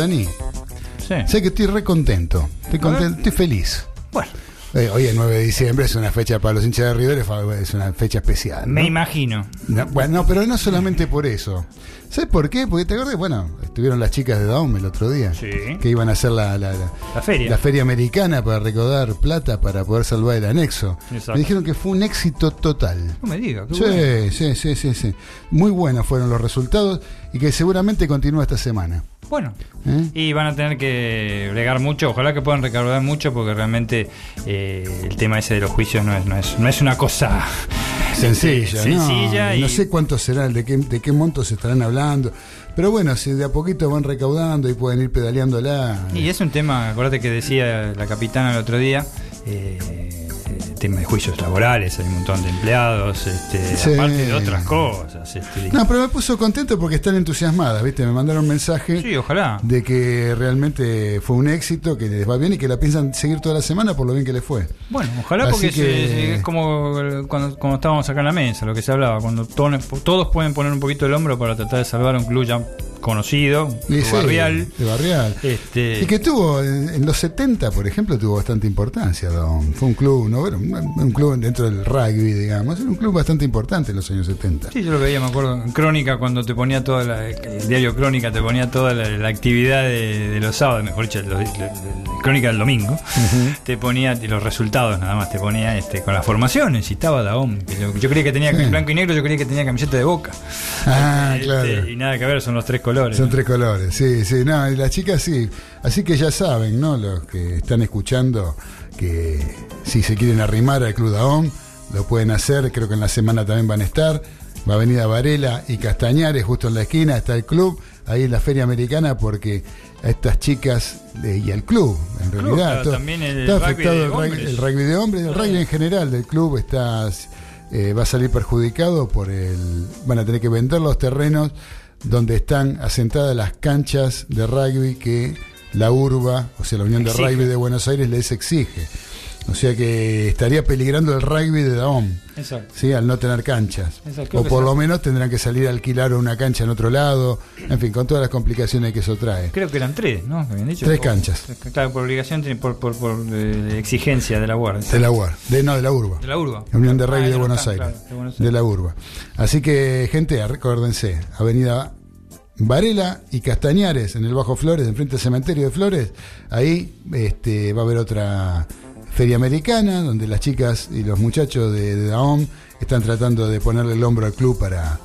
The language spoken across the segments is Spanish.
Dani, Sí. sé que estoy re contento. Estoy, contento, estoy feliz. Bueno, Eh, hoy es 9 de diciembre, es una fecha para los hinchas de River, es- una fecha especial. ¿no? me imagino. No, bueno, no, pero no solamente por eso. ¿Sabes por qué? Porque te acordás, bueno, estuvieron las chicas de Daum el otro día. Sí. Que iban a hacer la, la, la- La feria. la feria americana para recaudar plata para poder salvar el anexo. Exacto. Me dijeron que fue un éxito total. No me digas. Sí, bueno. sí, sí, sí, sí. Muy buenos fueron los resultados y que seguramente continúa esta semana. Bueno. ¿eh? Y van a tener que bregar mucho, ojalá que puedan recaudar mucho porque realmente eh, el tema ese de los juicios no es, no es, no es una cosa Sencilla, este, ¿no? sencilla y No sé cuántos serán, de qué, de qué montos estarán hablando. Pero bueno, si de a poquito van recaudando y pueden ir pedaleándola. Y es un tema, acuérdate que decía la capitana el otro día, eh, tema de juicios laborales, hay un montón de empleados, este, Sí. aparte de otras cosas. Este, No, pero me puso contento porque están entusiasmadas, ¿viste? Me mandaron un mensaje sí, ojalá. de que realmente fue un éxito, que les va bien y que la piensan seguir toda la semana por lo bien que les fue. Bueno, ojalá Así porque es, que- es como cuando, cuando estábamos acá en la mesa, lo que se hablaba, cuando to- todos pueden poner un poquito el hombro para tratar de salvar a un club ya conocido, sí, barrial. De barrial. Este, Y que tuvo, en los 70, por ejemplo, tuvo bastante importancia. Don. Fue un club, no un, club dentro del rugby, digamos. Era un club bastante importante en los años 70. Sí, yo lo veía, me acuerdo, en Crónica, cuando te ponía toda la. El diario Crónica te ponía toda la, la actividad de, de los sábados, mejor dicho, los- la- la- la Crónica del domingo. Te ponía los resultados nada más, te ponía este con las formaciones y estaba que Yo, yo creía que tenía Sí. en blanco y negro, yo creía que tenía camiseta de boca. Ah, Este, claro. Y nada que ver, son los tres colores. Son tres colores, sí, sí, no, y las chicas sí. Así que ya saben, ¿no? Los que están escuchando, que si se quieren arrimar al Club Daón, lo pueden hacer, creo que en la semana también van a estar. Va Avenida Varela y Castañares, justo en la esquina, está el club, ahí en la Feria Americana, porque a estas chicas de- y al club, en Club, realidad, claro, todo- también el está rugby afectado rugby, el rugby de hombres, el rugby en general del club está eh, va a salir perjudicado por el. Van a tener que vender los terrenos donde están asentadas las canchas de rugby que la URBA, o sea, la Unión de. Rugby de Buenos Aires, les exige. O sea que estaría peligrando el rugby de Daom, Exacto. ¿sí? al no tener canchas. Exacto, O por lo menos tendrán que salir a alquilar una cancha en otro lado, en fin, con todas las complicaciones que eso trae. Creo que eran tres, ¿no? Que habían dicho. Tres canchas. Claro, por obligación, por, por, por eh, exigencia de la guardia. De la UAR, de, no, de la URBA. De la urba. Unión de Ah, Rugby de no Buenos Aires, claro, de Buenos de Aires. la urba. Así que, gente, recuérdense, Avenida Varela y Castañares, en el Bajo Flores, enfrente del cementerio de Flores, ahí este, va a haber otra feria americana, donde las chicas y los muchachos de, de Daom están tratando de ponerle el hombro al club para,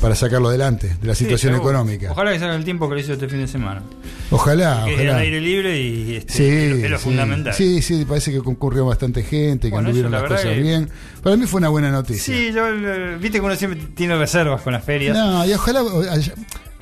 para sacarlo adelante de la Sí, situación económica. Ojalá que salga el tiempo que lo hizo este fin de semana. Ojalá, que al ojalá. aire libre y este, Sí, es lo- es lo sí. fundamental. Sí, sí, parece que concurrió bastante gente, que Bueno, anduvieron eso, la las cosas que- bien. Para mí fue una buena noticia. Sí, yo, eh, viste que uno siempre tiene reservas con las ferias. No, y ojalá.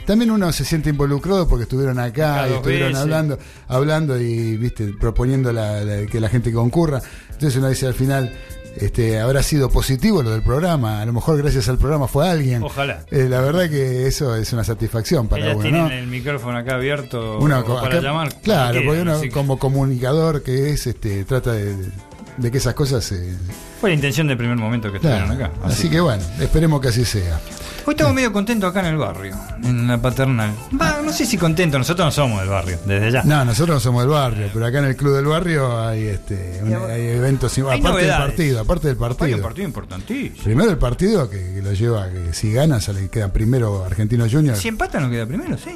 También uno se siente involucrado porque estuvieron acá y estuvieron veces. hablando, hablando y viste proponiendo la- la- que la gente concurra. Entonces uno dice al final, este, habrá sido positivo lo del programa. A lo mejor gracias al programa fue alguien. Ojalá. Eh, la verdad que eso es una satisfacción para Ellas uno, tienen ¿no? el micrófono acá abierto Uno para acá- llamar. claro, porque uno que como comunicador que es, este, trata de, de que esas cosas se. Fue la intención del primer momento que claro. estuvieron acá. Así que bueno, esperemos que así sea. Hoy estamos medio contentos acá en el barrio, en la paternal. Va, no sé si contentos, nosotros no somos del barrio, desde ya. No, nosotros no somos del barrio, pero acá en el club del barrio hay este un- hay eventos Hay aparte del partido, aparte del partido. un partido importantísimo. Primero el partido que, que lo lleva, que si gana sale quedan primero Argentinos Juniors. Si empata no queda primero, sí.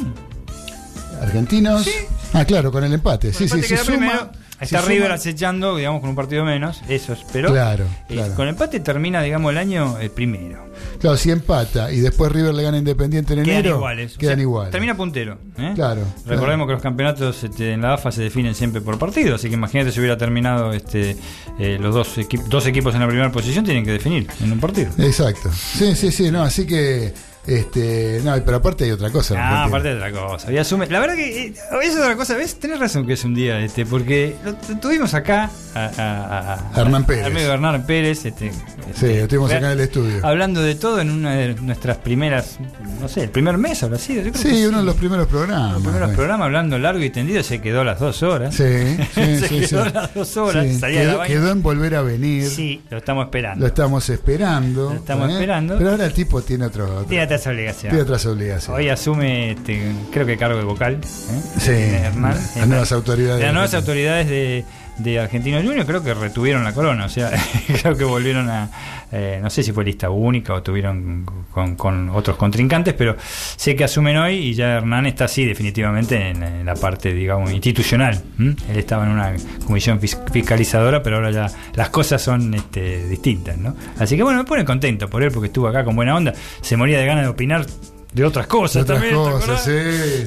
Argentinos. Sí. Ah, claro, con el empate. Sí, sí, Empate sí. queda Suma, primero. Si Está suma- River acechando, digamos, con un partido menos, eso es, pero Claro, eh, claro. con empate termina, digamos, el año el primero. Claro, si empata y después River le gana Independiente en Quedan enero. iguales. o Quedan sea, iguales. Termina puntero. ¿eh? Claro, Recordemos claro. que los campeonatos este, en la AFA se definen siempre por partido, así que imagínate si hubiera terminado este, eh, los dos, equi- dos equipos en la primera posición, tienen que definir en un partido. Exacto. Sí, sí, sí, no, así que este, no, pero aparte hay otra cosa. Ah, Argentina. aparte de otra cosa. Y asume, la verdad que eh, es otra cosa, ¿ves? Tenés razón que es un día, este, porque lo tu- tuvimos acá a, a- Hernán Pérez. a amigo Hernán Pérez. Este, Sí, este, estuvimos acá en el estudio. Hablando de todo en una de nuestras primeras, no sé, el primer mes habrá sido. Yo creo que Sí, uno de los primeros programas. Los primeros bueno. programas hablando largo y tendido se quedó las dos horas. Sí, sí, Se sí, quedó las dos horas, salía la quedó, en volver a venir. Sí, lo estamos esperando. Lo estamos esperando. Lo estamos ¿eh? esperando. Pero ahora el tipo tiene otro. otro- Tiene otras obligaciones. Tiene otras obligaciones. Hoy asume, este, creo que cargo de vocal. ¿eh? Sí, Hernán. las nuevas autoridades. Las nuevas autoridades de, de Argentino Junior creo que retuvieron la corona, o sea, creo que volvieron a, eh, no sé si fue lista única o tuvieron con, con otros contrincantes, pero sé que asumen hoy y ya Hernán está así definitivamente en, la parte, digamos, institucional. Él estaba en una comisión fis- fiscalizadora, pero ahora ya las cosas son este, distintas, ¿no? Así que bueno, me pone contento por él porque estuvo acá con buena onda, se moría de ganas de opinar de otras cosas Otras también. ¿te cosas, sí,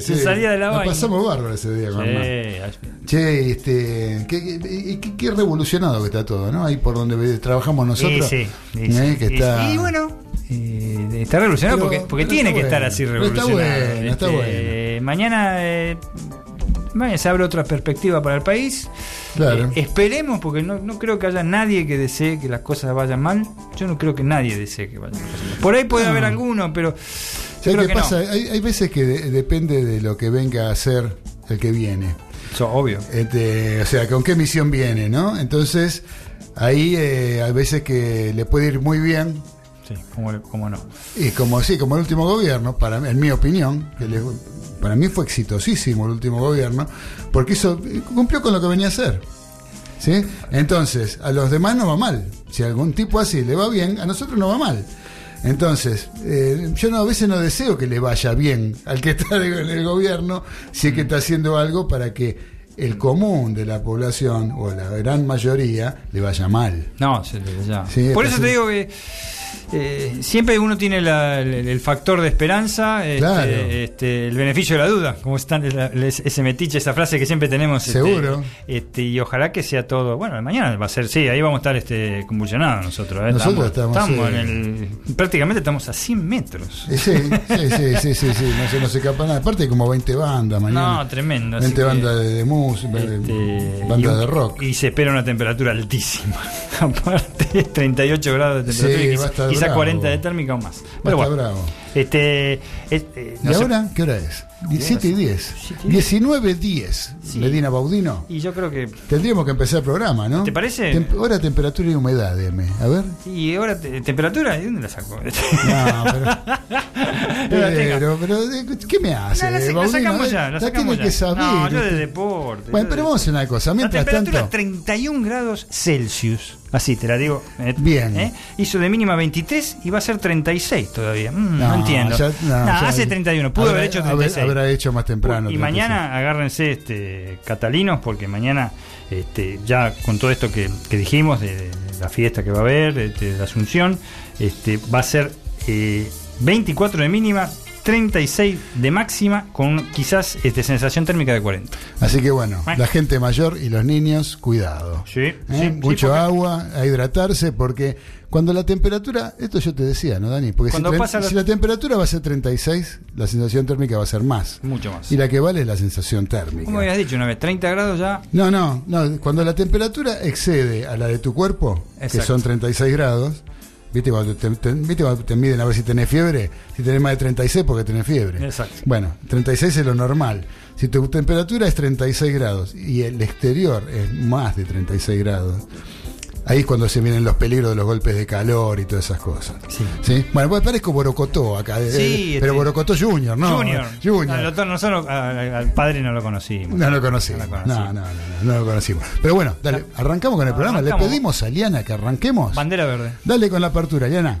Se sí. salía de la Nos vaina. pasamos bárbaro ese día, con Hernán. Sí, Che, este, qué, qué- qué- qué revolucionado que está todo, ¿no? Ahí por donde trabajamos nosotros. Sí, sí, sí, ¿eh? sí. que Y- está... Y, bueno, eh, está revolucionado Pero- porque, porque pero tiene que estar bueno. así Pero está revolucionado. bueno, está Este, Mañana, eh, mañana se abre otra perspectiva para el país. Claro. Eh, esperemos, porque no, no creo que haya nadie que desee que las cosas vayan mal. Yo no creo que nadie desee que vayan mal. Por ahí puede No. haber alguno, pero. ¿Sabes creo qué que no. pasa? Hay, hay veces que de- depende de lo que venga a hacer el que viene. Eso, obvio. Este, o sea, con qué misión viene, ¿no? Entonces, ahí eh, hay veces que le puede ir muy bien. Sí, cómo, cómo no. Y como sí, como el último gobierno, para en mi opinión, que le- para mí fue exitosísimo el último gobierno, porque hizo, cumplió con lo que venía a hacer. ¿Sí? Entonces, a los demás no va mal. Si a algún tipo así le va bien, a nosotros no va mal. Entonces, eh, yo no, a veces no deseo que le vaya bien al que está en el gobierno, si es que está haciendo algo para que el común de la población, o la gran mayoría, le vaya mal. No, se le- ya. Sí, Por eso te digo que eh, siempre uno tiene la- el, el factor de esperanza, este, Claro. este, el beneficio de la duda, como está la- les- ese metiche, esa frase que siempre tenemos. este, Seguro. Este, y ojalá que sea todo. Bueno, mañana va a ser, sí, ahí vamos a estar este, convulsionados nosotros. ¿eh? Nosotros estamos, estamos sí. en el. Prácticamente estamos a 100 metros. Eh, Sí, sí, sí, sí, sí, sí, no se nos escapa nada. Aparte hay como 20 bandas mañana. No, tremendo. así 20 que, bandas de, de música, bandas y- de rock. Y se espera una temperatura altísima. Aparte, 38 grados de Sí, temperatura y va a quizá- estar bravo. 40 de térmica o más. Pero estar bueno, bravo. Este, este, ¿Y no sé- ahora qué hora es? 17 y 10. Siete y diez. 19 10. Sí. Medina Baudino. Y yo creo que. Tendríamos que empezar el programa, ¿no? ¿Te parece? Tem- hora, temperatura y humedad, deme. A ver. ¿Y ahora te- temperatura? ¿Y dónde la saco? No, pero. la pero, pero, ¿qué me hace? No, la, la Baudino? sacamos ya, la La sacamos ya. que saber. No, yo de deporte. Bueno, pero de- vamos a hacer una cosa. La Mientras temperatura tanto. 31 grados Celsius. Así te la digo. eh, Bien. ¿eh? Hizo de mínima 23 y va a ser 36 todavía. Mm, No, entiendo. ya- no, ya- hace 31. Pudo habrá- haber hecho habrá- 36. habrá hecho más temprano, Y 36. mañana agárrense este catalinos porque mañana este, ya con todo esto que, que dijimos de, de la fiesta que va a haber, de, de la Asunción, este, va a ser eh, 24 de mínima, 36 de máxima con quizás este, sensación térmica de 40. Así que bueno, la gente mayor y los niños, cuidado. Sí, ¿Eh? sí, sí, Mucho porque- agua, a hidratarse, porque cuando la temperatura, esto yo te decía, ¿no, Dani? Porque si, pasa la- si la temperatura va a ser 36, la sensación térmica va a ser más. Mucho más. Y la que vale es la sensación térmica. Como habías dicho una vez, 30 grados ya. No, no, no. Cuando la temperatura excede a la de tu cuerpo, que son 36 grados, ¿viste cuando te, te- ¿viste cuando te miden a ver si tenés fiebre? Si tenés más de 36 porque tenés fiebre. Exacto. Bueno, 36 es lo normal. Si tu temperatura es 36 grados y el exterior es más de 36 grados, ahí es cuando se vienen los peligros de los golpes de calor y todas esas cosas. Sí. ¿Sí? Bueno, pues parezco Borocotó acá, eh, Sí, pero este- Borocotó Junior, ¿no? Junior. Junior. Al doctor, nosotros al, padre no lo conocimos. No lo conocimos. No No, lo conocimos. no, no, no, no lo conocimos. Pero bueno, dale, arrancamos con el programa. Le Arrancamos. pedimos a Liana que arranquemos. Bandera verde. Dale con la apertura, Liana.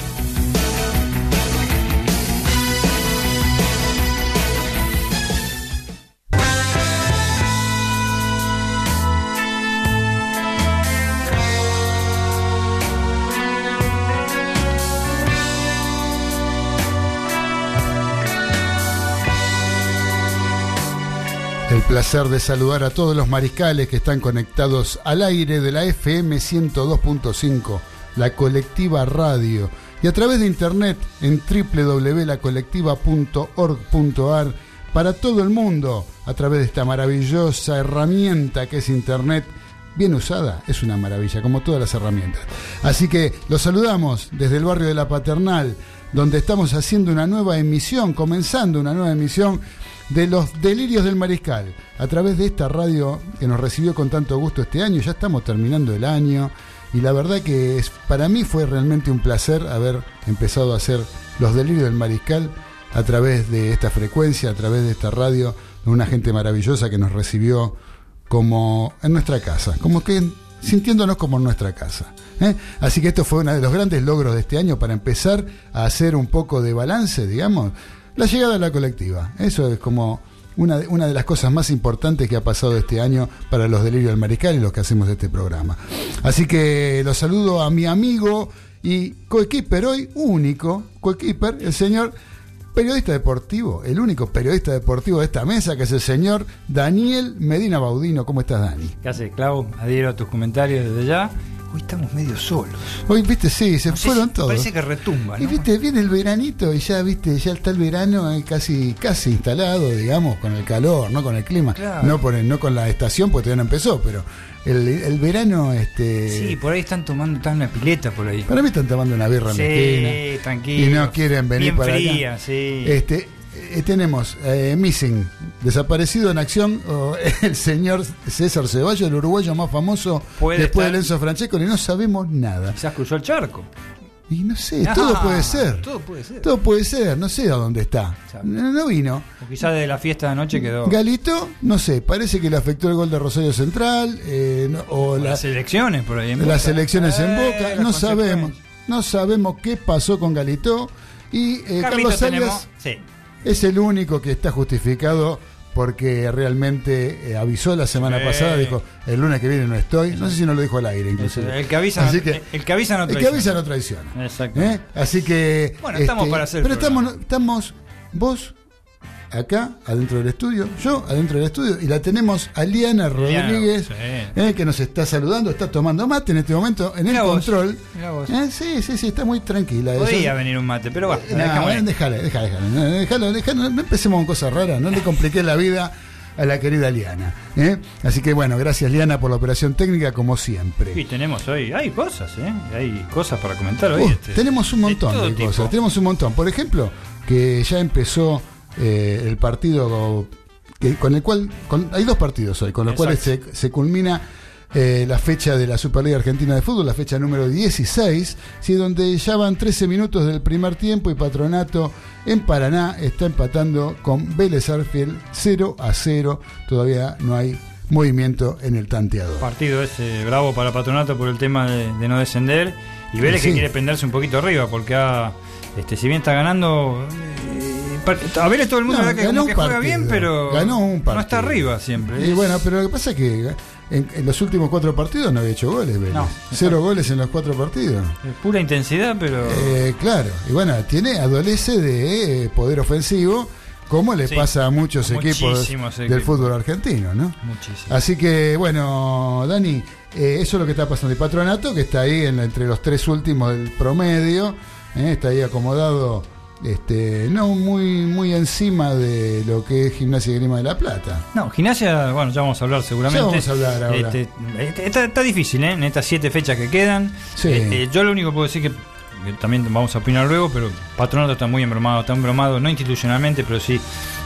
Placer de saludar a todos los mariscales que están conectados al aire de la FM 102.5, la colectiva radio, y a través de internet en www.lacolectiva.org.ar para todo el mundo, a través de esta maravillosa herramienta que es internet. Bien usada, es una maravilla, como todas las herramientas. Así que los saludamos desde el barrio de la Paternal, donde estamos haciendo una nueva emisión, comenzando una nueva emisión de los delirios del mariscal a través de esta radio que nos recibió con tanto gusto este año. Ya estamos terminando el año y la verdad que para mí fue realmente un placer haber empezado a hacer los delirios del mariscal a través de esta frecuencia, a través de esta radio, de una gente maravillosa que nos recibió como en nuestra casa, como que sintiéndonos como en nuestra casa. ¿eh? Así que esto fue uno de los grandes logros de este año para empezar a hacer un poco de balance, digamos, la llegada a la colectiva. Eso es como una, de- de las cosas más importantes que ha pasado este año para los delirios del mariscal y los que hacemos este programa. Así que los saludo a mi amigo y coequiper hoy, único coequiper, el señor periodista deportivo, el único periodista deportivo de esta mesa, que es el señor Daniel Medina Baudino. ¿Cómo estás, Dani? ¿Qué hace, Clau? Adhiero a tus comentarios desde ya. Hoy estamos medio solos. Hoy, viste, sí, se No fueron si- todos. Parece que retumba, Y viste, viene el veranito y ya, viste, ya está el verano eh, casi, casi instalado, digamos, con el calor, no con el clima. Claro. No, por el- no con la estación, porque todavía no empezó, pero el, el verano, este. Sí, por ahí están tomando están una pileta por ahí. Para mí están tomando una birra en la Sí, esquina. tranquilo. Y no quieren venir Bien para fría, acá. sí. Este, eh, tenemos eh, Missing, desaparecido en acción, el señor César Ceballos, el uruguayo más famoso después estar- de Lenzo Francesco, y no sabemos nada. Quizás cruzó el charco. Y no sé, Ah, todo puede ser. Todo puede ser. Todo puede ser, no sé a dónde está. No, no vino. O quizás de la fiesta de anoche quedó. Galito, no sé, parece que le afectó el gol de Rosario Central eh, no- o la- las elecciones por ahí en Boca. las elecciones en Boca. No sabemos, no sabemos qué pasó con Galito. Y eh, Carlos. Arias Sí. Es el único que está justificado porque realmente eh, avisó la semana pasada, dijo, el lunes que viene no estoy. No sé si no lo dijo al aire, inclusive. El que avisa, Así no- que- el que avisa no El que traiciona. avisa no traiciona. Exacto. ¿Eh? Así que. este, Bueno, estamos para hacer el Pero estamos, estamos vos acá, adentro del estudio, yo adentro del estudio, y la tenemos a Liana Rodríguez, sí. eh, que nos está saludando, está tomando mate en este momento en Mirá el vos, control. vos. Eh, sí, sí, sí, está muy tranquila. Podría venir un mate, pero No, ahí. déjale, déjale, déjale, no, déjalo, déjalo, no empecemos con cosas raras, no le compliqué la vida a la querida Liana. ¿eh? Así que bueno, gracias Liana por la operación técnica como siempre. Y tenemos hoy, hay cosas, ¿eh? Hay cosas para comentar hoy. Uh, este, tenemos un montón de, cosas, tenemos un montón. Por ejemplo, que ya empezó eh, el partido que- con el cual, con- hay dos partidos hoy, con los cuales Exacto. se, se culmina eh, la fecha de la Superliga Argentina de Fútbol, la fecha número 16, ¿sí? donde ya van 13 minutos del primer tiempo y Patronato en Paraná está empatando con Vélez Arfiel 0 a 0. Todavía no hay movimiento en el tanteador. Partido ese bravo para Patronato por el tema de, de no descender. Y Vélez Sí. que quiere prenderse un poquito arriba porque ha, este, si bien está ganando. eh, a Vélez todo el mundo No, que, ganó un juega partido, bien, pero ganó un no está partido. arriba siempre. Y bueno, pero lo que pasa es que en, en los últimos cuatro partidos no había hecho goles, Vélez. No, Cero goles en los cuatro partidos. es pura intensidad, pero. Eh, claro, y bueno, tiene, adolece de eh, poder ofensivo, como le Sí, pasa a muchos equipos del fútbol argentino, ¿no? muchísimo. Así que, bueno, Dani, eh, eso es lo que está pasando. Y Patronato, que está ahí en entre los tres últimos del promedio, está ahí acomodado este, no muy, muy encima de lo que es Gimnasia y Grima de la Plata. No, gimnasia, bueno, ya vamos a hablar seguramente. Ya vamos a hablar ahora. Este, este, está, está difícil, ¿eh? En estas siete fechas que quedan. Sí. Este, yo lo único que puedo decir que, que también vamos a opinar luego, pero Patronato está muy embromado, está embromado, no institucionalmente, pero sí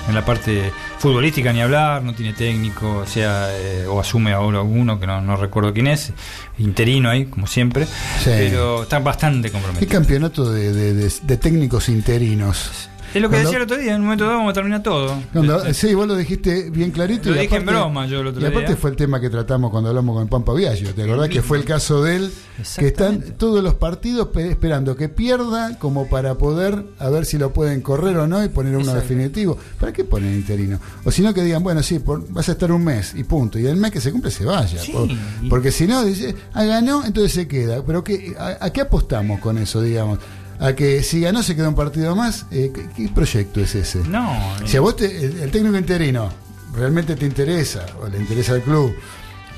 en la parte futbolística ni hablar, no tiene técnico, o sea, eh, o asume ahora alguno que no, no recuerdo quién es, interino ahí, como siempre, Sí. pero está bastante ¿Qué comprometido. campeonato de, de- de- de técnicos interinos? Es lo que Cuando- decía el otro día, en un momento dado vamos a terminar todo. Cuando- Este, sí, vos lo dijiste bien clarito. Lo y dije en broma yo el otro Y aparte día. fue el tema que tratamos cuando hablamos con Pampa Viallo. ¿Te acordás que fue el caso de él? Que están todos los partidos pe- esperando que pierda como para poder a ver si lo pueden correr o no y poner uno definitivo. ¿Para qué ponen interino? O si no que digan, bueno, sí, por- vas a estar un mes y punto. Y el mes que se cumple se vaya. Sí. Por- porque si no, dice, ah, ganó, entonces se queda. Pero ¿qué, a, a qué apostamos con eso, digamos? A que si ganó se queda un partido más. Eh, ¿qué, qué proyecto es ese? No, Si a vos te- el, el técnico interino realmente te interesa o le interesa al club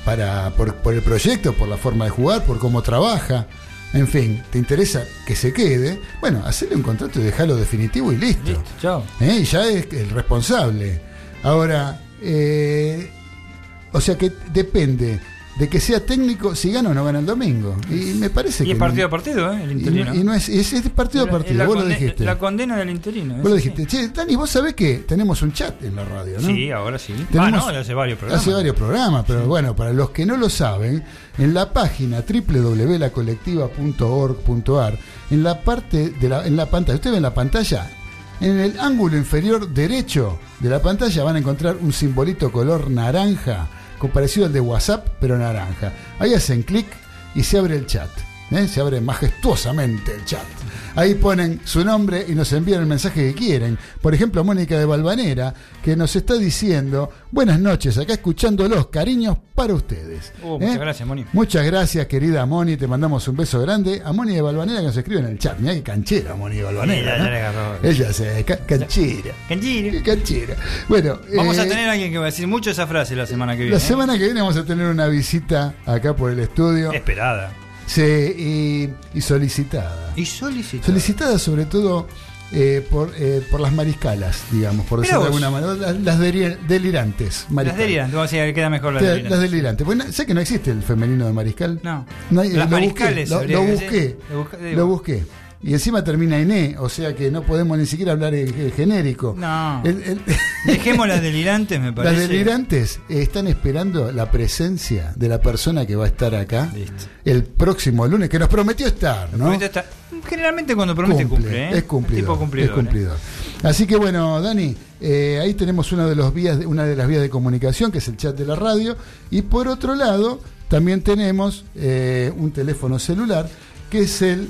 para por, por el proyecto, por la forma de jugar, por cómo trabaja, en fin, te interesa que se quede, bueno, hacerle un contrato y dejarlo definitivo y listo. listo, chao. ¿Eh? Y ya es el responsable. Ahora, eh, o sea que depende de que sea técnico si gana o no gana el domingo. Y me parece Y que. es partido a partido, ¿eh? El y interino. no, y no es, es, es partido a partido, la vos lo dijiste. La condena del interino. Vos eso lo sí. dijiste. Che, Dani, vos sabés que tenemos un chat en la radio, ¿no? Sí, ahora sí. Tenemos- ah, no, hace varios programas. Hace varios programas, pero bueno, para los que no lo saben, en la página www.lacolectiva.org.ar, en la parte de la, en la pantalla, usted ve en la pantalla, en el ángulo inferior derecho de la pantalla van a encontrar un simbolito color naranja, con parecido al de WhatsApp, pero naranja. Ahí hacen clic y se abre el chat. ¿eh? Se abre majestuosamente el chat. Ahí ponen su nombre y nos envían el mensaje que quieren. Por ejemplo, Mónica de Balvanera, que nos está diciendo, buenas noches, acá escuchándolos, cariños para ustedes. ¿Eh? muchas gracias, Moni. Muchas gracias, querida Moni, te mandamos un beso grande. A Moni de Balvanera que nos escribe en el chat. Mirá qué canchera Moni de Balvanera. ¿no? Ella se, ca- canchera. Canchiro. Qué canchera. Bueno, Vamos a eh, tener a alguien que va a decir mucho esa frase la semana que viene. La ¿eh? semana que viene vamos a tener una visita acá por el estudio. Esperada. Sí, y, y solicitada. Y solicitada. Solicitada sobre todo eh, por, eh, por las mariscalas, digamos, por decirlo de alguna manera. Las, las deli- delirantes. Las mariscalas. delirantes. Vamos a decir que queda mejor las Las, delirantes. las delirantes. Bueno, sé que no existe el femenino de mariscal. No. No hay- Las lo mariscales busqué, lo, busqué, lo busqué. Y encima termina en E, o sea que no podemos ni siquiera hablar en genérico. No. El- el- Dejemos las delirantes, me parece. las delirantes están esperando la presencia de la persona que va a estar acá Listo. el próximo lunes, que nos prometió estar, ¿no? Promete está- Generalmente cuando promete cumple, ¿eh? Es cumplidor. Tipo cumplidor, es cumplidor. Así que bueno, Dani, eh, ahí tenemos una de, los vías, una de las vías de comunicación, que es el chat de la radio. Y por otro lado, también tenemos eh, un teléfono celular, que es el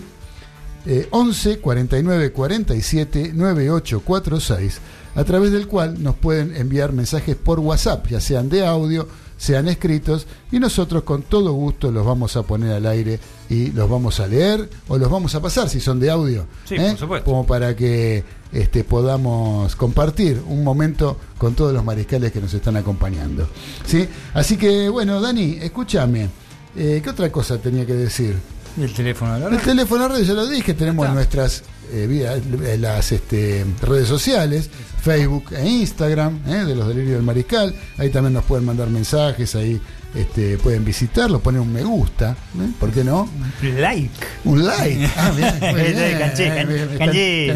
eh, 11 49 47 9846, a través del cual nos pueden enviar mensajes por WhatsApp, ya sean de audio, sean escritos, y nosotros con todo gusto los vamos a poner al aire y los vamos a leer o los vamos a pasar si son de audio, Sí, ¿eh? por supuesto. como para que este, podamos compartir un momento con todos los mariscales que nos están acompañando. ¿sí? Así que bueno, Dani, escúchame, eh, ¿qué otra cosa tenía que decir? Y el teléfono de la El radio. teléfono de red, ya lo dije, tenemos Está. nuestras eh, eh, las este, redes sociales, Facebook e Instagram, eh, de los delirios del mariscal. Ahí también nos pueden mandar mensajes, ahí este, pueden visitarlo, poner un me gusta, ¿eh? ¿por qué no? Like. Un like. Ah, mirá, canchero. canchero,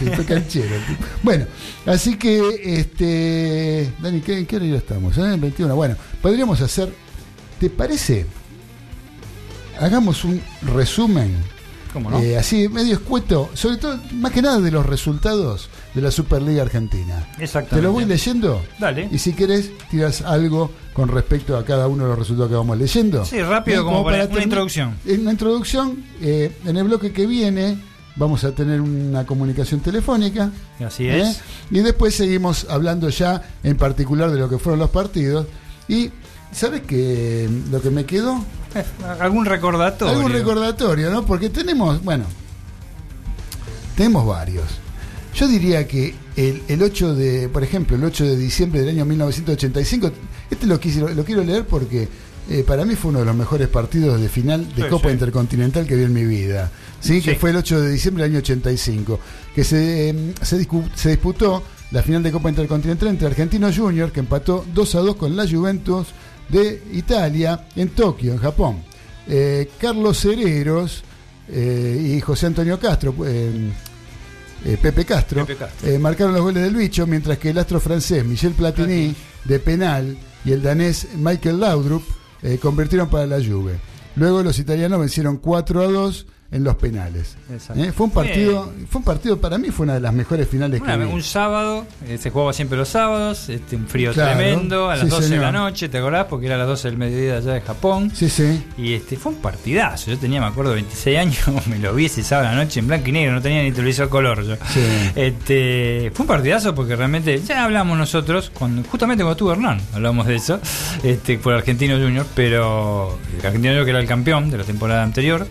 el canchero, el. Bueno, así que, este, Dani, ¿qué, ¿en qué horario estamos? eh? 21. Bueno, podríamos hacer, ¿te parece? Hagamos un resumen, ¿Cómo no? eh, así medio escueto, sobre todo, más que nada de los resultados de la Superliga Argentina. Exactamente. Te lo voy leyendo. Dale. Y si querés, tiras algo con respecto a cada uno de los resultados que vamos leyendo. Sí, rápido, como para- una termi- introducción. En una introducción, eh, en el bloque que viene vamos a tener una comunicación telefónica. Así ¿eh? es. Y después seguimos hablando ya en particular de lo que fueron los partidos. Y, ¿sabes qué? Lo que me quedó, Eh, Algún recordatorio. algún recordatorio, ¿no? Porque tenemos, bueno, tenemos varios. Yo diría que el, el 8 de, por ejemplo, el 8 de diciembre del año 1985, este lo, quise, lo quiero leer porque eh, para mí fue uno de los mejores partidos de final de Sí, Copa sí. Intercontinental que vi en mi vida. ¿sí? Que fue el 8 de diciembre del año 85. Que se, eh, se, discu- se disputó la final de Copa Intercontinental entre Argentino Junior, que empató 2 a 2 con la Juventus de Italia en Tokio, en Japón. Eh, Carlos Hereros eh, y José Antonio Castro. eh, Pepe Castro, Pepe Castro. marcaron los goles del bicho, mientras que el astro francés Michel Platini de penal y el danés Michael Laudrup convirtieron para la Juve. Luego los italianos vencieron 4 a 2 en los penales. Eh, Fue un partido, fue un partido para mí fue una de las mejores finales Una- que vi. un sábado, eh, se jugaba siempre los sábados, este, un frío Claro, tremendo, a las sí, 12 de la noche, ¿te acordás? Porque era a las 12 del mediodía allá de Japón. Sí, sí. Y este fue un partidazo. Yo tenía, me acuerdo, 26 años, me lo vi ese sábado a la noche en blanco y negro, no tenía ni televisor color yo. Sí. Este, fue un partidazo porque realmente ya hablamos nosotros, cuando, justamente cuando estuvo Hernán, hablamos de eso, este, por Argentino Junior, pero el Argentino Junior que era el campeón de la temporada anterior.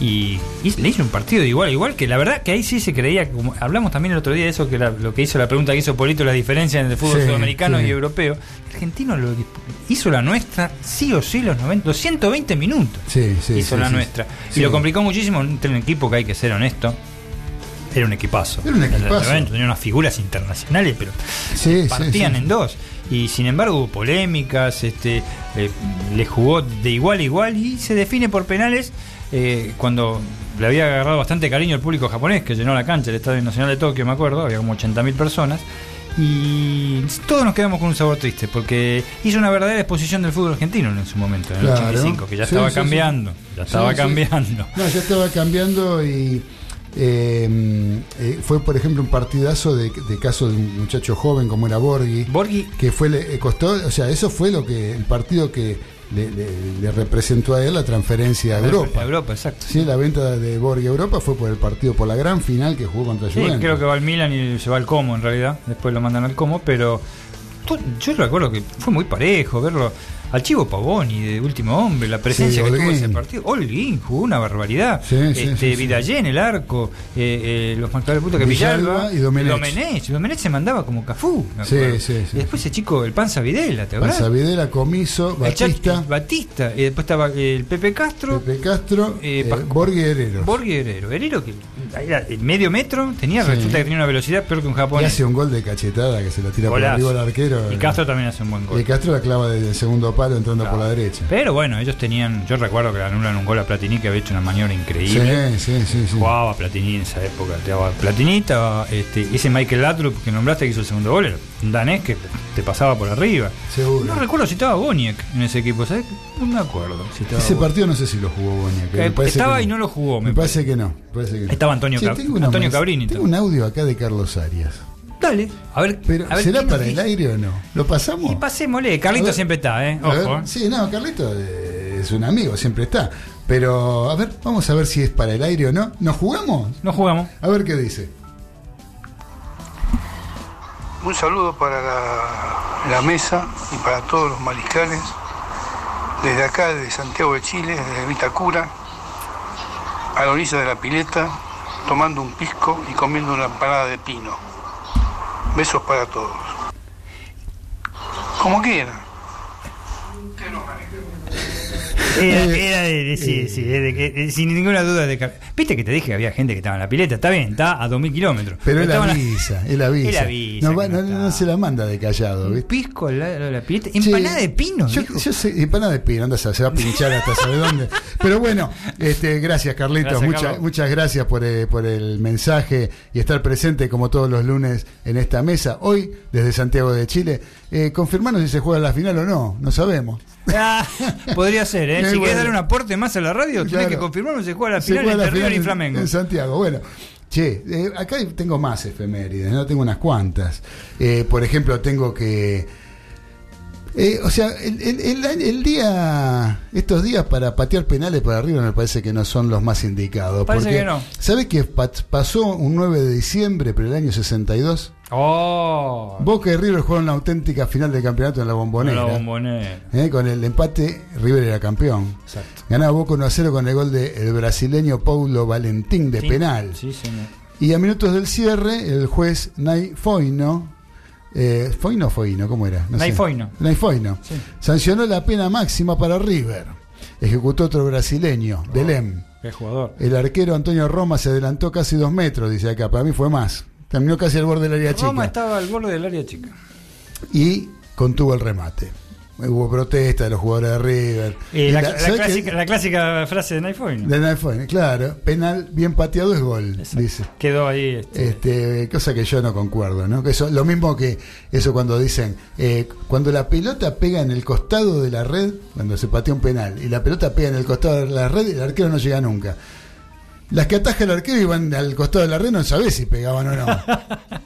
Y, y le hizo un partido de igual, igual que la verdad que ahí sí se creía, como hablamos también el otro día de eso, que era lo que hizo la pregunta que hizo Polito, la diferencia entre el fútbol Sí, sudamericano sí. y europeo. El argentino lo hizo la nuestra, sí o sí, los 90, los 120 minutos Sí, sí, hizo la nuestra. Y lo complicó muchísimo entre un equipo que hay que ser honesto. Era un equipazo. Era un equipazo. Tenía unas figuras internacionales, pero Sí, sí, partían sí. en dos. Y sin embargo hubo polémicas, este, eh, le jugó de igual a igual y se define por penales eh, cuando le había agarrado bastante cariño el público japonés que llenó la cancha, el Estadio Nacional de Tokio, me acuerdo, había como 80.000 personas. Y todos nos quedamos con un sabor triste porque hizo una verdadera exposición del fútbol argentino en su momento, en el Claro. 85, que ya Sí, estaba sí, sí. cambiando, ya estaba cambiando. No, ya estaba cambiando y eh, eh, fue, por ejemplo, un partidazo de, de caso de un muchacho joven como era Borghi, Borghi que fue le eh, costó, o sea, eso fue lo que el partido que le, le- le representó a él la transferencia a Europa. A Europa, exacto. Sí, la venta de Borghi a Europa fue por el partido, por la gran final que jugó contra Sí, Juventus. creo que va al Milan y se va al Como en realidad. Después lo mandan al Como, pero yo recuerdo que fue muy parejo verlo. Al Chivo Pavoni de último hombre, la presencia Sí, que tuvo Holguín. ese partido. Holguín jugó una barbaridad. Sí, este, sí, el arco, eh, eh, los marcadores de punto que Villalba Villalba, y Domenech. Domenech. Domenech se mandaba como Cafú. Sí. Y después ese chico, el Panza Videla, ¿te acuerdas? Panzavidela, Comiso, El Chachi- Batista, Batista. Y después estaba el Pepe Castro. Pepe Castro, Eh, eh, Borghi Herrero. Borghi Herrero. Herero que era de medio metro, tenía, resulta que tenía una velocidad peor que un Y japonés. hace un gol de cachetada que se la tira Golazo. por arriba al arquero. Y Castro también hace un buen gol. Y Castro la clava desde el segundo palo entrando por la derecha. Pero bueno, ellos tenían. Yo recuerdo que anulan un gol a Platini que había hecho una maniobra increíble. sí, sí, sí. Jugaba Platini en esa época. Platini, estaba este, ese Michael Latrup que nombraste que hizo el segundo gol, era un danés que te pasaba por arriba. Seguro. No recuerdo si estaba Boniek en ese equipo, ¿sabes? No me acuerdo si estaba Ese Boniek. partido no sé si lo jugó Bonia. que Eh, parece estaba y no lo jugó, Me, me parece que no. me parece que no. Estaba Antonio Che, Cab- Antonio Cabrini Tengo un audio acá de Carlos Arias. Dale, a ver. Pero, a ver ¿será nos para el aire o no? ¿Lo pasamos? Y pasémosle. Carlito ver. siempre está, ¿eh? Ver, Ojo. ¿eh? Sí, no, Carlito eh, es un amigo, siempre está. Pero, a ver, vamos a ver si es para el aire o no. ¿Nos jugamos? No jugamos. A ver qué dice. Un saludo para la, la mesa y para todos los mariscales. Desde acá, desde Santiago de Chile, desde Vitacura, a la orilla de la pileta, tomando un pisco y comiendo una empanada de pino. Besos para todos. Como quieran. Era, Eh, era de, sí, sí, de que- sin ninguna duda de Viste que te dije que había gente que estaba en la pileta. Está bien, está a 2000 kilómetros. Pero él avisa, él avisa. No, no- no se la manda de callado, pisco al lado de la pileta. Empanada Sí. de pino. Yo, yo sé, empanada de pino, anda, se va a pinchar hasta sabe dónde. Pero bueno, este, gracias Carlitos, Gracias, muchas, Carlos. muchas gracias por, eh, por el mensaje y estar presente como todos los lunes en esta mesa. Hoy, desde Santiago de Chile, eh, confirmanos si se juega la final o no, no sabemos. Ah, podría ser, ¿eh? Si bueno. querés dar un aporte más a la radio, Claro. que confirmarnos si se juega la final entre River y en- Flamengo. En Santiago, bueno. Che, eh, acá tengo más efemérides, ¿no? Tengo unas cuantas. Eh, por ejemplo, tengo que... eh, o sea, el, el- día, estos días para patear penales para arriba me parece que no son los más indicados. Parece porque, que no. ¿Sabes pa- pasó un 9 de diciembre, pero el año 62? Oh, Boca y River jugaron la auténtica final del campeonato en la bombonera. la bombonera. Eh, con el empate, River era campeón. Exacto. Ganaba Boca 1 a 0 con el gol del brasileño Paulo Valentín de Sí, penal. Sí, señor. Y a minutos del cierre, el juez Nay Foyno Eh, ¿Foino o Foino? ¿Cómo era? No sé. Naifoino. Naifoino. Sí. Sancionó la pena máxima para River. Ejecutó otro brasileño, Delem. Qué jugador. El arquero Antonio Roma se adelantó casi dos metros, dice acá. Para mí fue más. Terminó casi al borde del área Roma chica. estaba al borde del área chica. Y contuvo el remate. Hubo protesta de los jugadores de River. Eh, Y la, la- la ¿sabes clásica, la clásica frase de Naifoino. De claro. Penal bien pateado es gol, dice. Quedó ahí. Este, Este, cosa que yo no concuerdo, ¿no? Que eso, lo mismo que eso cuando dicen, eh, cuando la pelota pega en el costado de la red, cuando se patea un penal, y la pelota pega en el costado de la red, el arquero no llega nunca. Las que ataja el arquero y van al costado de la red no sabés si pegaban o no.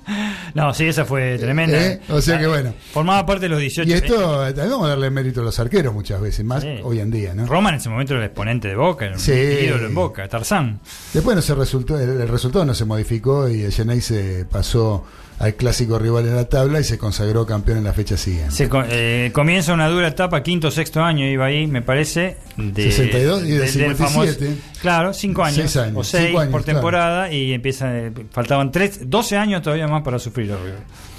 No, sí, esa fue tremenda. ¿Eh? O sea que bueno. Formaba parte de los 18. Y esto, eh, también vamos a darle mérito a los arqueros muchas veces, más Sí. hoy en día, ¿no? Roma en ese momento era el exponente de Boca, era un Sí. ídolo en Boca, Tarzán. Después no se resultó, el, el resultado no se modificó y el Genei se pasó al clásico rival en la tabla y se consagró campeón en la fecha siguiente. Se eh, comienza una dura etapa, quinto sexto año iba ahí, me parece. De, 62 y de 57. claro, cinco años. Seis años, O seis cinco años, por claro. temporada y empieza, eh, faltaban tres, 12 años todavía más para sufrir.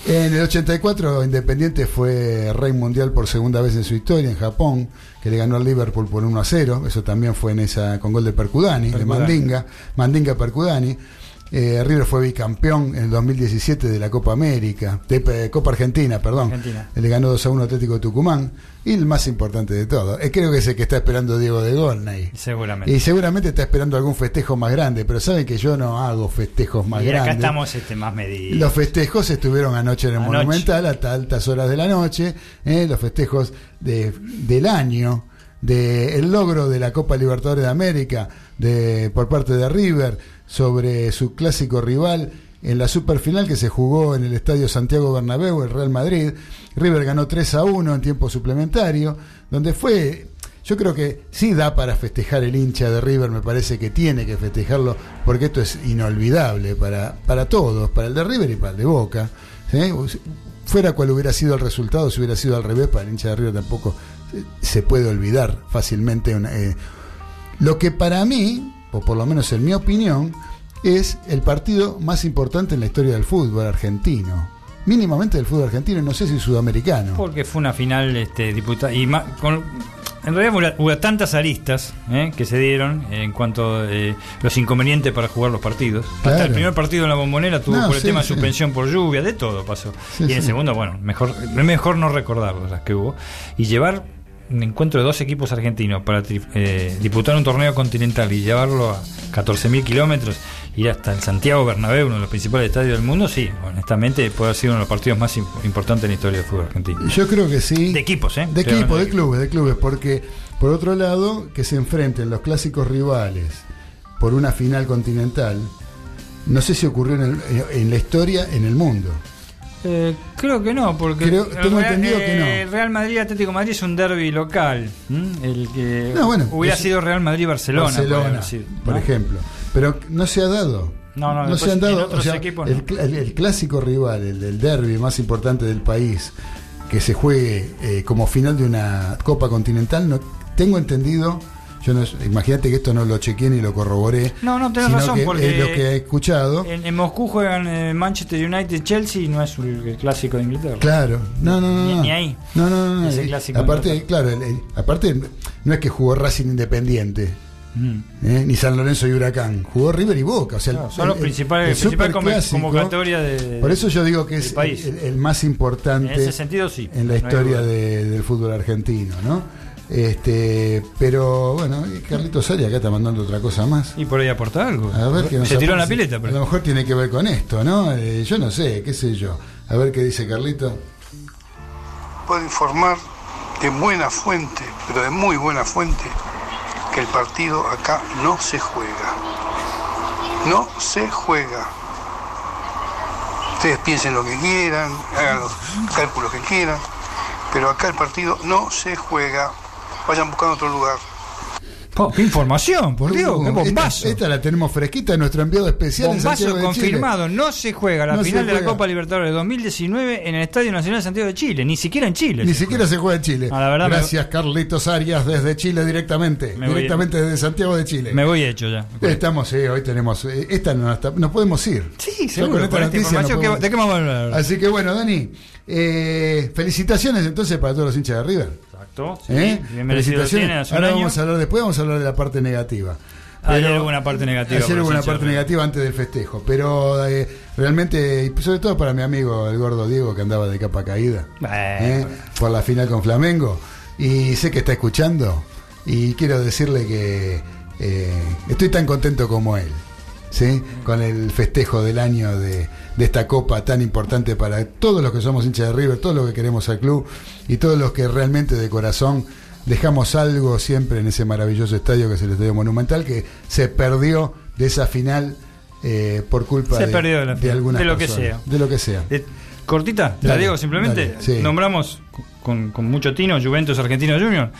En el 84 Independiente fue rey mundial por segunda vez en su historia en Japón, que le ganó al Liverpool por 1 a 0, eso también fue en esa con gol de Percudani, de. Mandinga, Mandinga Percudani. Eh, River fue bicampeón en el 2017 de la Copa América, de eh, Copa Argentina, perdón. Argentina. Le ganó 2 a 1 Atlético de Tucumán. Y el más importante de todo, eh, creo que es el que está esperando Diego de Golnay. Seguramente. Y seguramente está esperando algún festejo más grande, pero saben que yo no hago festejos más y acá grandes. estamos este, más medidos. Los festejos estuvieron anoche en el Anoche. Monumental hasta altas horas de la noche, ¿eh? los festejos de, del año, del logro de la Copa Libertadores de América de, por parte de River sobre su clásico rival en la superfinal que se jugó en el Estadio Santiago Bernabéu, el Real Madrid. River ganó 3 a 1 en tiempo suplementario, donde fue yo creo que sí da para festejar el hincha de River, me parece que tiene que festejarlo, porque esto es inolvidable para, para todos, para el de River y para el de Boca. Fuera cual hubiera sido el resultado, si hubiera sido al revés, para el hincha de River tampoco eh, se puede olvidar fácilmente. eh, lo que para mí, o por lo menos en mi opinión, es el partido más importante en la historia del fútbol argentino. Mínimamente del fútbol argentino, no sé si sudamericano. Porque fue una final este, diputada. Y ma- con- en realidad hubo, tantas aristas eh, que se dieron en cuanto a eh, los inconvenientes para jugar los partidos. Hasta el primer partido en la bombonera tuvo No, por el sí, tema de sí. suspensión por lluvia, de todo pasó. Sí, y en el segundo, bueno, mejor, es mejor no recordarlo las que hubo. Y llevar encuentro de dos equipos argentinos para eh, disputar un torneo continental y llevarlo a 14.000 kilómetros, ir hasta el Santiago Bernabéu, uno de los principales estadios del mundo, sí, honestamente puede haber sido uno de los partidos más im- importantes en la historia del fútbol argentino. Yo creo que sí. De equipos, ¿eh? De Estoy equipo, hablando de de clubes, de clubes, porque por otro lado, que se enfrenten los clásicos rivales por una final continental, no sé si ocurrió en, el- en la historia en el mundo. Eh, creo que no, porque Creo- el tengo Real, entendido que no. eh, Real Madrid Atlético Madrid es un derby local. ¿m? El que No, bueno, hubiera es- sido Real Madrid Barcelona, Barcelona, podríamos decir, por ¿no? ejemplo. Pero no se ha dado. No, no, después se han dado. o sea, equipos el, no. cl- el- el clásico rival, el del derby más importante del país, que se juegue eh, como final de una Copa Continental, no tengo entendido. Yo no, imagínate que esto no lo chequeé ni lo corroboré. No, no, tenés razón, que porque- es lo que he escuchado. En, en Moscú juegan eh, Manchester United Chelsea y no es el, el clásico de Inglaterra. Claro, no, no, no. Ni- no. ni ahí. No, no, no. no. Ese Y clásico aparte, claro, el- el- aparte no es que jugó Racing Independiente. Mm. ¿eh? ni San Lorenzo y Huracán, jugó River y Boca. O sea, el- Claro, son los el- principales, el principal come- superclásico- convocatoria de. Por eso yo digo que es país. el, el más importante En ese sentido, sí. en la no historia de- del fútbol argentino, ¿no? Este, pero bueno, y Carlitos Sari acá está mandando otra cosa más. Y por ahí aporta algo. A ver qué nos Se tiró en la pileta, A lo pero. mejor tiene que ver con esto, ¿no? Eh, yo no sé, qué sé yo. A ver qué dice Carlito. Puedo informar de buena fuente, pero de muy buena fuente, que el partido acá no se juega. No se juega. Ustedes piensen lo que quieran, hagan los cálculos que quieran, pero acá el partido no se juega. Vayan buscando otro lugar. Oh, ¡Qué información! Por Dios! Uh, ¡Qué esta- bombazo! Esta, la tenemos fresquita, nuestro enviado especial en Bombazo de Chile. confirmado, no se juega la No final de la. Copa Libertadores 2019 en el Estadio Nacional de Santiago de Chile, ni siquiera en Chile. Ni se siquiera juega. se juega en Chile. Ah, la verdad me- Gracias, Carlitos Arias, desde Chile directamente. Me voy- directamente desde Santiago de Chile. Me voy hecho ya. Estamos, sí, hoy tenemos. eh, Esta no está- nos podemos ir. Sí, seguro. con esta con esta noticia información, nos ¿qué- podemos- ¿De qué vamos a hablar? Así que bueno, Dani, eh, felicitaciones entonces para todos los hinchas de River. Exacto. sí, ¿eh? bien merecido lo tiene hace un Ahora año. vamos a hablar después, vamos a hablar de la parte negativa. Ayer Pero- hubo una parte negativa. Ayer parte antes del festejo, pero eh, realmente, y sobre todo para mi amigo el gordo Diego que andaba de capa caída Bueno. ¿eh? por la final con Flamengo, y sé que está escuchando, y quiero decirle que eh, estoy tan contento como él, ¿sí? con el festejo del año de, de esta copa tan importante para todos los que somos hinchas de River, todos los que queremos al club, y todos los que realmente de corazón dejamos algo siempre en ese maravilloso estadio que es el Estadio Monumental, que se perdió de esa final eh, por culpa Se de, perdió de la final, algunas de lo que sea. De lo que sea. Eh, cortita, te la Dale, digo simplemente. dale, sí. Nombramos con, con mucho tino Juventus Argentino Junior.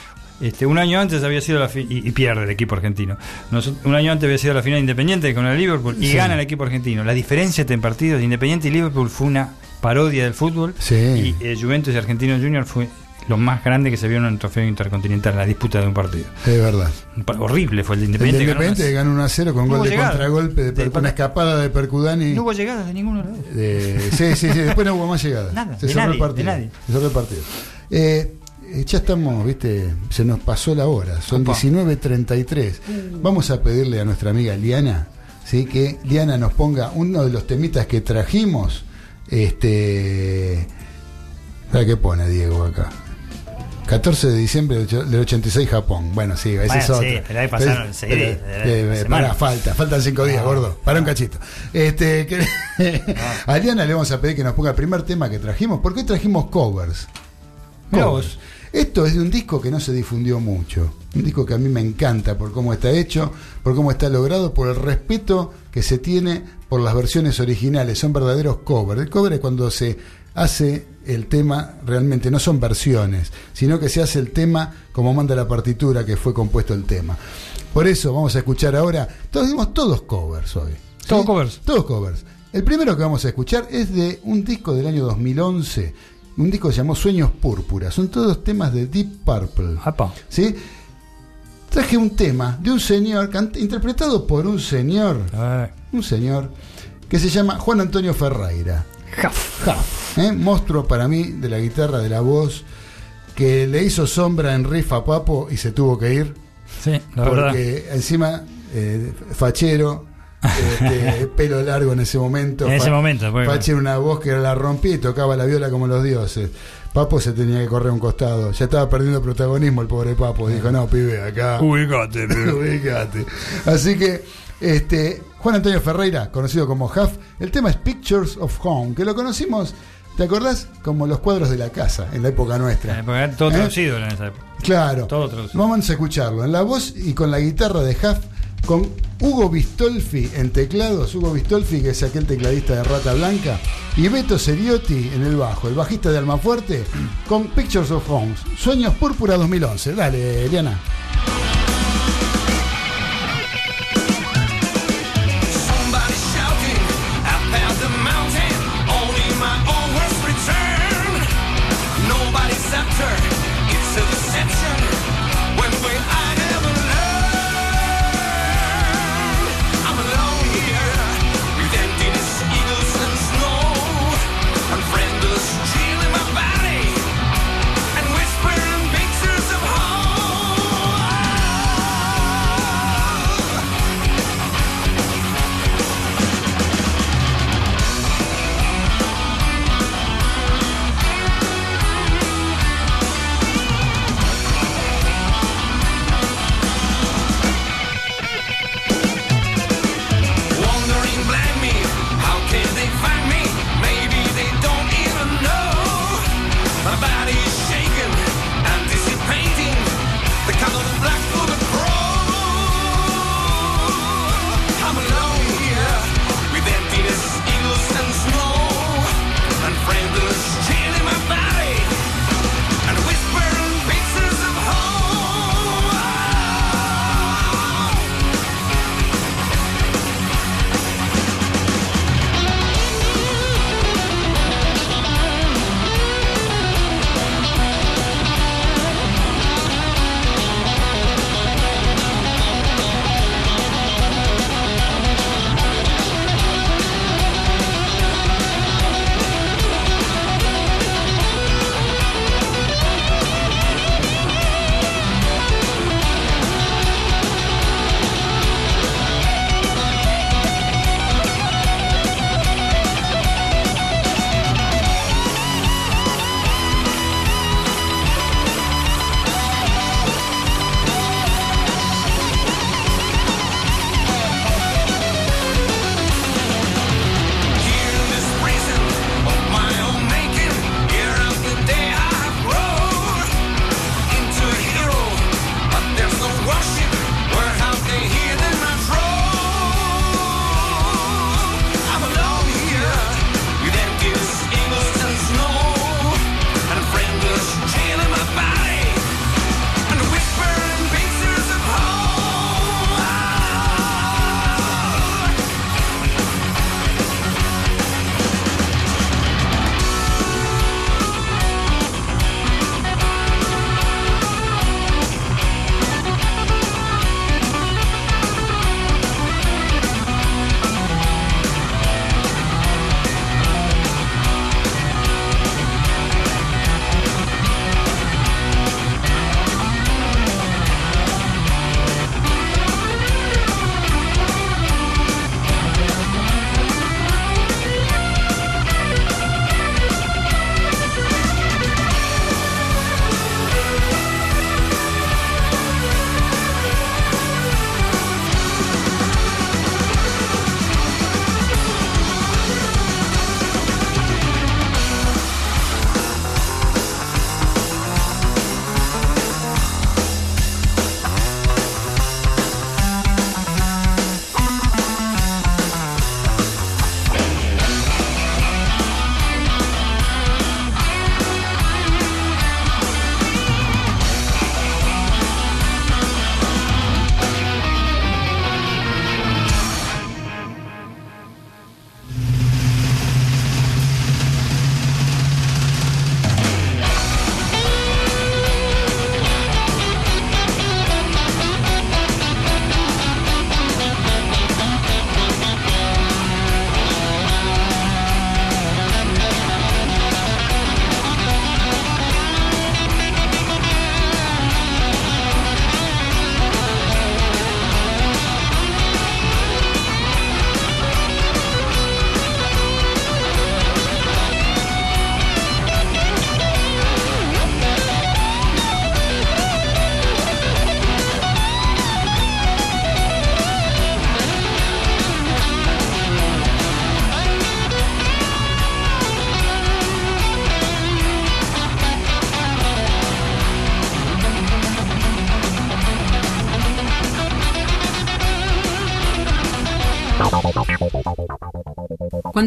Este, un año antes había sido la fi- y, y pierde el equipo argentino. Un año antes había sido la final Independiente con el Liverpool y Sí. gana el equipo argentino. La diferencia entre partidos de Independiente y Liverpool fue una parodia del fútbol. Sí. Y eh, Juventus y Argentino Junior fue lo más grande que se vio en un trofeo intercontinental, la disputa de un partido. Es verdad. Horrible fue el de El de Independiente. ganó Independiente unas- ganó 1 a 0 con No gol de llegada. contragolpe, de, De una escapada de Percudani. No hubo llegada de ninguno de los dos. Sí, sí, sí, después no hubo más llegadas. Nada, se de cerró nadie, el partido. de nadie. Se cerró el partido. Eh, ya estamos, viste, se nos pasó la hora, son Opa. 19.33. Vamos a pedirle a nuestra amiga Liana, ¿sí? que Liana nos ponga uno de los temitas que trajimos. Este. ¿Para qué pone Diego acá? 14 de diciembre del ocho- del 86 Japón. Bueno, sí, ese Bueno, es otro. sí, pero ahí pasaron Pero- la- eh, eh, pará, falta, faltan cinco días, Ah. gordo. Para un cachito. Este, que- a Liana le vamos a pedir que nos ponga el primer tema que trajimos, porque hoy trajimos covers. Covers. Esto es de un disco que no se difundió mucho. Un disco que a mí me encanta por cómo está hecho, por cómo está logrado, por el respeto que se tiene por las versiones originales. Son verdaderos covers. El cover es cuando se hace el tema, realmente no son versiones, sino que se hace el tema como manda la partitura que fue compuesto el tema. Por eso vamos a escuchar ahora, todos dimos todos covers hoy. ¿sí? Todos covers. Todos covers. El primero que vamos a escuchar es de un disco del año 2011, un disco que se llamó Sueños Púrpura. Son todos temas de Deep Purple. Apa. ¿sí? Traje un tema de un señor, interpretado por un señor, Ay. un señor, que se llama Juan Antonio Ferreira. Jaf. Jaf, ¿eh? monstruo para mí de la guitarra, de la voz, que le hizo sombra en riff a Papo y se tuvo que ir. Sí, la verdad. porque encima, eh, fachero, este, pelo largo en ese momento. En ese momento, pues, Fachero, una voz que la rompía y tocaba la viola como los dioses. Papo se tenía que correr a un costado. Ya estaba perdiendo protagonismo el pobre Papo. Dijo, no, pibe, acá. Ubicate, pibe. Ubicate. Así que, este, Juan Antonio Ferreira, conocido como Huff, el tema es Pictures of Home, que lo conocimos, ¿te acordás? Como los cuadros de la casa, en la época nuestra. Eh, porque era todo ¿Eh? traducido en esa época. Claro. Todo traducido. Vamos a escucharlo en la voz y con la guitarra de Huff, con Hugo Bistolfi en teclados, Hugo Bistolfi, que es aquel tecladista de Rata Blanca, y Beto Seriotti en el bajo, el bajista de Almafuerte, con Pictures of Homes, Sueños Púrpura 2011. Dale, Eliana.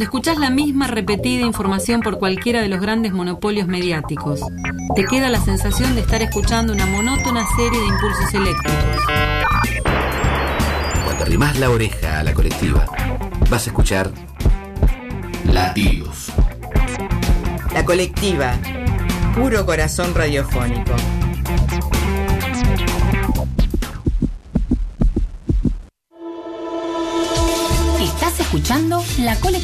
Cuando escuchás la misma repetida información por cualquiera de los grandes monopolios mediáticos, te queda la sensación de estar escuchando una monótona serie de impulsos eléctricos. Cuando arrimás la oreja a la colectiva, vas a escuchar latidos. La colectiva, puro corazón radiofónico.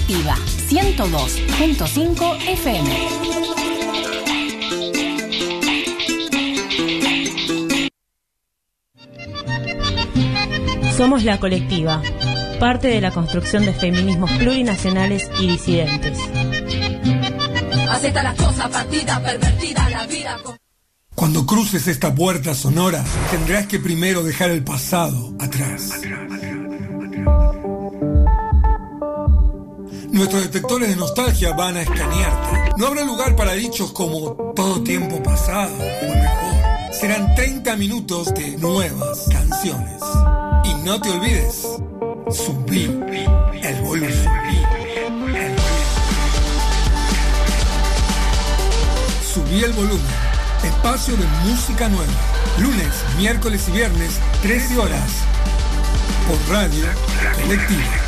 La Colectiva 102.5 FM. Somos la colectiva, parte de la construcción de feminismos plurinacionales y disidentes. Acepta las cosas partidas, pervertida la vida. Cuando cruces esta puerta sonora, tendrás que primero dejar el pasado atrás. Nuestros detectores de nostalgia van a escanearte. No habrá lugar para dichos como todo tiempo pasado fue mejor. Serán 30 minutos de nuevas canciones. Y no te olvides, subí el volumen. Subí el volumen. Espacio de música nueva. Lunes, miércoles y viernes, 13 horas. Por Radio Colectiva.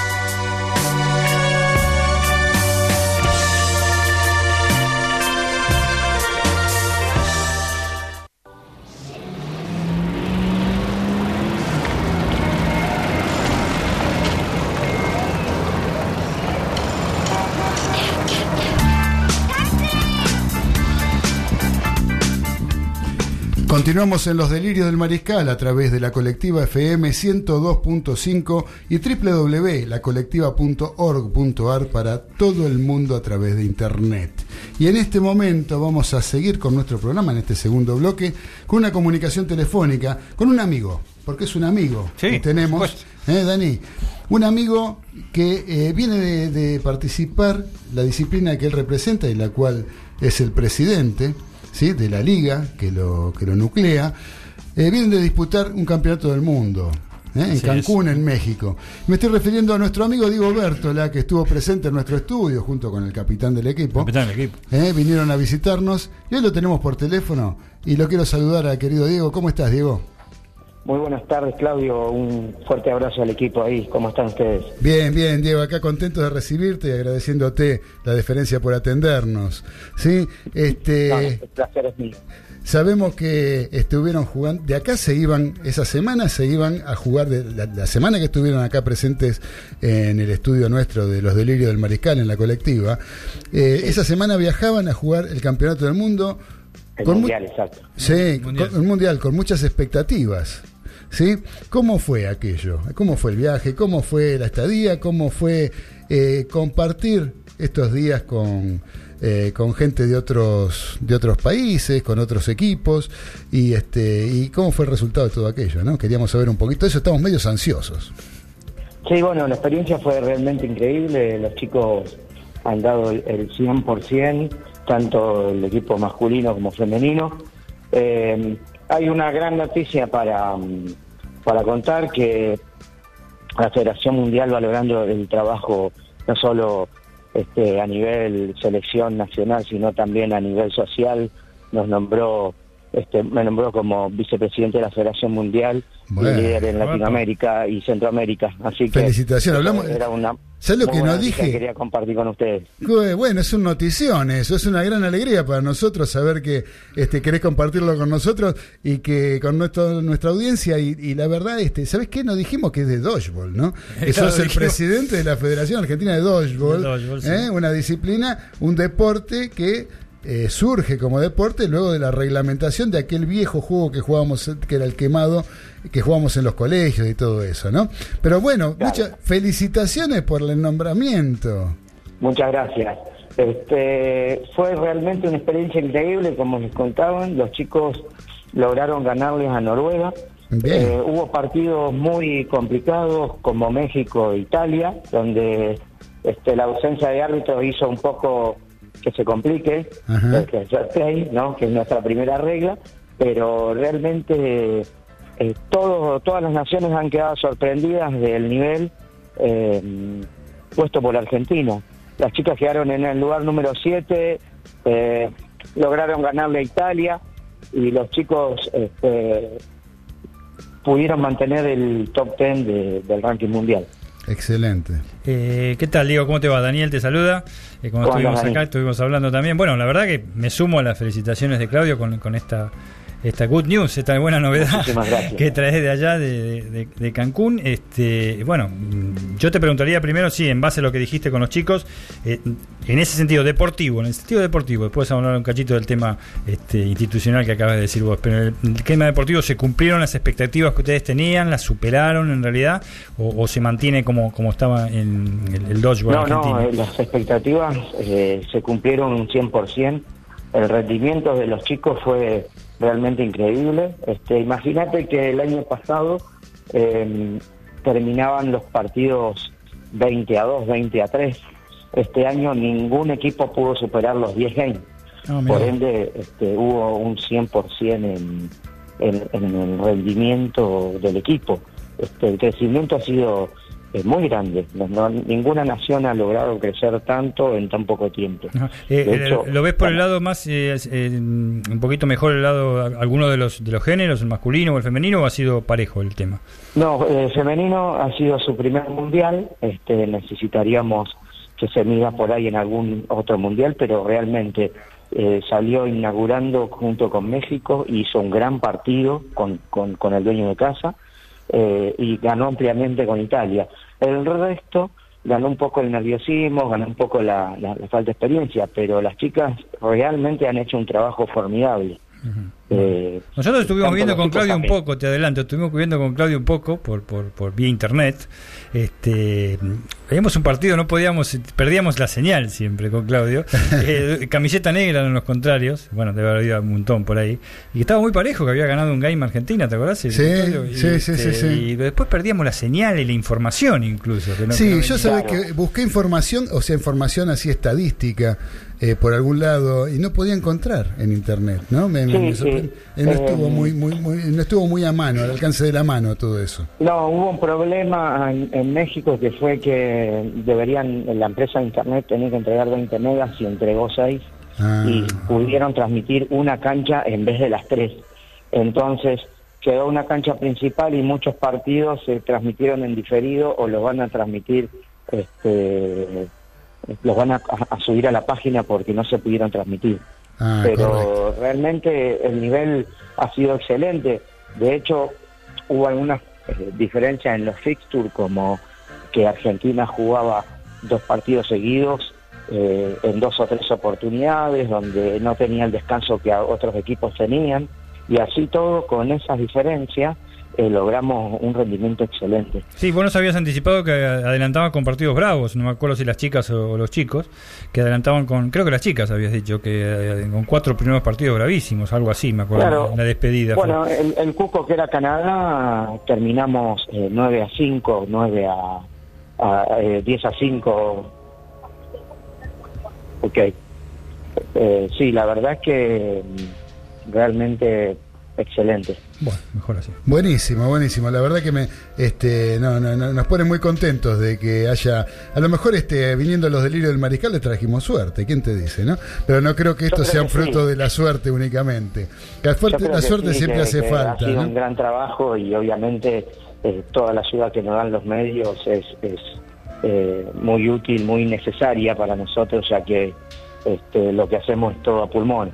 Continuamos en los delirios del mariscal a través de la colectiva FM 102.5 y www.lacolectiva.org.ar para todo el mundo a través de internet. Y en este momento vamos a seguir con nuestro programa en este segundo bloque con una comunicación telefónica con un amigo, porque es un amigo Sí, que tenemos, por ¿eh, Dani? Un amigo que eh, viene de, de participar la disciplina que él representa y la cual es el presidente ¿sí? de la liga que lo, que lo nuclea. Eh, vienen de disputar un campeonato del mundo. ¿eh? En Así Cancún, en México. Me estoy refiriendo a nuestro amigo Diego Bertola, que estuvo presente en nuestro estudio junto con el capitán del equipo. Capitán del equipo. Eh, vinieron a visitarnos y hoy lo tenemos por teléfono y lo quiero saludar al querido Diego. ¿Cómo estás, Diego? Muy buenas tardes, Claudio. Un fuerte abrazo al equipo ahí. ¿Cómo están ustedes? Bien, bien, Diego, acá contento de recibirte y agradeciéndote la deferencia por atendernos. ¿sí? No, Este, el placer es mío. sabemos que estuvieron jugando, de acá se iban, esa semana se iban a jugar, de, la, la semana que estuvieron acá presentes en el estudio nuestro de los delirios del mariscal en la colectiva, eh, esa semana viajaban a jugar el campeonato del mundo. El mu- mundial, exacto. Sí, Mundial. con- un mundial con muchas expectativas. ¿Sí? ¿Cómo fue aquello? ¿Cómo fue el viaje? ¿Cómo fue la estadía? ¿Cómo fue eh, compartir estos días con, eh, con gente de otros, de otros países, con otros equipos? Y, este, ¿Y cómo fue el resultado de todo aquello? ¿no? Queríamos saber un poquito de eso, estamos medios ansiosos. Sí, bueno, la experiencia fue realmente increíble. Los chicos han dado el, el 100%, tanto el equipo masculino como femenino. Eh, hay una gran noticia para, mm, para contar que la Federación Mundial valorando el trabajo no solo este, a nivel selección nacional, sino también a nivel social, nos nombró, este, me nombró como vicepresidente de la Federación Mundial Bueno, y líder en bueno. Latinoamérica y Centroamérica. Así que Felicitaciones, hablamos- Era una ¿Sabes lo que no dije? que quería compartir con ustedes. Bueno, es un notición eso, es una gran alegría para nosotros saber que este, querés compartirlo con nosotros y que con nuestro, nuestra audiencia y, y la verdad, este, ¿sabes qué? Nos dijimos que es de Dodgeball, ¿no? Que Claro, sos el dijimos. presidente de la Federación Argentina de Dodgeball, De dodgeball, sí. ¿eh? una disciplina, un deporte que eh, surge como deporte luego de la reglamentación de aquel viejo juego que jugábamos, que era el quemado, que jugábamos en los colegios y todo eso, ¿no? Pero bueno, Claro. muchas felicitaciones por el nombramiento. Muchas gracias. Este, fue realmente una experiencia increíble, como les contaban. Los chicos lograron ganarles a Noruega. Eh, hubo partidos muy complicados como México e Italia, donde este, la ausencia de árbitros hizo un poco que se complique, Ajá. que play, ¿no? que es nuestra primera regla, pero realmente eh, todo, todas las naciones han quedado sorprendidas del nivel eh, puesto por Argentina. Las chicas quedaron en el lugar número 7, lograron ganarle a Italia y los chicos este, pudieron mantener el top 10 de- del ranking mundial. Excelente. Eh, ¿Qué tal, Diego? ¿Cómo te va? Daniel te saluda. Eh, cuando ¿Cómo estuvimos acá, estuvimos hablando también. Bueno, la verdad que me sumo a las felicitaciones de Claudio con, con esta esta good news, esta buena novedad que traes de allá, de, de- de Cancún. Este, bueno, yo te preguntaría primero, sí, en base a lo que dijiste con los chicos, eh, en ese sentido deportivo, en el sentido deportivo, después vamos a hablar un cachito del tema este, institucional que acabas de decir vos, pero en el, tema deportivo, ¿se cumplieron las expectativas que ustedes tenían? ¿Las superaron en realidad? ¿O, o se mantiene como, como estaba en el, el dodgeball No, no, argentino? eh, las expectativas eh, se cumplieron un 100%. El rendimiento de los chicos fue realmente increíble. Este, Imagínate que el año pasado eh, terminaban los partidos 20 a 2, 20 a 3. Este año ningún equipo pudo superar los 10 games. Ah. Por ende, este, hubo un 100% en, en, en el rendimiento del equipo. Este, el crecimiento ha sido eh, muy grande. No- ninguna nación ha logrado crecer tanto en tan poco tiempo. Eh, De eh, hecho, ¿Lo ves por el lado más, eh, eh, un poquito mejor el lado, alguno de los, de los géneros, el masculino o el femenino, o ha sido parejo el tema? No, el femenino ha sido su primer mundial. Este, necesitaríamos que se mida por ahí en algún otro mundial, pero realmente eh, salió inaugurando junto con México, hizo un gran partido con, con, con el dueño de casa eh, y ganó ampliamente con Italia. El resto ganó un poco el nerviosismo, ganó un poco la, falta de experiencia, pero las chicas realmente han hecho un trabajo formidable. Eh, Nosotros estuvimos viendo con Claudio un poco, te adelanto, estuvimos viendo con Claudio un poco por, por, por vía internet. Este, veíamos un partido, no podíamos, perdíamos la señal siempre con Claudio. Eh, camiseta negra en los contrarios, bueno, debe haber habido un montón por ahí. Y estaba muy parejo que había ganado un game Argentina, ¿te acordás? Sí? Y, sí, sí, sí, sí. Y después perdíamos la señal y la información incluso. que no- que Sí, no yo Claro. que busqué información, o sea, información así estadística eh, por algún lado y no podía encontrar en internet, ¿no? Me, Sí, me sí. sorpre- no Eh, estuvo muy, muy, muy, no estuvo muy a mano, al alcance de la mano todo eso. No, hubo un problema en, en México que fue que deberían, la empresa de internet tenía que entregar 20 megas y entregó 6 Ah. y pudieron transmitir una cancha en vez de las tres. Entonces quedó una cancha principal y muchos partidos se transmitieron en diferido o los van a transmitir, este, los van a, a subir a la página porque no se pudieron transmitir Ah, pero correcto. realmente el nivel ha sido excelente. De hecho, hubo algunas eh, diferencias en los fixtures, como que Argentina jugaba dos partidos seguidos eh, en dos o tres oportunidades, donde no tenía el descanso que a otros equipos tenían, y así todo, con esas diferencias, eh, logramos un rendimiento excelente. Sí, vos nos habías anticipado que adelantaban con partidos bravos, no me acuerdo si las chicas o, o los chicos, que adelantaban con, creo que las chicas habías dicho, que eh, con cuatro primeros partidos bravísimos, algo así, me acuerdo, Claro. la despedida. fue. Bueno, el, el cuco que era Canadá, terminamos eh, 9 a 5, 9 a, a, eh, 10 a 5. Ok. Eh, sí, la verdad es que mm, realmente excelente. Bueno, mejor así. Buenísimo, buenísimo. La verdad que me, este, no, no, no, nos pone muy contentos de que haya, a lo mejor, este, viniendo los delirios del mariscal, le trajimos suerte. ¿Quién te dice, no? Pero no creo que esto creo sea que fruto sí. de la suerte únicamente. La, fuerte- la suerte sí, siempre que- hace que falta, Ha sido ¿no? un gran trabajo y obviamente eh, toda la ayuda que nos dan los medios es, es eh, muy útil, muy necesaria para nosotros, ya que este, lo que hacemos es todo a pulmón.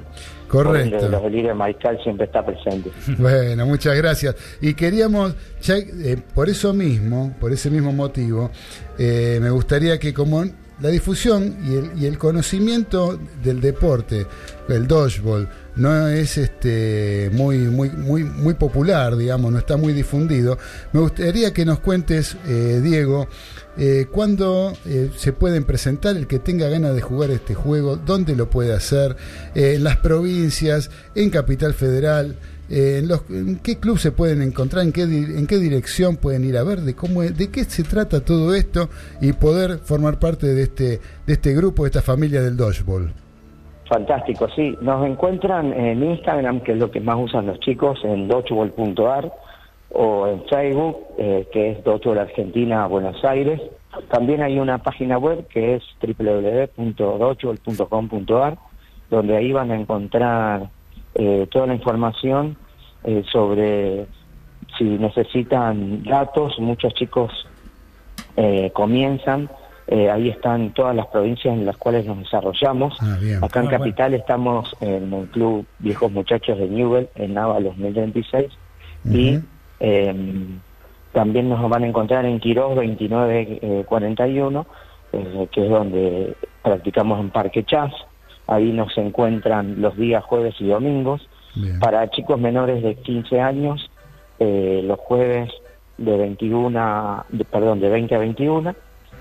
Correcto. los delirios del mariscal siempre está presente. Bueno, muchas gracias. Y queríamos, ya, eh, por eso mismo, por ese mismo motivo, eh, me gustaría que como la difusión y el, y el conocimiento del deporte, el dodgeball, no es este muy muy muy muy popular, digamos, no está muy difundido. Me gustaría que nos cuentes, eh, Diego, eh, cuándo eh, se pueden presentar el que tenga ganas de jugar este juego, dónde lo puede hacer, eh, en las provincias, en Capital Federal, eh, en, los- en qué club se pueden encontrar, en qué, en qué dirección pueden ir a ver, de cómo de qué se trata todo esto y poder formar parte de este, de este grupo, de esta familia del dodgeball. Fantástico, sí. Nos encuentran en Instagram, que es lo que más usan los chicos, en dodgeball.ar o en Facebook, eh, que es Dodgeball Argentina Buenos Aires. También hay una página web que es www.dodgeball.com.ar, donde ahí van a encontrar eh, toda la información eh, sobre si necesitan datos. Muchos chicos eh, comienzan. ahí están todas las provincias en las cuales nos desarrollamos. Ah. Acá en Ah, bueno. Capital estamos en el Club Viejos Muchachos de Newell, en Nava 2036. Y Ujú. eh, también nos van a encontrar en Quirós 2941, eh, que es donde practicamos en Parque Chas. Ahí nos encuentran los días jueves y domingos. Bien. Para chicos menores de 15 años, eh, los jueves de 21, a- de- perdón, de 20 a 21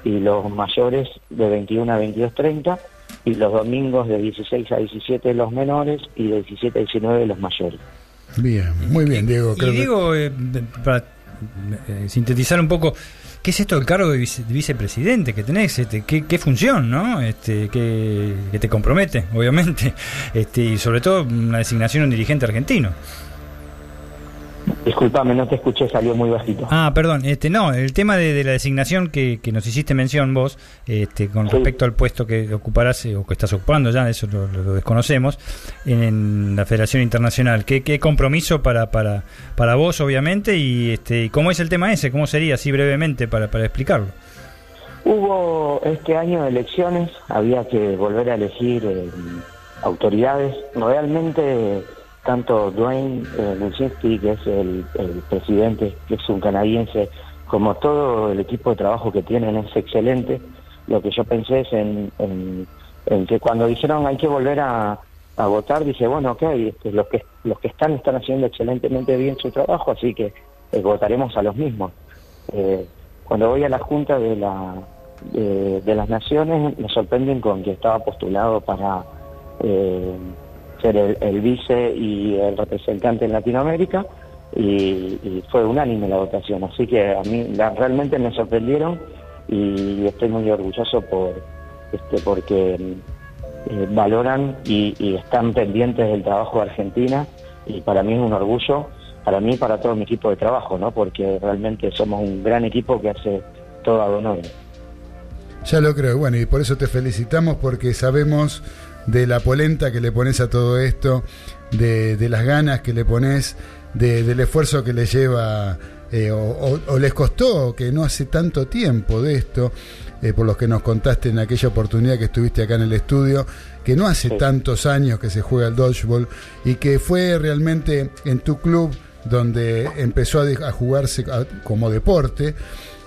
y los mayores de 21 a 22.30 y los domingos de 16 a 17 los menores y de 17 a 19 los mayores. Bien, muy bien, Diego. Y que- digo, eh, para eh, sintetizar un poco, ¿qué es esto del cargo de vice- de vicepresidente que tenés? Este, ¿qué, qué función, no? Este, que, que te compromete, obviamente, este, y sobre todo una designación de un dirigente argentino. Disculpame, no te escuché, salió muy bajito. Ah, perdón, este, no, el tema de, de la designación que, que nos hiciste mención vos, este, con Sí. respecto al puesto que ocuparás eh, o que estás ocupando ya, eso lo, desconocemos, en, la Federación Internacional. ¿Qué, qué compromiso para, para, para vos, obviamente, y, este, y cómo es el tema ese? ¿Cómo sería, así brevemente, para, para explicarlo? Hubo este año elecciones, había que volver a elegir eh, autoridades. Realmente, tanto Dwayne eh, Lucinski, que es el, presidente, que es un canadiense, como todo el equipo de trabajo que tienen es excelente. Lo que yo pensé es en, que cuando dijeron hay que volver a, votar, dije, bueno, ok, este, los, que, están están haciendo excelentemente bien su trabajo, así que eh, votaremos a los mismos. Eh, cuando voy a la Junta de, la, de, las Naciones, me sorprenden con que estaba postulado para ser el, vice y el representante en Latinoamérica y, fue unánime la votación. Así que a mí realmente me sorprendieron y estoy muy orgulloso por este porque eh, valoran y, y están pendientes del trabajo de Argentina y para mí es un orgullo, para mí y para todo mi equipo de trabajo, ¿no? Porque realmente somos un gran equipo que hace todo a honor. Ya lo creo, bueno, y por eso te felicitamos porque sabemos de la polenta que le pones a todo esto, de, de las ganas que le pones, de- del esfuerzo que le lleva eh, o, o- o les costó, que no hace tanto tiempo de esto, eh, por los que nos contaste en aquella oportunidad que estuviste acá en el estudio, que no hace Sí. tantos años que se juega el dodgeball y que fue realmente en tu club donde empezó a, jugarse como deporte.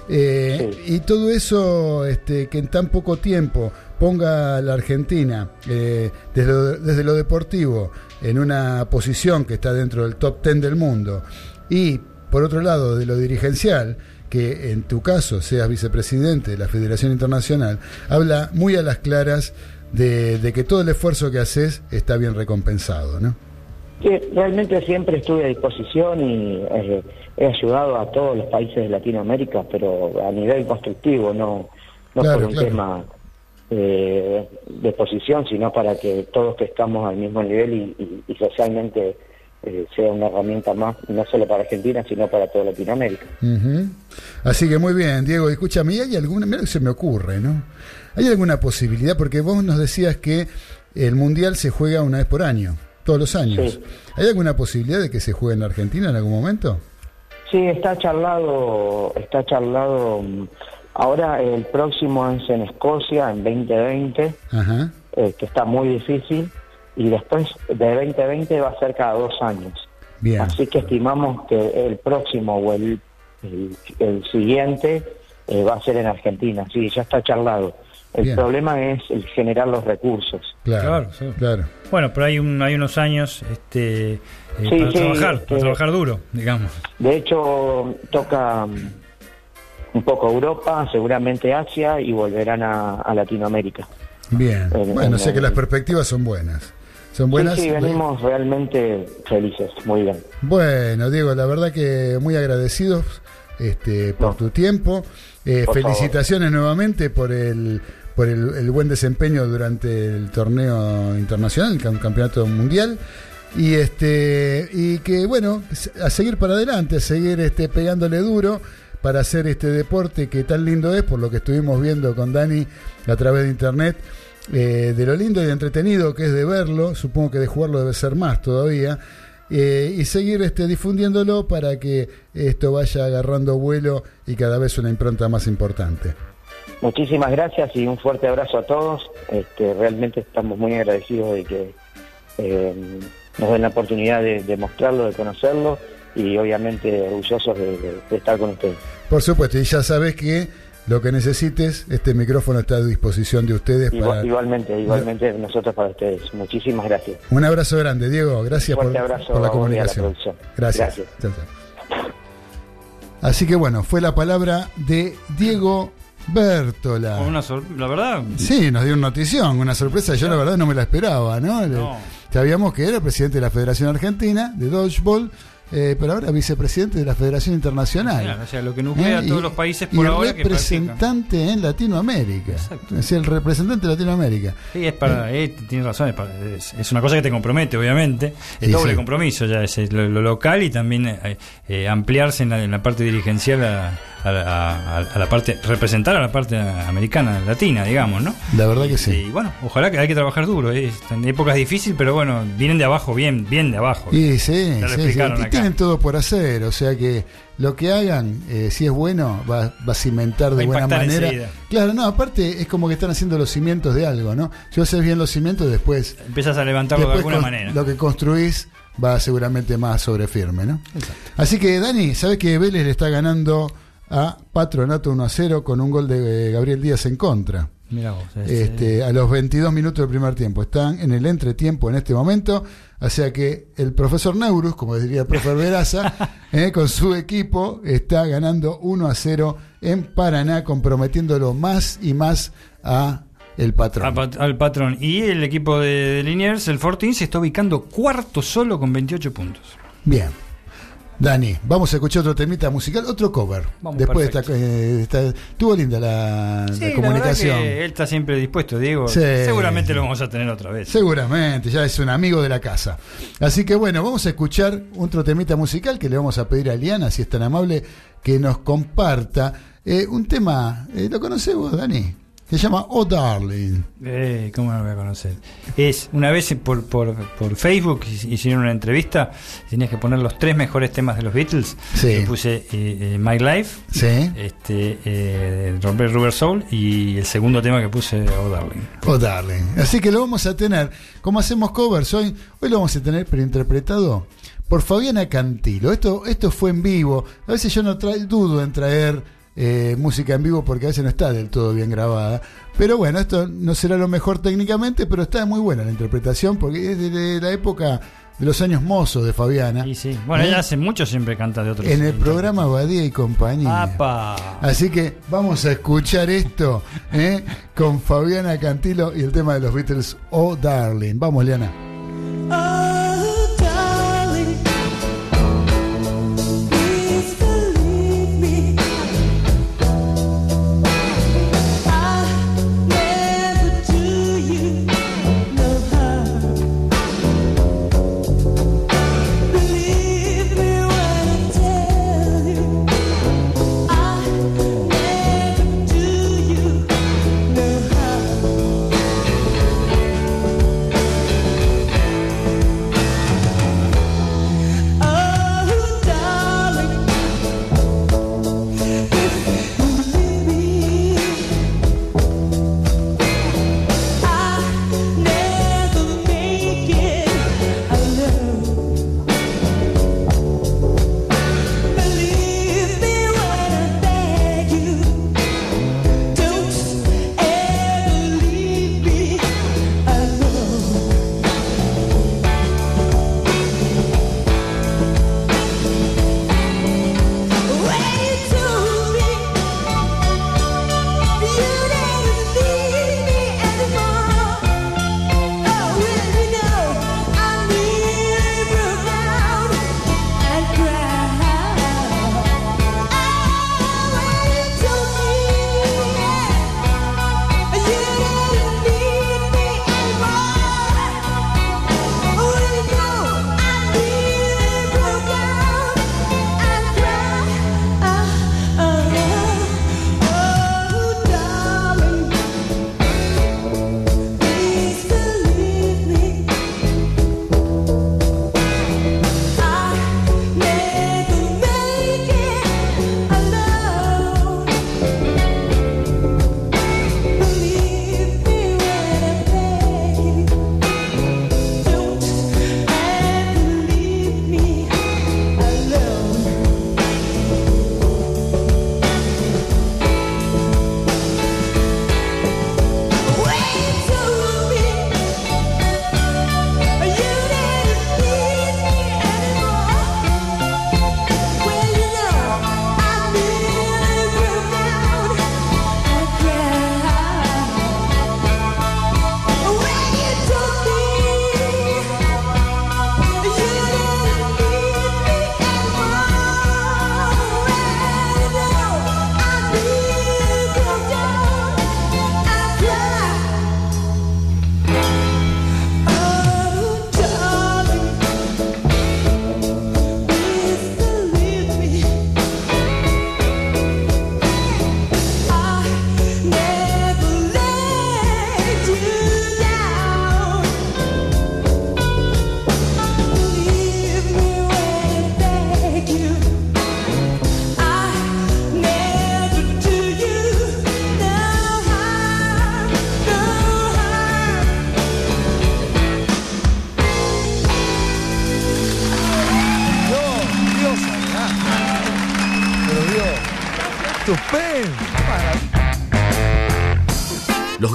Eh, Y todo eso, este, que en tan poco tiempo ponga a la Argentina eh, desde, lo, desde lo deportivo en una posición que está dentro del top 10 del mundo y por otro lado de lo dirigencial, que en tu caso seas vicepresidente de la Federación Internacional, habla muy a las claras de, de que todo el esfuerzo que haces está bien recompensado, ¿no? Sí, realmente siempre estuve a disposición y eh, he ayudado a todos los países de Latinoamérica, pero a nivel constructivo, no, no Claro, por un claro. tema eh, de posición, sino para que todos que estamos al mismo nivel y, y- y socialmente eh, sea una herramienta más, no solo para Argentina, sino para toda Latinoamérica. Ujú. Así que muy bien, Diego, escúchame, ¿y ¿hay alguna, mira que se me ocurre, ¿no? ¿Hay alguna posibilidad? Porque vos nos decías que el Mundial se juega una vez por año, todos los años. Sí. ¿Hay alguna posibilidad de que se juegue en Argentina en algún momento? Sí, está charlado, está charlado. Ahora el próximo es en Escocia, en 2020. Ajá. eh, que está muy difícil, y después de 2020 va a ser cada dos años. Bien. Así que estimamos que el próximo o el, el, el siguiente eh, va a ser en Argentina. Sí, ya está charlado. El Bien. problema es el generar los recursos. Claro, Claro, sí. claro. Bueno, pero hay, un, hay unos años este, eh, Sí, para sí, trabajar, este- para trabajar duro, digamos. De hecho, toca un poco Europa, seguramente Asia y volverán a, a Latinoamérica. Bien. En- Bueno, en sé que las perspectivas son buenas. ¿Son buenas? Sí, sí, venimos realmente felices, muy bien. Bueno, Diego, la verdad que muy agradecidos este, por tu tiempo. Eh, Por felicitaciones nuevamente por el por el, el buen desempeño durante el torneo internacional, el cam- campeonato mundial. Y este y que bueno, a seguir para adelante, a seguir este pegándole duro para hacer este deporte que tan lindo es, por lo que estuvimos viendo con Dani a través de internet, eh, de lo lindo y entretenido que es de verlo, supongo que de jugarlo debe ser más todavía, eh, y seguir este, difundiéndolo para que esto vaya agarrando vuelo y cada vez una impronta más importante. Muchísimas gracias y un fuerte abrazo a todos. Este, realmente estamos muy agradecidos de que eh, nos den la oportunidad de, de mostrarlo, de conocerlo y obviamente orgullosos de, de- de estar con ustedes. Por supuesto, y ya sabes que lo que necesites, este micrófono está a disposición de ustedes. Igual- para- igualmente, igualmente nosotros para ustedes. Muchísimas gracias. Un abrazo grande, Diego. Gracias por, por la la comunicación. producción. Gracias. Gracias. Chao, chao. Así que bueno, fue la palabra de Diego Bertola. Una la verdad, Sí, nos dio una notición, una sorpresa. Yo la verdad no me la esperaba, ¿no? Sabíamos que era el presidente de la Federación Argentina de Dodgeball, eh, pero ahora vicepresidente de la Federación Internacional. Claro, o sea, lo que nuclea a todos y- los países y por ahora que representante en Latinoamérica. Exacto. Es el representante de Latinoamérica. Sí, es para, eh, tienes razón, es, para- es- es una cosa que te compromete, obviamente. Es Sí, doble sí. compromiso ya, es eh, lo, lo local y también eh, eh, ampliarse en la, en la parte dirigencial a, a la- a- a la parte, representar a la parte americana, latina, digamos, ¿no? La verdad que sí. Y bueno, ojalá que hay que trabajar duro, eh, en épocas difíciles, pero bueno, vienen de abajo, bien, bien de abajo. Sí, Ya lo sí, explicaron acá. Tienen todo por hacer, o sea que lo que hagan, eh, si es bueno, va, va a cimentar de Va buena manera. enseguida. Claro, no, aparte es como que están haciendo los cimientos de algo, ¿no? Si haces bien los cimientos, después, Empiezas a levantarlo de alguna manera. lo que construís va seguramente más sobre firme, ¿no? Así que, Dani, ¿sabes que Vélez le está ganando a Patronato 1 a 0 con un gol de eh, Gabriel Díaz en contra? Mira vos, este, Este, a los 22 minutos del primer tiempo. Están en el entretiempo en este momento. O sea que el profesor Neurus, como diría el profesor Veraza, eh, con su equipo está ganando 1 a 0 en Paraná, comprometiéndolo más y más a el patrón. pat- al patrón. Y el equipo de, de Liniers, el Fortín, se está ubicando cuarto solo con 28 puntos. Bien. Dani, vamos a escuchar otro temita musical, otro cover. Vamos, Después perfecto. eh, esta- estuvo linda la, la Sí, la comunicación. que él está siempre dispuesto, Diego. Sí. Seguramente lo vamos a tener otra vez. Seguramente, ya es un amigo de la casa. Así que bueno, vamos a escuchar otro temita musical que le vamos a pedir a Liana, si es tan amable, que nos comparta eh, un tema, eh, ¿lo conoces vos, Dani? Se llama Oh Darling. Eh, ¿Cómo no lo voy a conocer? Es una vez por, por, por Facebook hicieron una entrevista. Tenías que poner los tres mejores temas de los Beatles. Sí. Yo puse eh, eh, My Life, Sí. este, eh, Romper Rubber Soul y el segundo tema que puse Oh Darling. Oh Darling. Así que lo vamos a tener. Como hacemos covers hoy, hoy lo vamos a tener, pero interpretado por Fabiana Cantilo. Esto, esto fue en vivo. A veces yo no dudo en traer eh, música en vivo porque a veces no está del todo bien grabada. Pero bueno, esto no será lo mejor técnicamente, pero está muy buena la interpretación porque es de, la época de los años mozos de Fabiana. Y sí. Bueno, ¿Eh? ella hace mucho siempre canta de otros. En el programa Badía y compañía. ¡Apa! Así que vamos a escuchar esto ¿eh? con Fabiana Cantilo y el tema de los Beatles, Oh Darling. Vamos, Liana. Oh,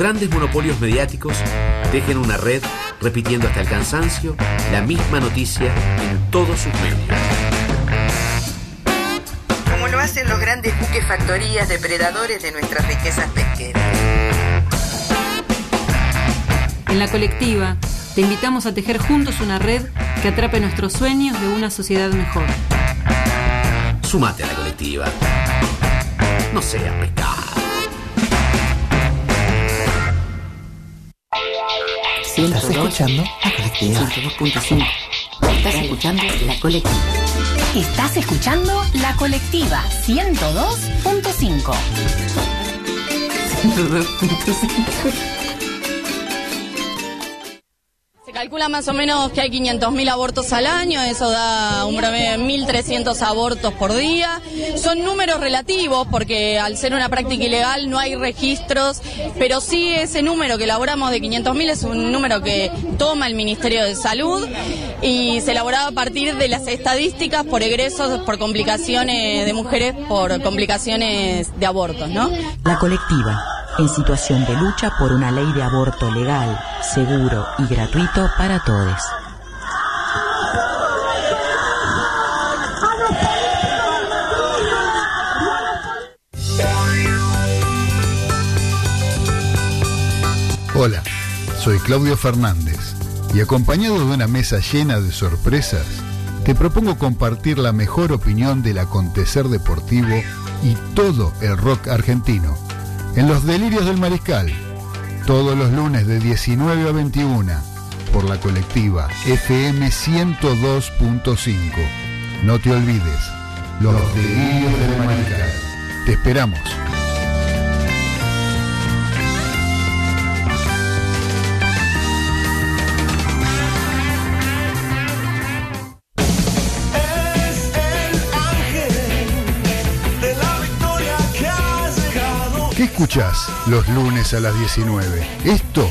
grandes monopolios mediáticos tejen una red repitiendo hasta el cansancio la misma noticia en todos sus medios. Como lo hacen los grandes buques factorías depredadores de nuestras riquezas pesqueras. En la colectiva, te invitamos a tejer juntos una red que atrape nuestros sueños de una sociedad mejor. Sumate a la colectiva. No sea Estás escuchando la colectiva. 102.5. Estás escuchando la colectiva. Estás escuchando La Colectiva 102.5. Se calcula más o menos que hay 500.000 abortos al año, eso da un promedio de 1.300 abortos por día. Son números relativos porque al ser una práctica ilegal no hay registros, pero sí ese número que elaboramos de 500.000 es un número que toma el Ministerio de Salud y se elaboraba a partir de las estadísticas por egresos, por complicaciones de mujeres, por complicaciones de abortos, ¿no? La colectiva, en situación de lucha por una ley de aborto legal, seguro y gratuito para todos. Hola, soy Claudio Fernández y acompañado de una mesa llena de sorpresas, te propongo compartir la mejor opinión del acontecer deportivo y todo el rock argentino en los delirios del mariscal, todos los lunes de 19 a 21 por la colectiva FM 102.5. No te olvides, los delirios del mariscal. Te esperamos. Escuchás los lunes a las 19? Esto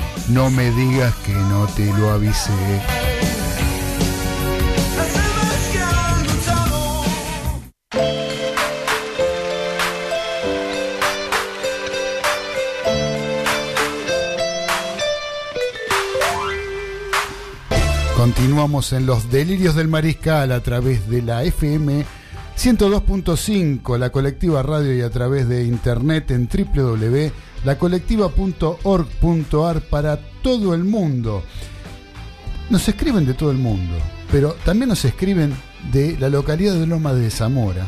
No me digas que no te lo avisé. Continuamos en los delirios del mariscal a través de la FM 102.5, la colectiva radio y a través de internet en www.lacolectiva.org.ar para todo el mundo. Nos escriben de todo el mundo, pero también nos escriben de la localidad de Loma de Zamora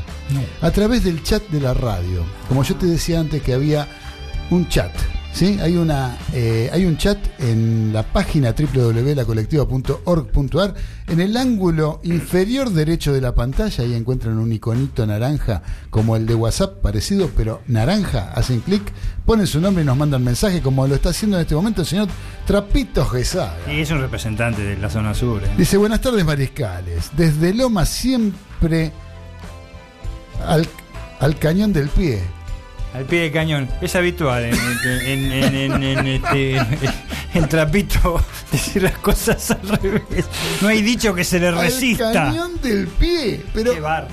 a través del chat de la radio. Como yo te decía antes que había un chat, ¿sí? Hay, una, eh, hay un chat en la página www.lacolectiva.org.ar. En el ángulo inferior derecho de la pantalla, ahí encuentran un iconito naranja como el de WhatsApp, parecido, pero naranja. Hacen clic, ponen su nombre y nos mandan mensaje, como lo está haciendo en este momento el señor Trapito Gesada. Y es un representante de la zona sur. ¿eh? Dice, buenas tardes mariscales. Desde Loma siempre al, al cañón del pie. Al pie de cañón. Es habitual en, en, en, en- este, en Trapito decir las cosas al revés. No hay dicho que se le resista. Al cañón del pie. Pero, Qué bar.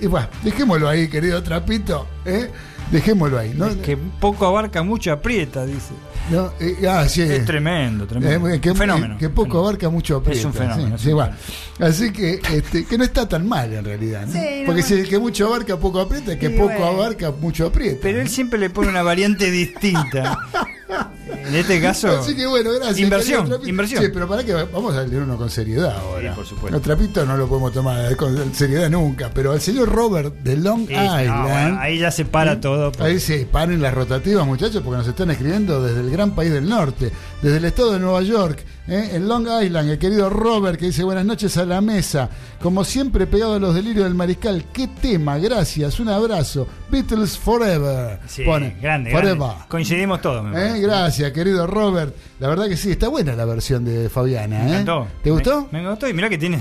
Y bueno, dejémoslo ahí, querido Trapito. ¿eh? Dejémoslo ahí. ¿no? Que poco abarca, mucho aprieta, dice. No, eh, ah, sí. Es tremendo, tremendo. Eh, que, Un fenómeno. que poco abarca mucho aprieta. Es un fenómeno, sí, es sí, un va. Así que, este, que no está tan mal en realidad. ¿no? Sí, Porque no. si el que mucho abarca, poco aprieta, el que poco bueno. abarca, mucho aprieta. Pero él siempre le pone una variante distinta. En este caso, Así que bueno, gracias. Inversión, inversión. Sí, pero para que vamos a leer uno con seriedad ahora. Sí, por supuesto. El trapito no lo podemos tomar con seriedad nunca, pero al señor Robert de Long Sí, no, Island. bueno, ahí ya se para todo. por- Ahí sí, paren las rotativas, muchachos, porque nos están escribiendo desde el gran país del norte, desde el estado de Nueva York, ¿eh? en Long Island, el querido Robert que dice buenas noches a la mesa, como siempre pegado a los delirios del mariscal, qué tema, gracias, un abrazo, Beatles Forever. Sí, Pone, grande, Forever. grande. Coincidimos todos. me ¿Eh? Gracias, querido Robert. La verdad que sí, está buena la versión de Fabiana. Me ¿eh? encantó. ¿Te gustó? Me, me gustó y mirá que tiene.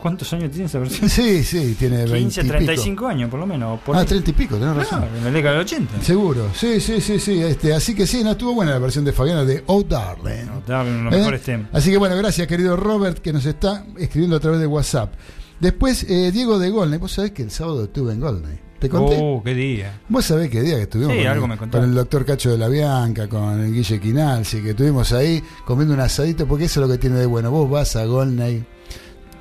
¿Cuántos años tiene esa versión? Sí, sí, tiene 20 15, y pico. 35 años por lo menos. Por Ah, ahí. 30 y pico, tenés razón. en la década del 80. Seguro, sí, sí, sí, sí. Este, así que sí, no estuvo buena la versión de Fabiana de Oh Darling. Darling, los ¿Eh? mejores temas. Así que bueno, gracias querido Robert que nos está escribiendo a través de WhatsApp. Después, eh, Diego de Golney, vos sabés que el sábado estuve en Golney. ¿Te conté? Oh, qué día. Vos sabés qué día que estuvimos Sí, con, algo el, me con el doctor Cacho de la Bianca, con el Guille Quinalsi, que estuvimos ahí comiendo un asadito, porque eso es lo que tiene de bueno. Vos vas a Golney,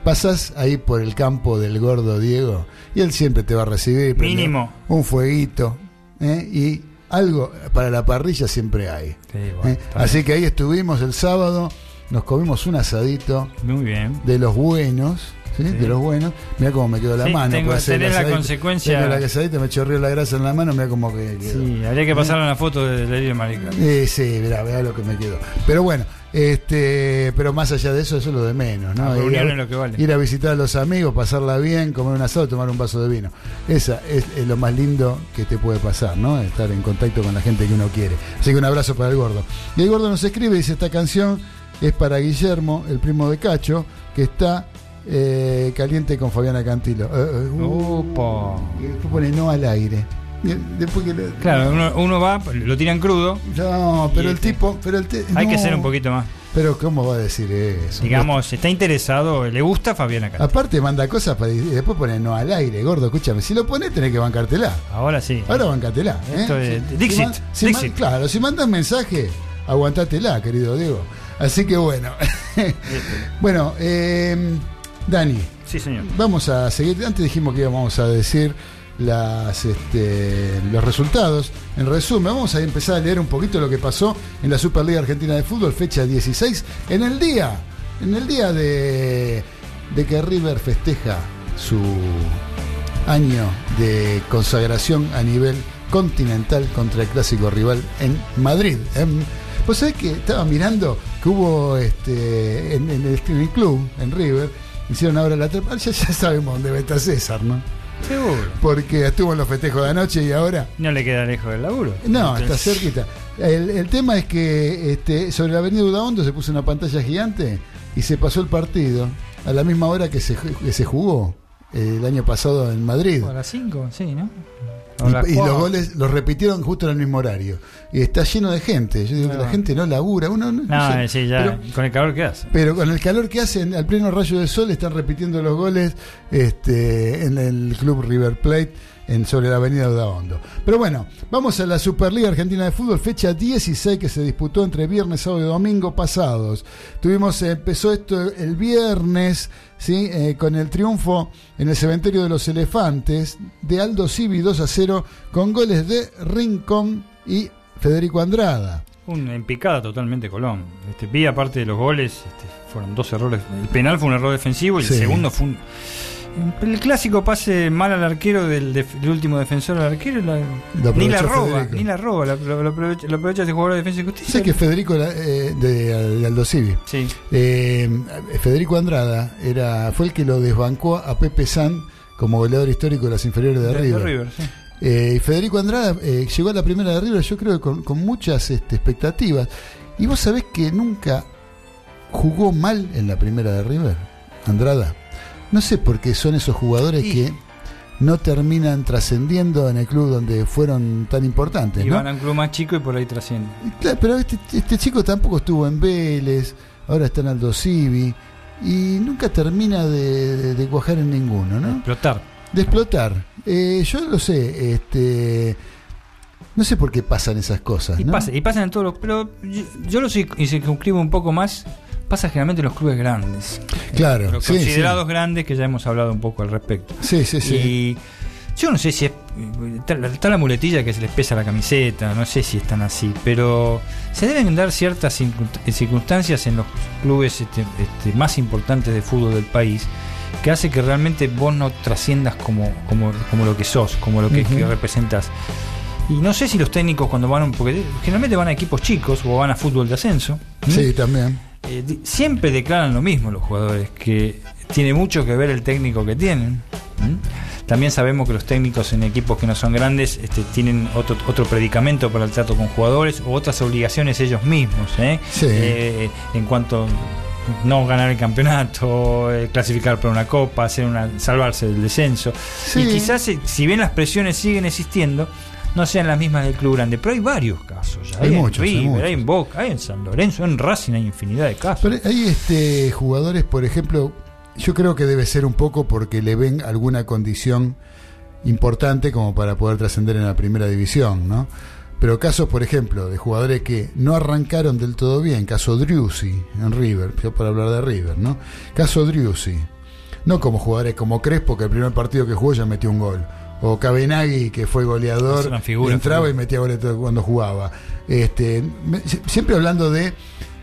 pasás ahí por el campo del gordo Diego, y él siempre te va a recibir. Mínimo. Un fueguito, ¿eh? y algo para la parrilla siempre hay. Sí, bueno, ¿eh? Así que ahí estuvimos el sábado, nos comimos un asadito Muy bien. de los buenos. De los buenos, mira cómo me quedó la mano. tengo- por hacer tenés la consecuencia- Tengo la asadita, me chorreó la grasa en la mano, mira cómo que quedó. Sí, habría que pasarle una foto del Delirio Marical. Eh, sí, mirá, mirá lo que me quedó. Pero bueno, este, pero más allá de eso, eso es lo de menos, ¿no? La Ir a- lo que vale. Ir a visitar a los amigos, pasarla bien, comer un asado, tomar un vaso de vino. Esa es, es lo más lindo que te puede pasar, ¿no? Estar en contacto con la gente que uno quiere. Así que un abrazo para el gordo. Y el gordo nos escribe, dice, esta canción es para Guillermo, el primo de Cacho, que está eh, caliente con Fabiana Cantilo. Eh, eh, uh, y después pone no al aire. Y Después que Claro, uno, uno va, lo tiran crudo. no, pero el este- tipo, pero el te- Hay que ser un poquito más. Pero ¿cómo va a decir eso? Digamos, está interesado, le gusta Fabiana Cantilo. Aparte manda cosas para y después pone no al aire, gordo, escúchame. Si lo pones tenés que bancártela. Ahora sí. Ahora bancátela. ¿eh? Si- Dixit, si man- claro, si mandas mensaje, aguantátela, querido Diego. Así que bueno. bueno, eh, Dani, Sí, señor. vamos a seguir. Antes dijimos que íbamos a decir las, este, los resultados. En resumen, vamos a empezar a leer un poquito lo que pasó en la Superliga Argentina de Fútbol, fecha 16, en el día, en el día de, de que River festeja su año de consagración a nivel continental contra el clásico rival en Madrid. En, Vos sabés que estaba mirando que hubo este, en, en el, en el club, en River, hicieron ahora la trepa. Ya, ya sabemos dónde va a estar César, ¿no? Seguro. Porque estuvo en los festejos de anoche y ahora. No le queda lejos del laburo. No, está Entonces, cerquita. El, el tema es que este, sobre la avenida Udaondo se puso una pantalla gigante y se pasó el partido a la misma hora que se, ju- que se jugó eh, el año pasado en Madrid. A las 5, sí, ¿no? Y, y los goles los repitieron justo en el mismo horario. Y está lleno de gente. Yo digo que la gente no labura. Uno, no, no No, sé. sí, ya, Pero- con el calor que hace. pero con el calor que hacen al pleno rayo de sol están repitiendo los goles este, en el club River Plate en, sobre la avenida Udaondo. Pero bueno, vamos a la Superliga Argentina de Fútbol, fecha 16 que se disputó entre viernes, sábado y domingo pasados. Tuvimos, empezó esto el viernes, ¿sí? Eh, con el triunfo en el cementerio de los elefantes de Aldo Civi 2 a 0 con goles de Rincón y Federico Andrada. Un en picada totalmente Colón. Este, vi aparte de los goles, este, fueron dos errores. El penal fue un error defensivo y Sí. el segundo fue un. El clásico pase mal al arquero del, def- del último defensor al arquero, la- ni la roba, Federico. ni la roba, la- lo, lo aprovecha, lo aprovecha jugador de defensa y justicia. Sé que Federico eh, de, de Aldo Civi. Sí. Eh, Federico Andrada era, fue el que lo desbancó a Pepe San como goleador histórico de las inferiores de, De- de River. Sí. Eh, y Federico Andrada eh, llegó a la primera de River, yo creo que con, con muchas este, expectativas. Y vos sabés que nunca jugó mal en la primera de River, Andrada. No sé por qué son esos jugadores Y- que no terminan trascendiendo en el club donde fueron tan importantes. Y ¿no? van a un club más chico y por ahí trasciende. Claro, pero este, este chico tampoco estuvo en Vélez, ahora está en Aldo Civi, y nunca termina de, de- de cuajar en ninguno, ¿no? Explotar. De explotar. Eh, yo lo sé, este, no sé por qué pasan esas cosas, Y, ¿no? pasa, y pasan en todos los. Pero yo, yo lo sé, y circunscribo un poco más. Pasa generalmente en los clubes grandes. Claro, Los sí, considerados grandes, que ya hemos hablado un poco al respecto. Sí, sí, sí. Y Yo no sé si es. Está, la muletilla que se les pesa la camiseta, no sé si están así, pero se deben dar ciertas circun- circunstancias en los clubes este, este, más importantes de fútbol del país que hace que realmente vos no trasciendas como, como, como lo que sos, como lo que, que representas. Y no sé si los técnicos cuando van, porque generalmente van a equipos chicos o van a fútbol de ascenso. Sí, también. Eh, siempre declaran lo mismo los jugadores, que tiene mucho que ver el técnico que tienen. ¿m? También sabemos que los técnicos en equipos que no son grandes este, tienen otro, otro predicamento para el trato con jugadores o otras obligaciones ellos mismos. ¿eh? Sí. Eh, en cuanto no ganar el campeonato, eh, clasificar para una copa, hacer una, salvarse del descenso. Sí. Y quizás, eh, si bien las presiones siguen existiendo, no sean las mismas del club grande, pero hay varios casos ya. Hay en muchos, hay River, muchos. hay en Boca, hay en San Lorenzo, en Racing hay infinidad de casos. Pero hay este jugadores, por ejemplo, yo creo que debe ser un poco porque le ven alguna condición importante como para poder trascender en la primera división, ¿no? Pero casos, por ejemplo, de jugadores que no arrancaron del todo bien, caso Driussi en River, yo para hablar de River, ¿no? Caso Driussi, no como jugadores como Crespo, que el primer partido que jugó ya metió un gol, o Cabenagui, que fue goleador, figura, entraba figura. y metía goles cuando jugaba. Este, siempre hablando de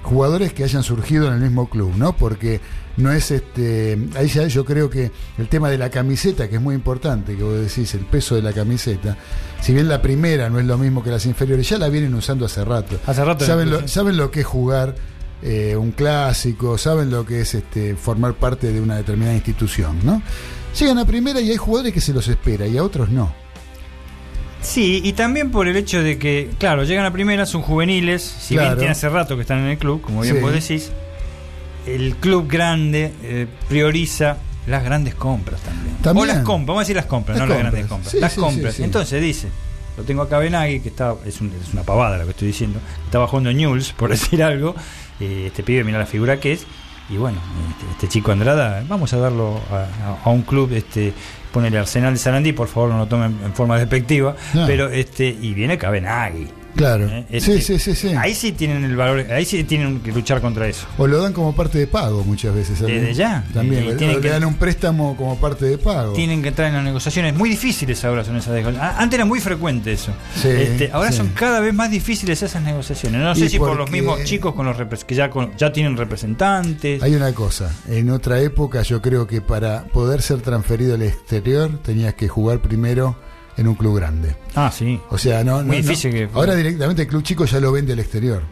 jugadores que hayan surgido en el mismo club, ¿no? Porque no es este. Ahí ya yo creo que el tema de la camiseta, que es muy importante, que vos decís, el peso de la camiseta, si bien la primera no es lo mismo que las inferiores, ya la vienen usando hace rato. Hace rato Saben lo, saben lo que es jugar eh, un clásico, saben lo que es este formar parte de una determinada institución, ¿no? Llegan a primera y hay jugadores que se los espera y a otros no. Sí, y también por el hecho de que, claro, llegan a primera, son juveniles, si Claro. bien tiene hace rato que están en el club, como bien Sí. vos decís, el club grande eh, prioriza las grandes compras también. También. O las compras, vamos a decir las compras, Las no las grandes compras. Sí, las sí, compras. Entonces dice, lo tengo acá Benagui, que está, es, un- es una pavada lo que estoy diciendo, estaba jugando en Newell's, por decir algo, eh, este pibe, mira la figura que es, y bueno, este, este chico Andrada, vamos a darlo a, a- a un club, este ponele Arsenal de Sarandí, por favor no lo tomen en forma despectiva, No. pero este, y viene Cabenagui. Claro. ¿eh? Sí, Este, sí, sí, sí. Ahí sí tienen el valor, ahí sí tienen que luchar contra eso. O lo dan como parte de pago muchas veces. ¿sabes? Desde ya. También. Tienen le que- dan un préstamo como parte de pago. Tienen que entrar en las negociaciones. Muy difíciles ahora son esas negociaciones. Antes era muy frecuente eso. Sí, Este, ahora sí. son cada vez más difíciles esas negociaciones. No sé si por los mismos chicos con los que ya, con- ya tienen representantes. Hay una cosa, en otra época yo creo que para poder ser transferido al exterior tenías que jugar primero en un club grande. Ah, sí. O sea, no, Muy difícil no. que- Ahora directamente el club chico ya lo vende al exterior.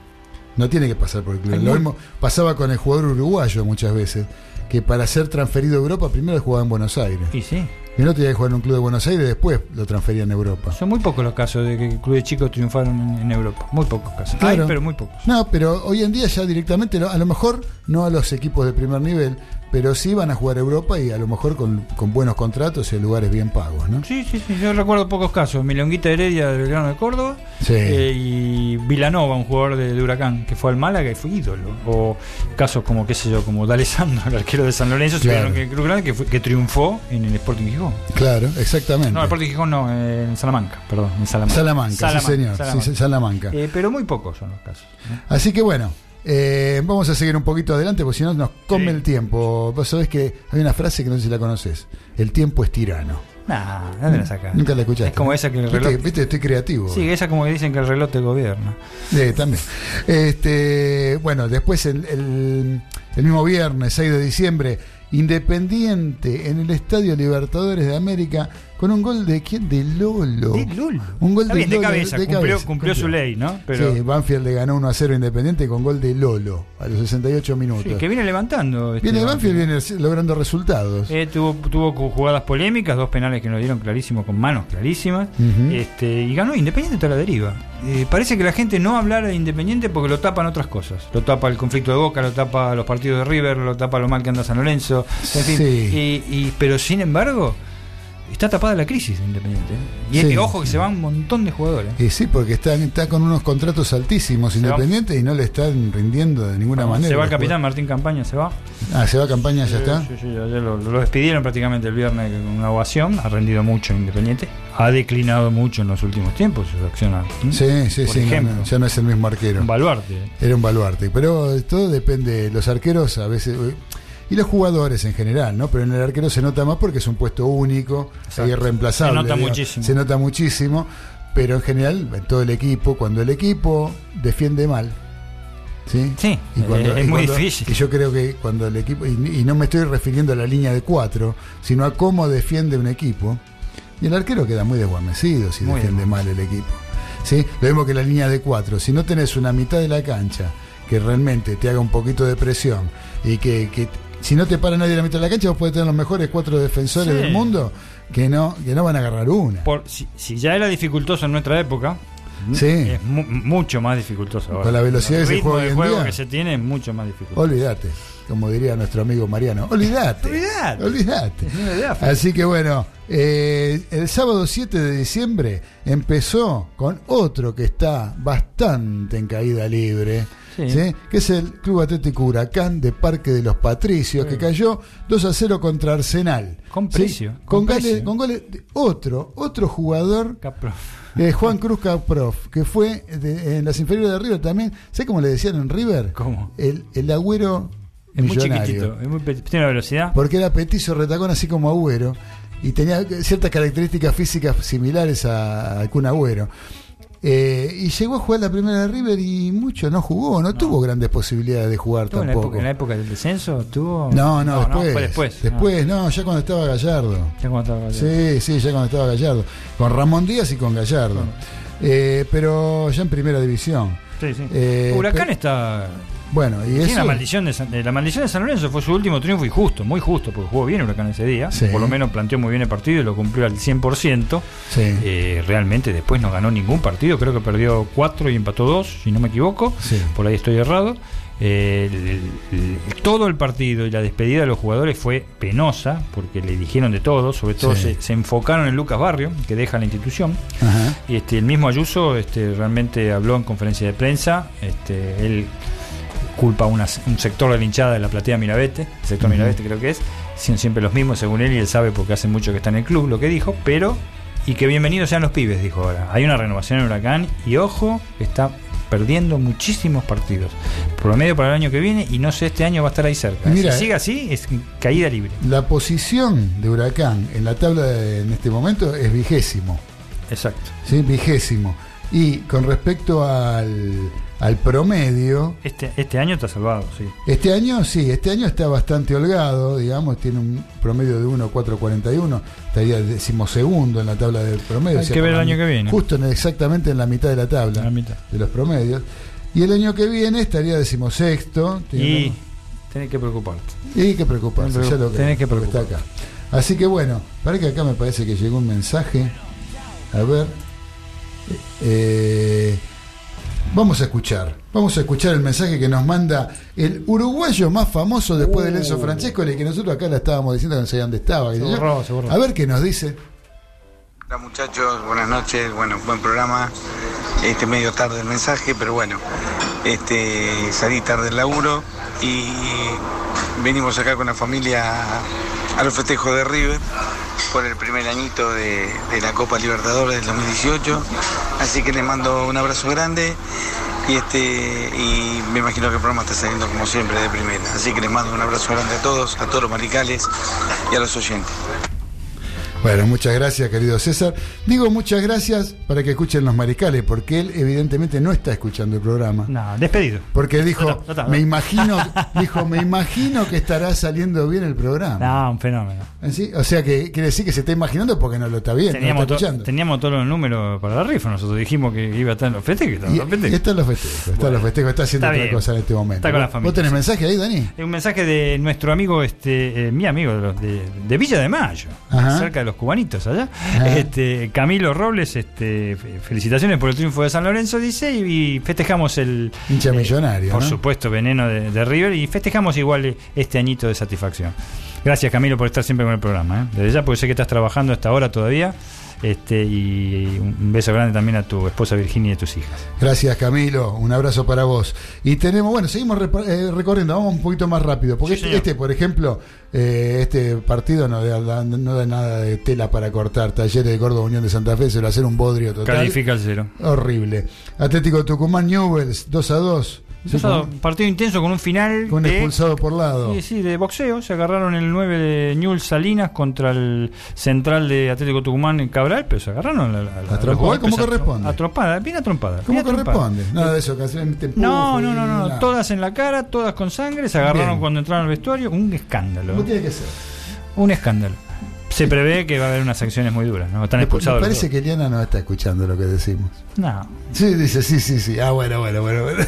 No tiene que pasar por el club. Hay Lo muy- mismo pasaba con el jugador uruguayo muchas veces, que para ser transferido a Europa primero jugaba en Buenos Aires. Y sí. Y no tenía que jugar en un club de Buenos Aires después lo transferían a Europa. Son muy pocos los casos de que clubes chicos triunfaron en, Europa. Muy pocos casos. Claro. Hay, pero muy pocos. No, pero hoy en día ya directamente, a lo mejor no a los equipos de primer nivel, pero sí van a jugar a Europa y a lo mejor con, con buenos contratos y en lugares bien pagos, ¿no? Sí, sí, sí. Yo recuerdo pocos casos. Milonguita Heredia del Belgrano de Córdoba. Sí. eh, y Vilanova, un jugador de, de Huracán, que fue al Málaga y fue ídolo. O casos como, qué sé yo, como D'Alessandro, el arquero de San Lorenzo, Claro. que, fue- que triunfó en el Sporting Gijón. Claro, exactamente. No, el Sporting Gijón no, en Salamanca, perdón, en Salamanca. Salamanca, sí, señor, sí, Salamanca. Eh, pero muy pocos son los casos. ¿no? Así que bueno, eh, vamos a seguir un poquito adelante porque si no nos come Sí. el tiempo. Vos sabés que hay una frase que no sé si la conoces. El tiempo es tirano. Nah, ¿de ¿dónde la sacás? Nunca la escuchaste. Es como esa que el reloj. Viste, estoy creativo. Sí, esa como que dicen que el reloj te gobierna. Eh, también. Este, bueno, después el, el- el mismo viernes, 6 de diciembre, Independiente en el Estadio Libertadores de América con un gol de quién? De Lolo. De Lolo. Un gol Está de bien, de Lolo, cabeza, cumplió- cumplió su ley, ¿no? Pero- Sí, Banfield le ganó 1 a 0 Independiente con gol de Lolo a los 68 minutos. Sí, que viene levantando. este Viene Banfield. Banfield, viene logrando resultados. Eh, tuvo, tuvo jugadas polémicas, dos penales que nos dieron clarísimos con manos clarísimas. Este, y ganó Independiente toda la deriva. Eh, parece que la gente no habla de Independiente porque lo tapan otras cosas. Lo tapa el conflicto de Boca, lo tapa los partidos de River, lo tapa lo mal que anda San Lorenzo. En fin. Sí. Y, y- pero sin embargo, está tapada la crisis de Independiente. ¿eh? Y es Sí. que, ojo que se van un montón de jugadores. Y sí, porque está, está con unos contratos altísimos. Independiente y no le están rindiendo de ninguna manera. se va el capitán Martín Campaña, se va. Ah, se va a campaña, ya Sí, está. sí, sí, ayer lo, lo despidieron prácticamente el viernes con una ovación. Ha rendido mucho en Independiente. Ha declinado mucho en los últimos tiempos su acción. ¿m? Sí, sí, Por sí, no, ejemplo. no, ya no es el mismo arquero. Un baluarte. Era un baluarte. Pero todo depende, los arqueros a veces... y los jugadores en general, ¿no? Pero en el arquero se nota más porque es un puesto único, Exacto. es irreemplazable. Se nota digamos. muchísimo. Se nota muchísimo, pero en general, en todo el equipo, cuando el equipo defiende mal, ¿sí? Sí, Y cuando- es y muy cuando- difícil. Y yo creo que cuando el equipo, y, y no me estoy refiriendo a la línea de cuatro, sino a cómo defiende un equipo, y el arquero queda muy desguamecido si Muy defiende mal el equipo. ¿sí? Lo mismo que la línea de cuatro. Si no tenés una mitad de la cancha que realmente te haga un poquito de presión y que, que si no te para nadie en la mitad de la cancha, vos podés tener los mejores cuatro defensores Sí. del mundo que no, que no van a agarrar una. Por, si, si ya era dificultoso en nuestra época, Sí. es mu- mucho más dificultoso ahora. Con la velocidad El que se ritmo juega de hoy en juego día. que se tiene es mucho más dificultoso. Olvídate, como diría nuestro amigo Mariano. Olvídate. Olvídate. Olvídate. Así que bueno, eh, el sábado 7 de diciembre empezó con otro que está bastante en caída libre. Sí. ¿sí? Que es el Club Atlético Huracán de Parque de los Patricios, que cayó 2 a 0 contra Arsenal. Con precio, Con, con precio. con goles de otro, otro jugador Caprof. eh, Juan Cruz Caprof, que fue de- en las inferiores de River también. ¿Sé cómo le decían en River? ¿Cómo? El, el agüero Es muy millonario. chiquitito, es muy pe- tiene velocidad. Porque era petizo, retacón, así como Agüero. Y tenía ciertas características físicas similares a, a Kun Agüero. Eh, y llegó a jugar la primera de River y mucho no jugó, no, tuvo grandes posibilidades de jugar ¿Tuvo en la, tampoco. época, en la época del descenso? ¿Tuvo? No, no, después. fue después. Después, no, ya cuando estaba Gallardo. Ya cuando estaba Gallardo. Sí, sí, ya cuando estaba Gallardo. Con Ramón Díaz y con Gallardo. Eh, pero ya en primera división. Sí, sí. Eh, Huracán está. Bueno, y eso. la maldición, de San, eh, la maldición de San Lorenzo fue su último triunfo y justo, muy justo, porque jugó bien Huracán ese día. Sí. Por lo menos planteó muy bien el partido y lo cumplió al 100%. Sí. Eh, realmente después no ganó ningún partido, creo que perdió 4 y empató 2, si no me equivoco. Sí. Por ahí estoy errado. Eh, el- el- el- todo el partido y la despedida de los jugadores fue penosa, porque le dijeron de todo, sobre todo Sí. se, se enfocaron en Lucas Barrio, que deja la institución. Ajá. Y este, el mismo Ayuso este, realmente habló en conferencia de prensa. Este, él culpa a una- un sector de la hinchada de la platea Mirabete, el sector. Mirabete creo que es, son siempre los mismos según él y él sabe porque hace mucho que está en el club lo que dijo, pero y que bienvenidos sean los pibes, dijo ahora. Hay una renovación en Huracán y ojo, está perdiendo muchísimos partidos. Promedio para el año que viene y no sé, este año va a estar ahí cerca. Mira, si sigue así, es caída libre. La posición de Huracán en la tabla de- en este momento es vigésimo. Exacto. ¿sí? Vigésimo. Y con respecto al, al promedio, Este, este año está salvado, sí. este año sí, este año está bastante holgado, digamos, tiene un promedio de 1.441, estaría decimosegundo en la tabla del promedio. Hay que ver el año que viene. Justo en- exactamente en la mitad de la tabla En la mitad. de los promedios. Y el año que viene estaría decimosexto. Y una- tenés que preocuparte. Y que preocuparse, Tenés ya lo tenés que porque está acá. Así que bueno, para que acá me parece que llegó un mensaje. A ver. Eh, vamos a escuchar. Vamos a escuchar el mensaje que nos manda el uruguayo más famoso después de Enzo Francesco, el que nosotros acá le estábamos diciendo que no sabía dónde estaba. qué sé Se yo. borró, se borró. A ver qué nos dice. Hola muchachos, buenas noches, bueno, buen programa. Este medio tarde el mensaje, pero bueno, este salí tarde del laburo y venimos acá con la familia a los festejos de River por el primer añito de, de la Copa Libertadores del 2018. Así que les mando un abrazo grande y este y me imagino que el programa está saliendo como siempre de primera. Así que les mando un abrazo grande a todos, a todos los maricales y a los oyentes. Bueno, muchas gracias, querido César. Digo muchas gracias para que escuchen los maricales, porque él evidentemente no está escuchando el programa. No, despedido. Porque dijo, No, no, no, no. me imagino, dijo, me imagino que estará saliendo bien el programa. No, un fenómeno. ¿Sí? O sea que quiere decir que se está imaginando porque no lo está viendo, Teníamos, está escuchando. teníamos todos los números para la rifa. Nosotros dijimos que iba a estar en los festejos. Y, en los festejos. y están los festejos, están los festejos, está haciendo Está otra bien. cosa en este momento. Está con la ¿Vos- familia, ¿Vos tenés sí. mensaje ahí, Dani? Es un mensaje de nuestro amigo, este, eh, mi amigo de, los- de- de Villa de Mayo, Ajá. cerca de los cubanitos allá. Ajá. Este, Camilo Robles, este, fe- felicitaciones por el triunfo de San Lorenzo, dice, y, festejamos el. Hincha eh, millonario, Por ¿no? supuesto, veneno de, de River, y festejamos igual eh, este añito de satisfacción. Gracias, Camilo, por estar siempre con el programa. ¿eh? Desde ya, porque sé que estás trabajando hasta ahora todavía. Este, y un beso grande también a tu esposa Virginia y a tus hijas. Gracias, Camilo. Un abrazo para vos. Y tenemos, bueno, seguimos eh, recorriendo. Vamos un poquito más rápido. Porque Sí, este, este, por ejemplo, eh, este partido no da, no da nada de tela para cortar. Talleres de Córdoba, Unión de Santa Fe, se va a hacer un bodrio total. Califica el cero. Horrible. Atlético Tucumán, Newells, 2 a 2. Pasado, partido intenso con un final. Con un de- expulsado por lado. Sí, sí, de boxeo. Se agarraron el 9 de Newell Salinas contra el central de Atlético Tucumán en Cabral, pero se agarraron la- la- A trompadas, los golpes, como a tro- corresponde. A trompada, bien a trompada. ¿Cómo trompada. corresponde? Nada de eso, que hacen te No, no, no, no, todas en la cara, todas con sangre, se agarraron Bien. cuando entraron al vestuario, un escándalo. ¿Cómo tiene que ser? Un escándalo. Se prevé que va a haber unas sanciones muy duras, ¿no? Están Me, me expulsados. los parece que Eliana no está escuchando lo que decimos. No, Sí, dice, sí, sí, sí. Ah, bueno, bueno, bueno. bueno.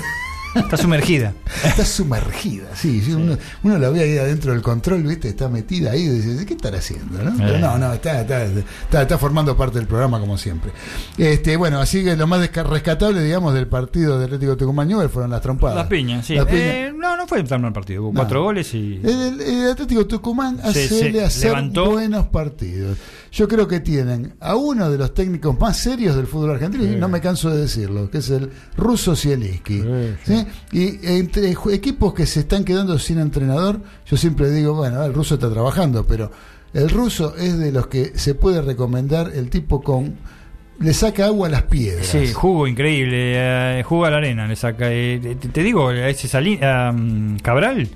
Está sumergida. Está sumergida, sí. sí, Uno, uno la ve ahí adentro del control, ¿viste? Está metida ahí y dice, ¿qué estará haciendo? ¿no? Pero Eh. no, no, está, está, está, está formando parte del programa como siempre. Este, bueno, así que lo más rescatable, digamos, del partido de Atlético Tucumán Newell fueron las trompadas. Las piñas, sí. Las piñas. Eh, no, no fue tan mal partido. Hubo No. cuatro goles y. El, el Atlético Tucumán Se- suele hacer levantó. buenos partidos. Yo creo que tienen a uno de los técnicos más serios del fútbol argentino, y no me canso de decirlo, que es el ruso Zielinski. ¿sí? Y entre equipos que se están quedando sin entrenador, yo siempre digo, bueno, el ruso está trabajando, pero el ruso es de los que se puede recomendar el tipo con... Le saca agua a las piedras. Sí, jugo increíble. eh, jugo a la arena le saca. eh, te, te digo, a ese Salí- a, mm, Cabral,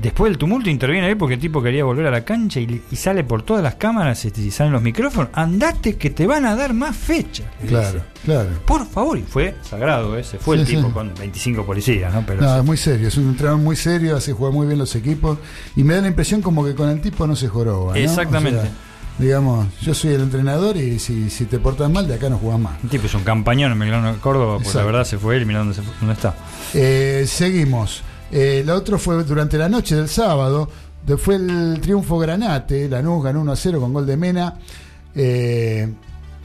después del tumulto interviene ahí porque el tipo quería volver a la cancha y, y sale por todas las cámaras este, y salen los micrófonos. Andate que te van a dar más fechas. Claro, dice. claro. Por favor, y fue sagrado ese. Fue el Sí, tipo con 25 policías, ¿no? Pero No, es muy serio, es un entrenador muy serio, hace jugar muy bien los equipos y me da la impresión como que con el tipo no se joroba. ¿no? Exactamente. O sea, digamos, yo soy el entrenador y si, si te portas mal, de acá no jugás más. El tipo es un campañón en de Córdoba, porque la verdad se fue él, mira dónde, se fue- dónde está. Eh, seguimos. Eh, la otra fue durante la noche del sábado, fue el triunfo Granate, Lanús ganó 1 a 0 con gol de Mena. Eh,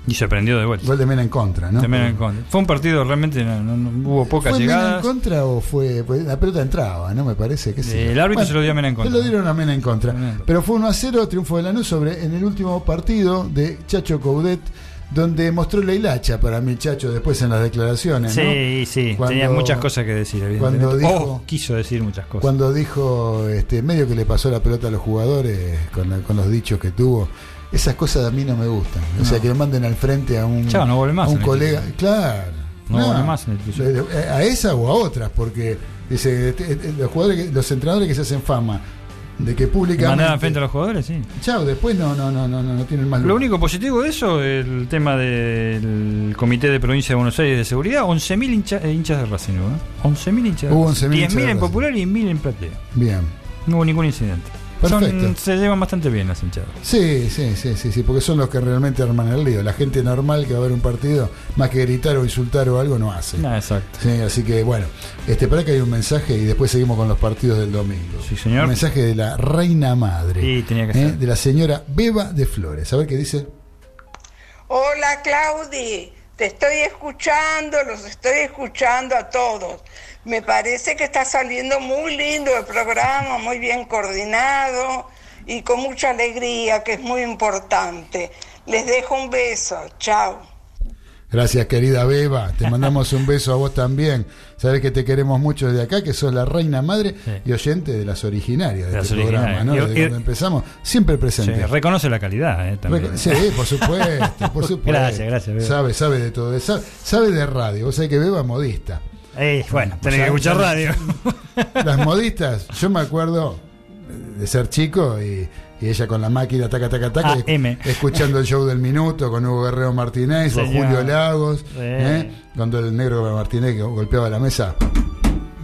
Y se prendió de vuelta. gol de Mena en contra, ¿no? De Mena en contra. Fue un partido realmente, no, no- no- hubo pocas ¿Fue Mena en llegadas. contra o fue.? pues, la pelota entraba, ¿no? Me parece que sí. El árbitro se lo dio a Mena en contra. Se lo dieron a Mena en contra. Mena en contra. Pero fue 1 a 0, triunfo de Lanús sobre en el último partido de Chacho Coudet, donde mostró la hilacha para mí, Chacho, después en las declaraciones. ¿no? Sí, sí, Cuando- tenía muchas cosas que decir, evidentemente. cuando dijo- Oh, quiso decir muchas cosas. Cuando dijo, este, medio que le pasó la pelota a los jugadores con, la- con los dichos que tuvo. Esas cosas a mí no me gustan. O No. sea, que le manden al frente a un, no más a un colega. Claro. No vuelve más en el club. Eh, A esa o a otras, porque dice, este, este, los, jugadores los entrenadores que se hacen fama de que públicamente. al frente a los jugadores, sí. Chao, después no, no, no, no, no, no tienen más Lo lugar. único positivo de eso, el tema del Comité de Provincia de Buenos Aires de Seguridad, 11.000 hincha- eh, hinchas de Racing, ¿no? 11.000 hinchas. de Hubo Racing. 11.000 hinchas 10.000 de en. Popular y 1.000 en Platea. Bien. No hubo ningún incidente. Perfecto. Son- se llevan bastante bien las hinchadas. Sí, sí, sí, sí, sí, porque son los que realmente arman el lío. La gente normal que va a ver un partido, más que gritar o insultar o algo, no hace. Ah, exacto. Sí, así que bueno, este, para que hay un mensaje y después seguimos con los partidos del domingo. Sí, señor. Un mensaje de la reina madre. Sí, tenía que ¿eh? ser. De la señora Beba de Flores. A ver qué dice. Hola Claudi, te estoy escuchando, los estoy escuchando a todos. Me parece que está saliendo muy lindo el programa, muy bien coordinado y con mucha alegría, que es muy importante. Les dejo un beso, chao. Gracias, querida Beba. Te mandamos un beso a vos también. Sabes que te queremos mucho desde acá, que sos la reina madre y oyente de las originarias de, las este programa. ¿no? Y- Desde y- cuando empezamos, siempre presente. Sí, reconoce la calidad, ¿eh? También. Sí, por supuesto, por supuesto. Gracias, gracias, Beba. Sabe, sabe de todo. Sabe, sabe de radio. Vos sabés que Beba es modista. Eh, bueno, tenés que escuchar radio. Las modistas, yo me acuerdo de ser chico y, y ella con la máquina, taca, taca, taca, Ah, M. escuchando el show del minuto con Hugo Guerrero Martínez o. Julio Lagos. ¿eh? cuando el negro Martínez golpeaba la mesa.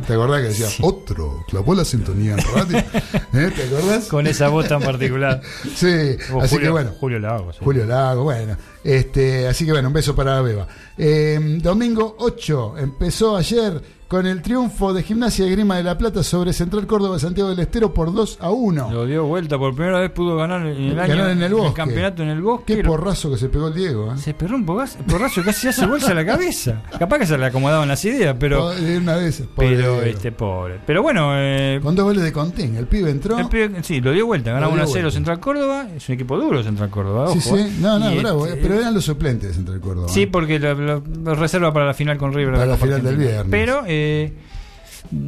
¿Te acordás que decía, otro, clavó la sintonía en radio? ¿Eh? ¿Te acordás? Con esa voz tan particular. Sí, O así Julio- que bueno. Julio Lagos. sí. Julio Lago, bueno. Este, así que bueno, un beso para la Beba. Eh, domingo 8, empezó ayer con el triunfo de Gimnasia de Grima de la Plata sobre Central Córdoba Santiago del Estero por 2 a 1. Lo dio vuelta por primera vez, pudo ganar en el año. Ganar en el bosque. campeonato en el bosque. Qué porrazo que se pegó el Diego. ¿eh? Se perró un porrazo, casi hace bolsa a la cabeza. Capaz que se le acomodaban las ideas, pero. Pobre, una pobre Pero, Diego. este, pobre. Pero bueno, eh, Con dos goles de Contín. El pibe entró. el pibe- sí, lo dio vuelta. Ganaba Lo dio 1 a 0 vuelta. Central Córdoba. Es un equipo duro Central Córdoba. sí, ojo, sí. eh. No, no, bravo. este, eh, Pero eran los suplentes de Central Córdoba. Sí, ¿eh? porque la reserva para la final con River. Para la final del viernes. Pero eh,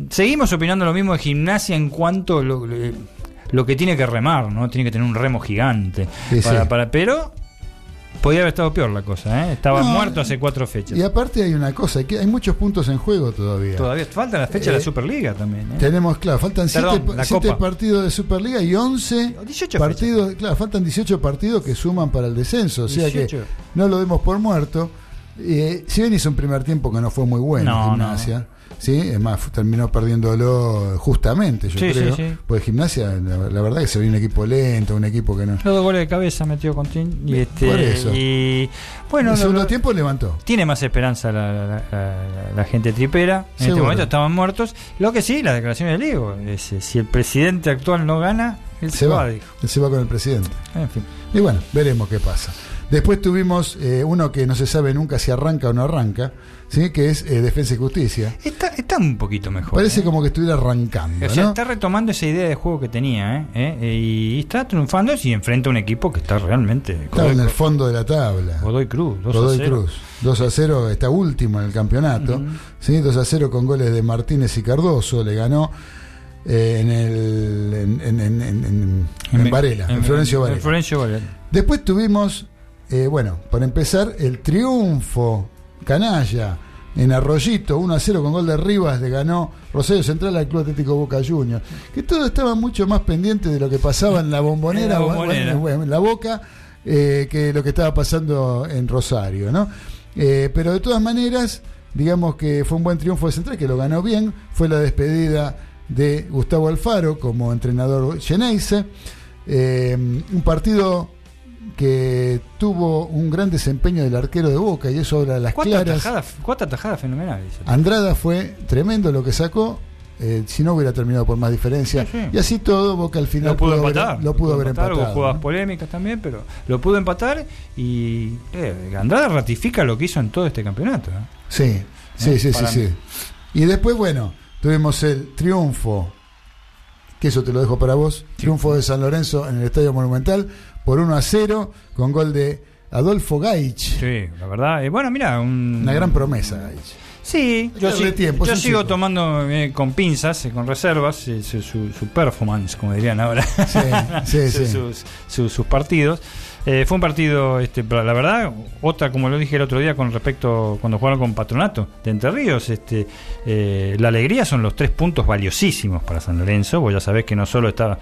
seguimos opinando lo mismo de gimnasia en cuanto lo, lo- lo que tiene que remar, ¿no? Tiene que tener un remo gigante. Sí, para, sí. para- pero Podía haber estado peor la cosa, ¿eh? Estaba No, muerto hace cuatro fechas. Y aparte hay una cosa, que hay muchos puntos en juego todavía. Todavía falta la fecha de Eh, la Superliga también. ¿eh? Tenemos, claro, faltan Perdón, siete, partidos de Superliga y 11 18 partidos. Claro, faltan 18 partidos que suman para el descenso. O sea 18. que no lo demos por muerto. Eh, si bien hizo un primer tiempo que no fue muy bueno, No, Gimnasia. ¿Sí? Es más, terminó perdiéndolo justamente, yo Sí, creo. sí, sí. Pues Gimnasia, la, la verdad que se ve un equipo lento, un equipo que no. Los dos goles de cabeza metió Contín. Y este, Por eso. Y bueno, el segundo lo- tiempo levantó. tiene más esperanza la, gente tripera. En este momento estaban muertos. Lo que sí, la declaración del. Es, eh, si el presidente actual no gana, él se, Se va, dijo. él se va con el presidente. En fin. Y bueno, veremos qué pasa. Después tuvimos eh, uno que no se sabe nunca si arranca o no arranca, ¿sí? que es eh, Defensa y Justicia. Está, está un poquito mejor. Parece ¿eh? como que estuviera arrancando. O sea, ¿no? está retomando esa idea de juego que tenía, ¿eh? Y está triunfando y enfrenta a un equipo que está realmente. Estaba en el fondo de la tabla. Godoy Cruz, 2 a Godoy 0. Cruz. 2 a 0, está último en el campeonato. ¿sí? 2 a 0 con goles de Martínez y Cardoso. Le ganó en el en, en, Varela, en, Florencio Varela. en Florencio Varela. Después tuvimos, bueno, para empezar, el triunfo canalla en Arroyito, 1 a 0 con gol de Rivas, le ganó Rosario Central al Club Atlético Boca Juniors. Que todo estaba mucho más pendiente de lo que pasaba en la bombonera, En la bueno, Bombonera. bueno, en la Boca, eh, que lo que estaba pasando en Rosario, ¿no? Eh, pero de todas maneras, digamos que fue un buen triunfo de Central, que lo ganó bien. Fue la despedida de Gustavo Alfaro como entrenador Geneise. Eh, un partido que tuvo un gran desempeño del arquero de Boca y eso habla de las Cuatro claras. atajadas, cuatro atajadas fenomenales. Andrada fue tremendo lo que sacó. eh, si no hubiera terminado por más diferencia. Sí, sí. Y así todo, Boca al final Lo pudo haber- empatar. lo pudo haber empatar, empatado. Hubo jugadas ¿no? polémicas también, pero lo pudo empatar y eh, Andrada ratifica lo que hizo en todo este campeonato. ¿eh? Sí, sí, ¿Eh? sí, sí, sí. Y después, bueno, tuvimos el triunfo, que eso te lo dejo para vos, triunfo de San Lorenzo en el Estadio Monumental por 1 a 0 con gol de Adolfo Gaich. Sí, la verdad. eh, bueno, mira, un- Una gran promesa, Gaich. Sí, yo, sí- tiempo, sigo chico. tomando eh, con pinzas, eh, con reservas, eh, su, su- su performance, como dirían ahora, sí, sí. Sus, sus- sus partidos. Eh, fue un partido, este, la verdad, otra, como lo dije el otro día con respecto cuando jugaron con Patronato de Entre Ríos, este, la alegría son los tres puntos valiosísimos para San Lorenzo, vos ya sabés que no solo está,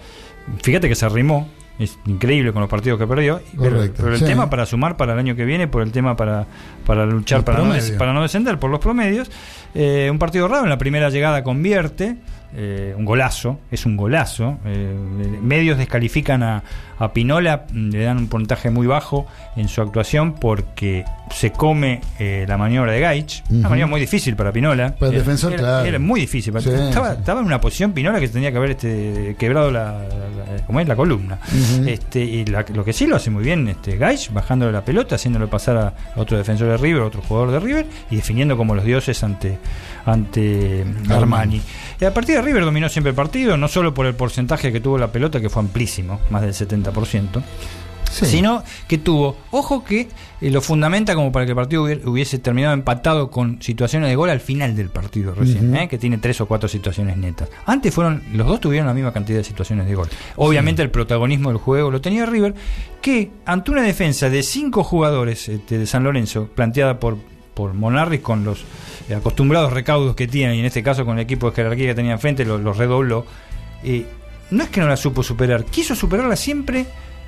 fíjate que se arrimó, es increíble con los partidos que perdió, pero, Correcto, pero el sí. tema para sumar para el año que viene, por el tema para, para luchar para no, para no descender por los promedios, eh, un partido raro, en la primera llegada convierte, eh, un golazo, es un golazo. eh, medios descalifican a, a Pinola, le dan un puntaje muy bajo en su actuación porque se come eh, la maniobra de Gaich, una maniobra muy difícil para Pinola. Para el defensor, era, claro. era muy difícil. para- Sí, estaba, sí. estaba en una posición Pinola que tenía que haber este, quebrado la, la- la- ¿cómo es? la columna. Este, y la- lo que sí lo hace muy bien este Gaich, bajándole la pelota, haciéndolo pasar a otro defensor de River, otro jugador de River, y definiendo como los dioses ante, ante Armani. Y a partir de River dominó siempre el partido, no solo por el porcentaje que tuvo la pelota, que fue amplísimo, más del 70%, sino que tuvo, ojo que eh, lo fundamenta como para que el partido hubiese terminado empatado con situaciones de gol al final del partido recién. ¿eh? que tiene tres o cuatro situaciones netas. Antes fueron, los dos tuvieron la misma cantidad de situaciones de gol. Obviamente el protagonismo del juego lo tenía River, que ante una defensa de cinco jugadores este, de San Lorenzo, planteada por, por Monarris con los acostumbrados recaudos que tiene, y en este caso con el equipo de jerarquía que tenía enfrente, los lo redobló. Eh, no es que no la supo superar, quiso superarla siempre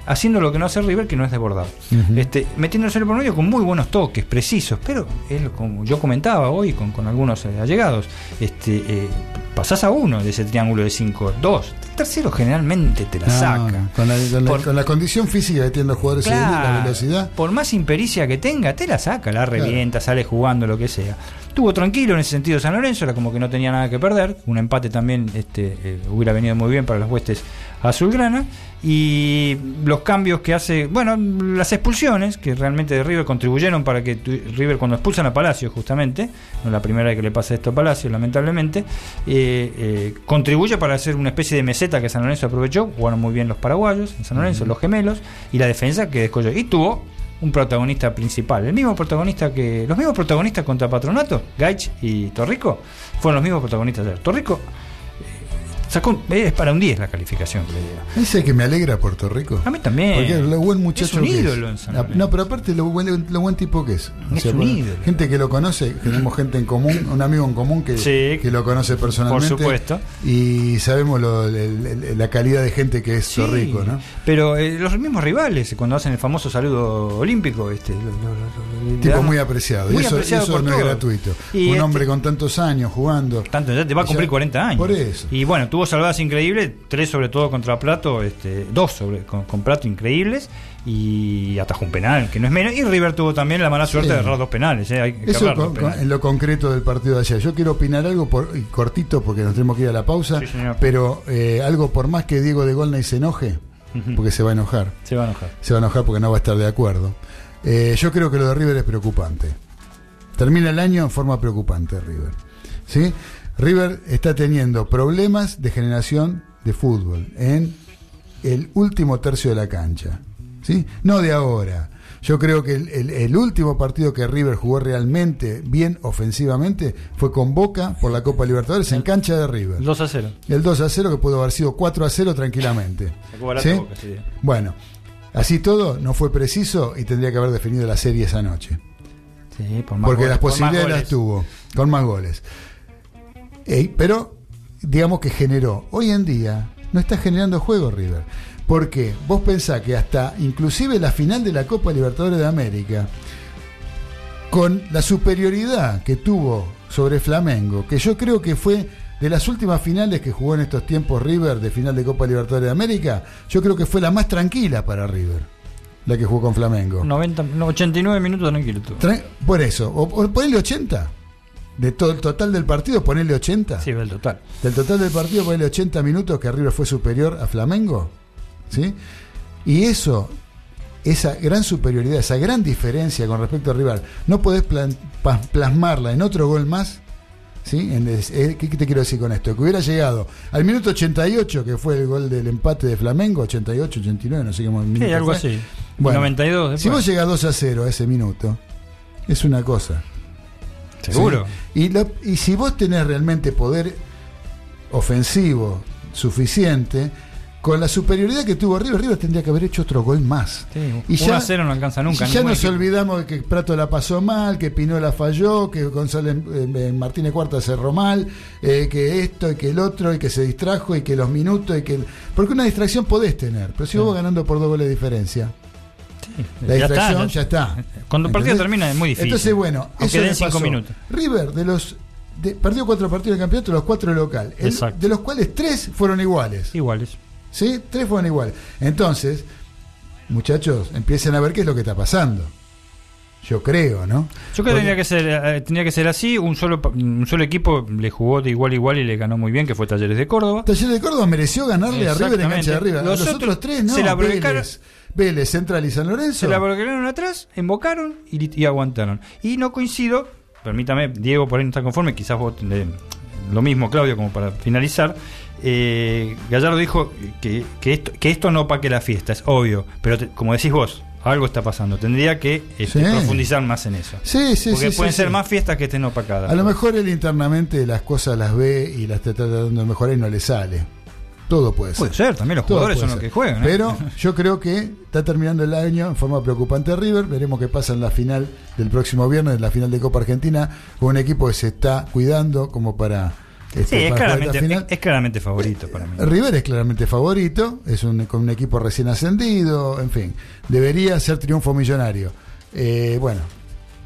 haciendo lo que no hace River, que no es desbordado. Ujú. este, metiéndose por medio con muy buenos toques, precisos, pero él, como yo comentaba hoy con, con algunos eh, allegados, este, eh, pasás a uno de ese triángulo de 5, dos, el tercero generalmente te la No, saca. Con la, con la- Por- con la condición física que tienen los jugadores la velocidad. Por más impericia que tenga, te la saca, la revienta, sale jugando, lo que sea. Estuvo tranquilo en ese sentido San Lorenzo, era como que no tenía nada que perder. Un empate también este, eh, hubiera venido muy bien para las huestes azulgrana. Y los cambios que hace, bueno, las expulsiones, que realmente de River contribuyeron para que River cuando expulsan a Palacio, justamente, no es la primera vez que le pasa esto a Palacio, lamentablemente, eh, eh, contribuye para hacer una especie de meseta que San Lorenzo aprovechó. Jugaron muy bien los paraguayos en San Lorenzo, los gemelos, y la defensa que descolló. Y tuvo un protagonista principal, el mismo protagonista que. Los mismos protagonistas contra Patronato, Gaich y Torrico, fueron los mismos protagonistas de ayer. Torrico Sacó es para un 10 la calificación que le dieron. Dice que me alegra Puerto Rico. A mí también. Porque lo buen muchacho Es un que ídolo en San. No, pero aparte lo buen, lo buen tipo que es. Es un ídolo. Gente que lo conoce, tenemos gente en común, un amigo en común que, Sí, que lo conoce personalmente. por supuesto. Y sabemos lo- el- el- la calidad de gente que es Sí, Zorrico, ¿no? Pero eh, los mismos rivales, cuando hacen el famoso saludo olímpico, este, lo- lo- Tipo dan- muy apreciado. muy y eso, apreciado eso por no es todos. gratuito. Y un este- hombre con tantos años jugando. Tanto, ya te va a cumplir ya- 40 años. Por eso. Y bueno, tuvo salvadas increíbles, tres sobre todo contra Plato, este, dos sobre, con, con Plato increíbles y atajó un penal, que no es menos. Y River tuvo también la mala suerte Sí. de errar dos penales. eh, hay que Eso con- penales. en lo concreto del partido de ayer. Yo quiero opinar algo por, y cortito porque nos tenemos que ir a la pausa, Sí, pero eh, algo por más que Diego de Golnay se enoje, porque se va a enojar. Se va a enojar. Se va a enojar porque no va a estar de acuerdo. Eh, yo creo que lo de River es preocupante. Termina el año en forma preocupante River. ¿Sí? River está teniendo problemas de generación de fútbol en el último tercio de la cancha. ¿Sí? No de ahora. Yo creo que el, el- el último partido que River jugó realmente bien ofensivamente fue con Boca por la Copa Libertadores en cancha de River. 2 a 0. El 2 a 0 que pudo haber sido 4 a 0 tranquilamente. Boca, sí. Bueno, así todo no fue preciso y tendría que haber definido la serie esa noche. Sí, por más Porque goles, las por posibilidades las tuvo, con más goles. Ey, pero, digamos que generó. Hoy en día no está generando juego River. Porque vos pensás que hasta inclusive la final de la Copa Libertadores de América, con la superioridad que tuvo sobre Flamengo, que yo creo que fue de las últimas finales que jugó en estos tiempos River de final de Copa Libertadores de América, yo creo que fue la más tranquila para River, la que jugó con Flamengo. 90, no, 89 minutos tranquilo tuvo. Tra- Por eso, o, o ponele 80. De todo el total del partido, ponele 80. Sí, del total. Del total del partido, ponele 80 minutos que River fue superior a Flamengo. ¿Sí? Y eso, esa gran superioridad, esa gran diferencia con respecto a River, no podés plasmarla en otro gol más. ¿Sí? En eh, ¿Qué te quiero decir con esto? Que hubiera llegado al minuto 88, que fue el gol del empate de Flamengo, 88, 89, no sé qué minuto Sí, algo fue. así. Bueno, 92 después. Si vos llegás 2 a 0 a ese minuto, es una cosa. Seguro. ¿Sí? Y, lo- y si vos tenés realmente poder ofensivo suficiente, con la superioridad que tuvo River, River tendría que haber hecho otro gol más. Sí, Y 1 a 0 no alcanza nunca. y ya nos equipo. olvidamos de que Prato la pasó mal, que Pinola falló, que González eh, eh, Martínez Cuarta cerró mal, eh, que esto y que el otro, y que se distrajo, y que los minutos, y que. Porque una distracción podés tener, pero si vos vas ganando por dos goles de diferencia. La Ya está, distracción ya- ya está. Cuando el partido ¿Entendés? termina es muy difícil. Entonces, bueno, eso le cinco pasó. minutos. River, de los. De, perdió cuatro partidos del campeonato, los cuatro de local. El- Exacto. de los cuales tres fueron iguales. Iguales. ¿Sí? Tres fueron iguales. Entonces, muchachos, empiecen a ver qué es lo que está pasando. Yo creo, ¿no? Yo creo que Porque- tenía que ser, eh, tenía que ser así. Un solo, un solo equipo le jugó de igual a igual y le ganó muy bien, que fue Talleres de Córdoba. Talleres de Córdoba mereció ganarle a River en cancha de arriba. Los Los, otros otros tres no. se la Vélez, Central y San Lorenzo. Se la bloquearon atrás, embocaron y, y aguantaron. Y no coincido, permítame, Diego por ahí no está conforme, quizás vos eh, lo mismo, Claudio, como para finalizar. Eh, Gallardo dijo que, que esto, que esto no paque la fiesta, es obvio, pero te- como decís vos, algo está pasando. Tendría que este, Sí. profundizar más en eso. Sí, sí, Porque sí, pueden sí, ser más fiestas que estén opacadas. A lo mejor él internamente las cosas las ve y las está tratando de mejorar y no le sale. Todo puede ser. Puede ser, también los Todo jugadores son los que juegan. ¿eh? Pero yo creo que está terminando el año en forma preocupante River. Veremos qué pasa en la final del próximo viernes, en la final de Copa Argentina, con un equipo que se está cuidando como para. sí, este, es jugar esta claramente, final. es, es claramente favorito para mí. River es claramente favorito, es un, con un equipo recién ascendido, en fin, debería ser triunfo millonario. Eh, bueno,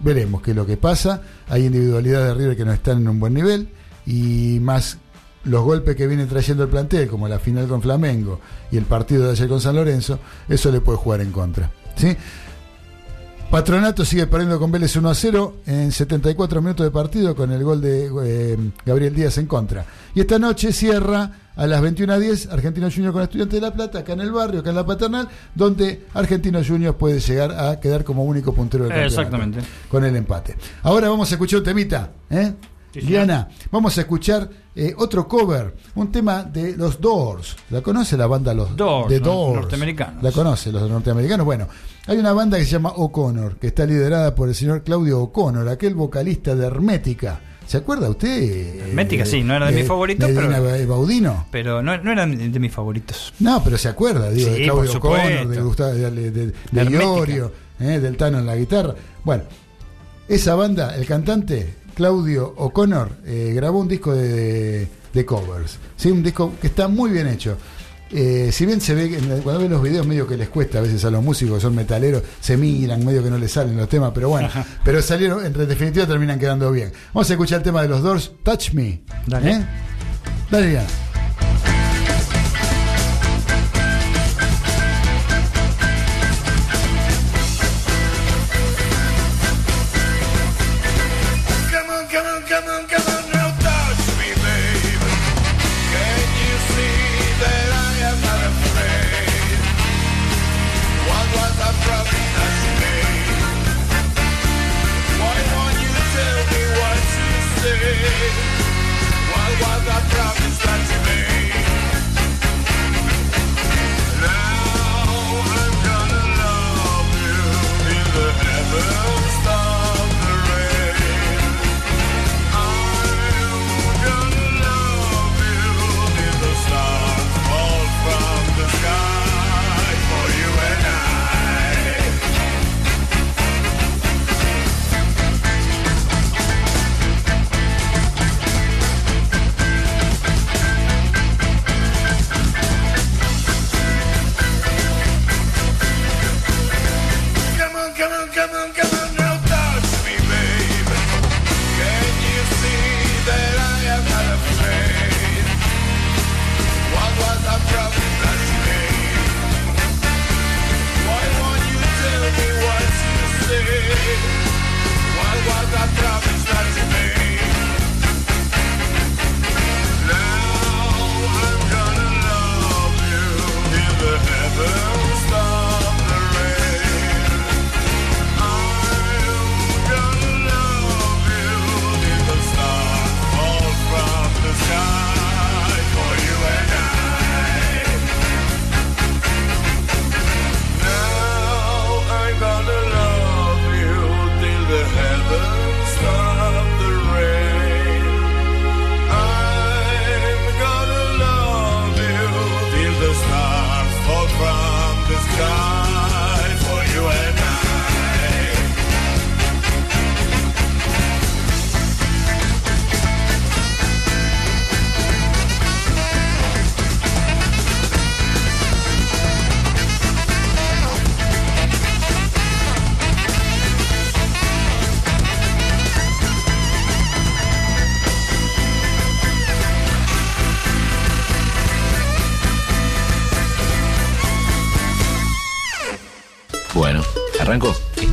veremos qué es lo que pasa. Hay individualidades de River que no están en un buen nivel y más los golpes que viene trayendo el plantel, como la final con Flamengo y el partido de ayer con San Lorenzo, eso le puede jugar en contra. ¿sí? Patronato sigue perdiendo con Vélez 1 a 0 en 74 minutos de partido con el gol de eh, Gabriel Díaz en contra. Y esta noche cierra a las 21 a 10 Argentino Junior con Estudiantes de La Plata, acá en el barrio, acá en la paternal, donde Argentino Junior puede llegar a quedar como único puntero del Eh, campeonato. exactamente. Con el empate. Ahora vamos a escuchar un temita, ¿eh? Diana, vamos a escuchar eh, otro cover, un tema de los Doors. ¿La conoce la banda Los Doors, no- Doors? norteamericanos. ¿La conoce los norteamericanos? Bueno, hay una banda que se llama O'Connor, que está liderada por el señor Claudio O'Connor, aquel vocalista de Hermética. ¿Se acuerda usted? Hermética, sí, no era de mis favoritos, Medina pero- Baudino. Pero no, no eran de mis favoritos. No, pero se acuerda, digo, Sí, de Claudio por supuesto. Connor, de Gustavo, de, de, de- de. Iorio, eh, del Tano en la guitarra. Bueno, esa banda, el cantante Claudio O'Connor, eh, grabó un disco de, de covers. ¿sí? Un disco que está muy bien hecho. Eh, si bien se ve, que cuando ven los videos, medio que les cuesta a veces a los músicos que son metaleros, se miran, medio que no les salen los temas, pero bueno, pero salieron, en definitiva terminan quedando bien. Vamos a escuchar el tema de los Doors, Touch Me. Dale. ¿eh? Dale, Diana.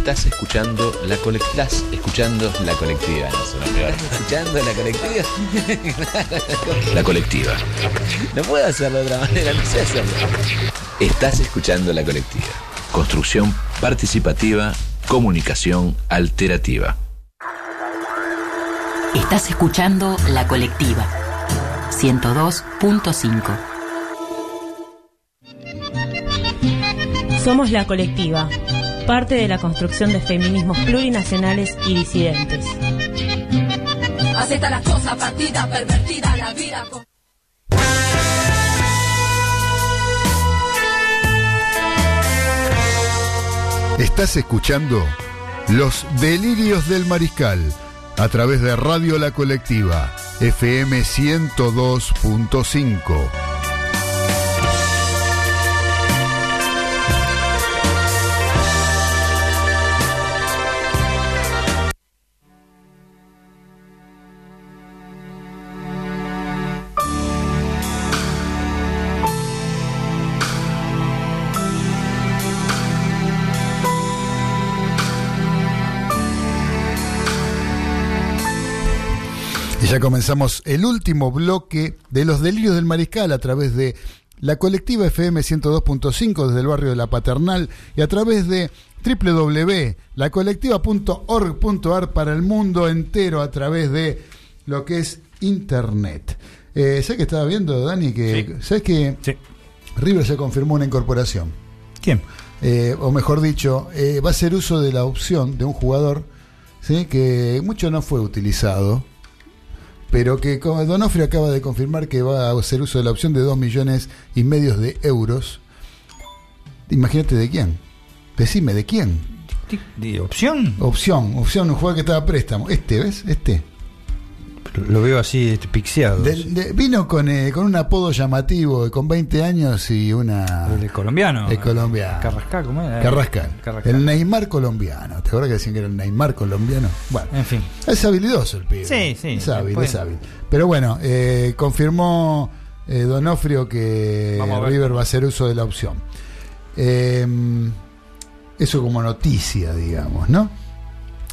Estás escuchando la colectiva. Estás escuchando la colectiva. No, suena peor. ¿Escuchando la colectiva? La colectiva. No puedo hacerlo de otra manera, no sé hacerlo. Estás escuchando la colectiva. Construcción participativa, comunicación alterativa. Estás escuchando La Colectiva 102.5. Somos la colectiva, parte de la construcción de feminismos plurinacionales y disidentes. Acepta la cosa partida, pervertida, la vida. con- Estás escuchando Los Delirios del Mariscal a través de Radio La Colectiva, FM 102.5. ya comenzamos el último bloque de los delirios del mariscal a través de la colectiva FM 102.5 desde el barrio de La Paternal y a través de www.lacolectiva.org.ar para el mundo entero a través de lo que es Internet. Eh, sé que estaba viendo, Dani, que sabes que River ya confirmó una incorporación. ¿Quién? Eh, o mejor dicho, eh, va a hacer uso de la opción de un jugador ¿sí? que mucho no fue utilizado pero que Donofrio acaba de confirmar que va a hacer uso de la opción de 2 millones y medio de euros. Imagínate de quién. Decime, ¿de quién? ¿De opción? Opción, opción, un jugador que estaba a préstamo. Este, ¿ves? Este. Lo veo así este. De- de- vino con, eh, con un apodo llamativo, con 20 años y una... El colombiano. El colombiano. Carrascal, ¿cómo era? Carrascal. Carrascal. El Neymar colombiano. ¿Te acuerdas que decían que era el Neymar colombiano? Bueno, En fin. es habilidoso el pibe. Sí, sí. Es hábil, Después- es hábil. Pero bueno, eh, confirmó eh, Donofrio que. River va a hacer uso de la opción. Eh, eso como noticia, digamos, ¿no?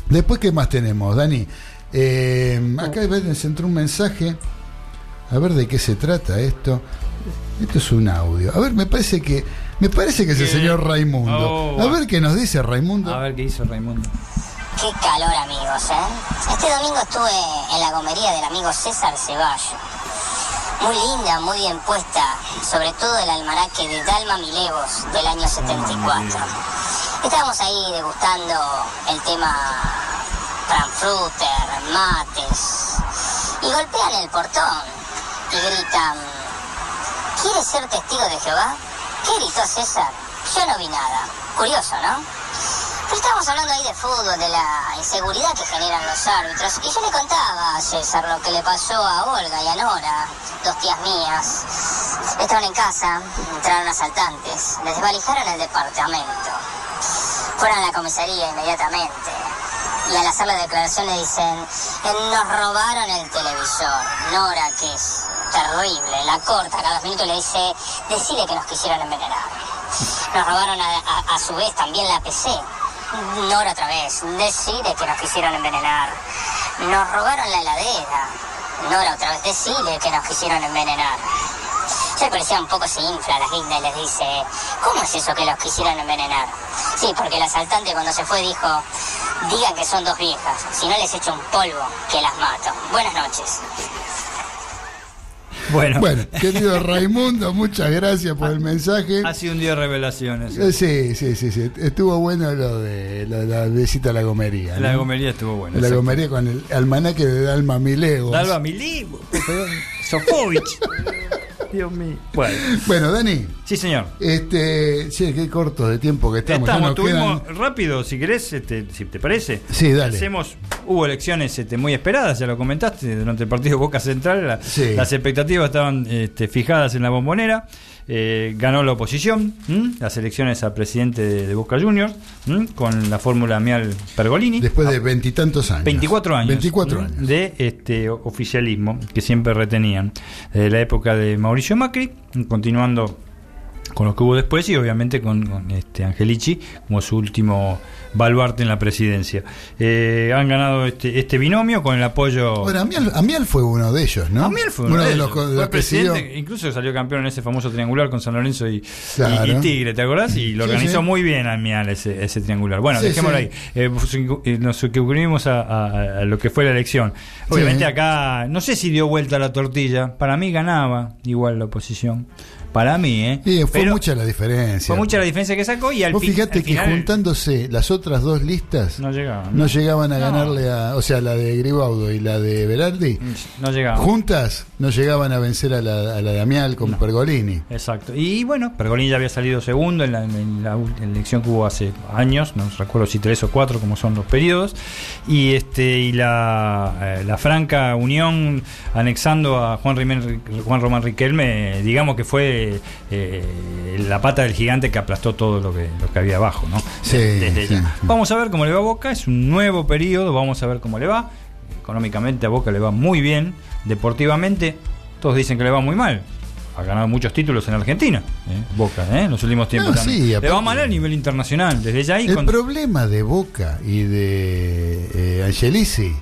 Después, ¿qué más tenemos, Dani? Eh, acá nos entró un mensaje. A ver de qué se trata esto. Esto es un audio. A ver, me parece que me parece que es el señor Raimundo. Oh. A ver qué nos dice Raimundo. A ver qué hizo Raimundo. Qué calor, amigos, ¿eh? Este domingo estuve en la gomería del amigo César Ceballos. Muy linda, muy bien puesta, sobre todo el almanaque de Dalma Milevos del año 74. Estábamos ahí degustando el tema Frankfurter, mates, y golpean el portón y gritan, ¿quieres ser testigo de Jehová? ¿Qué gritó César? Yo no vi nada. Curioso, ¿no? Pero estábamos hablando ahí de fútbol, de la inseguridad que generan los árbitros. Y yo le contaba a César lo que le pasó a Olga y a Nora, dos tías mías. Estaban en casa, entraron asaltantes, les desvalijaron el departamento. Fueron a la comisaría inmediatamente. Y al hacer la declaración le dicen, "Eh, nos robaron el televisor. Nora, que es terrible, la corta cada dos minutos le dice, decide que nos quisieron envenenar. Nos robaron a, a- a su vez también la PC. Nora otra vez, decide que nos quisieron envenenar. Nos robaron la heladera. Nora otra vez, decide que nos quisieron envenenar. Ya parecía un poco se infla la guinda y les dice, ¿cómo es eso que los quisieron envenenar? Sí, porque el asaltante cuando se fue dijo, digan que son dos viejas, si no les echo un polvo, que las mato. Buenas noches. Bueno. Bueno, querido Raimundo, muchas gracias por el mensaje. Ha sido un día de revelaciones. Eh, Sí, sí, sí, sí. Estuvo bueno lo de, lo de la visita a la gomería. La gomería estuvo buena. La gomería con el almanaque de Dalma Milego. Dalva Milivo. Sofovich. Dios mío. Bueno. Bueno, Dani. Sí, señor. Este, sí, qué cortos de tiempo que estamos. ya Estamos, tuvimos quedan- rápido, si querés, este, si te parece. Sí, dale. Hacemos, hubo elecciones este, muy esperadas, ya lo comentaste, durante el partido Boca Central. la- Sí. Las expectativas estaban este, fijadas en la bombonera. Eh, ganó la oposición, ¿m? las elecciones a presidente de, de Boca Juniors, ¿m? con la fórmula Mial Pergolini. Después de veintitantos años. 24 años. 24 ¿m? años. De este oficialismo que siempre retenían. De la época de Mauricio Macri, continuando con lo que hubo después y obviamente con, con, este Angelici como su último baluarte en la presidencia. Eh, han ganado este, este binomio con el apoyo. Bueno, Amial fue uno de ellos, ¿no? Amiel fue uno, de, los, ellos. los presidente, incluso salió campeón en ese famoso triangular con San Lorenzo y, Claro. y- y Tigre, ¿te acordás? Y lo Sí, organizó sí. muy bien Amial ese, ese triangular. Bueno, Sí, dejémoslo ahí. Eh, pues, eh, nos suscribimos a, a- a lo que fue la elección. Obviamente acá, no sé si dio vuelta la tortilla. Para mí ganaba igual la oposición. Para mí, ¿eh? Sí, fue Pero mucha la diferencia. fue mucha la diferencia que sacó y al Vos fijate al que final juntándose las otras dos listas no llegaban. no llegaban a No. ganarle a. O sea, la de Gribaudo y la de Berardi. No llegaban. Juntas no llegaban a vencer a la, a la de Amial con Pergolini. Exacto. Y bueno, Pergolini ya había salido segundo la, en la elección que hubo hace años, no recuerdo si tres o cuatro como son los periodos. Y este y la, eh, la franca unión anexando a Juan, Rimen- Juan Román Riquelme, digamos que fue eh, la pata del gigante que aplastó todo lo que, lo que había abajo, ¿no? Sí, Desde sí. Vamos a ver cómo le va a Boca, es un nuevo periodo, vamos a ver cómo le va. Económicamente a Boca le va muy bien, deportivamente todos dicen que le va muy mal. Ha ganado muchos títulos en Argentina, ¿eh? Boca, ¿eh? en los últimos tiempos. No, sí, le va mal a nivel internacional, desde ya y El problema de Boca y de Angelici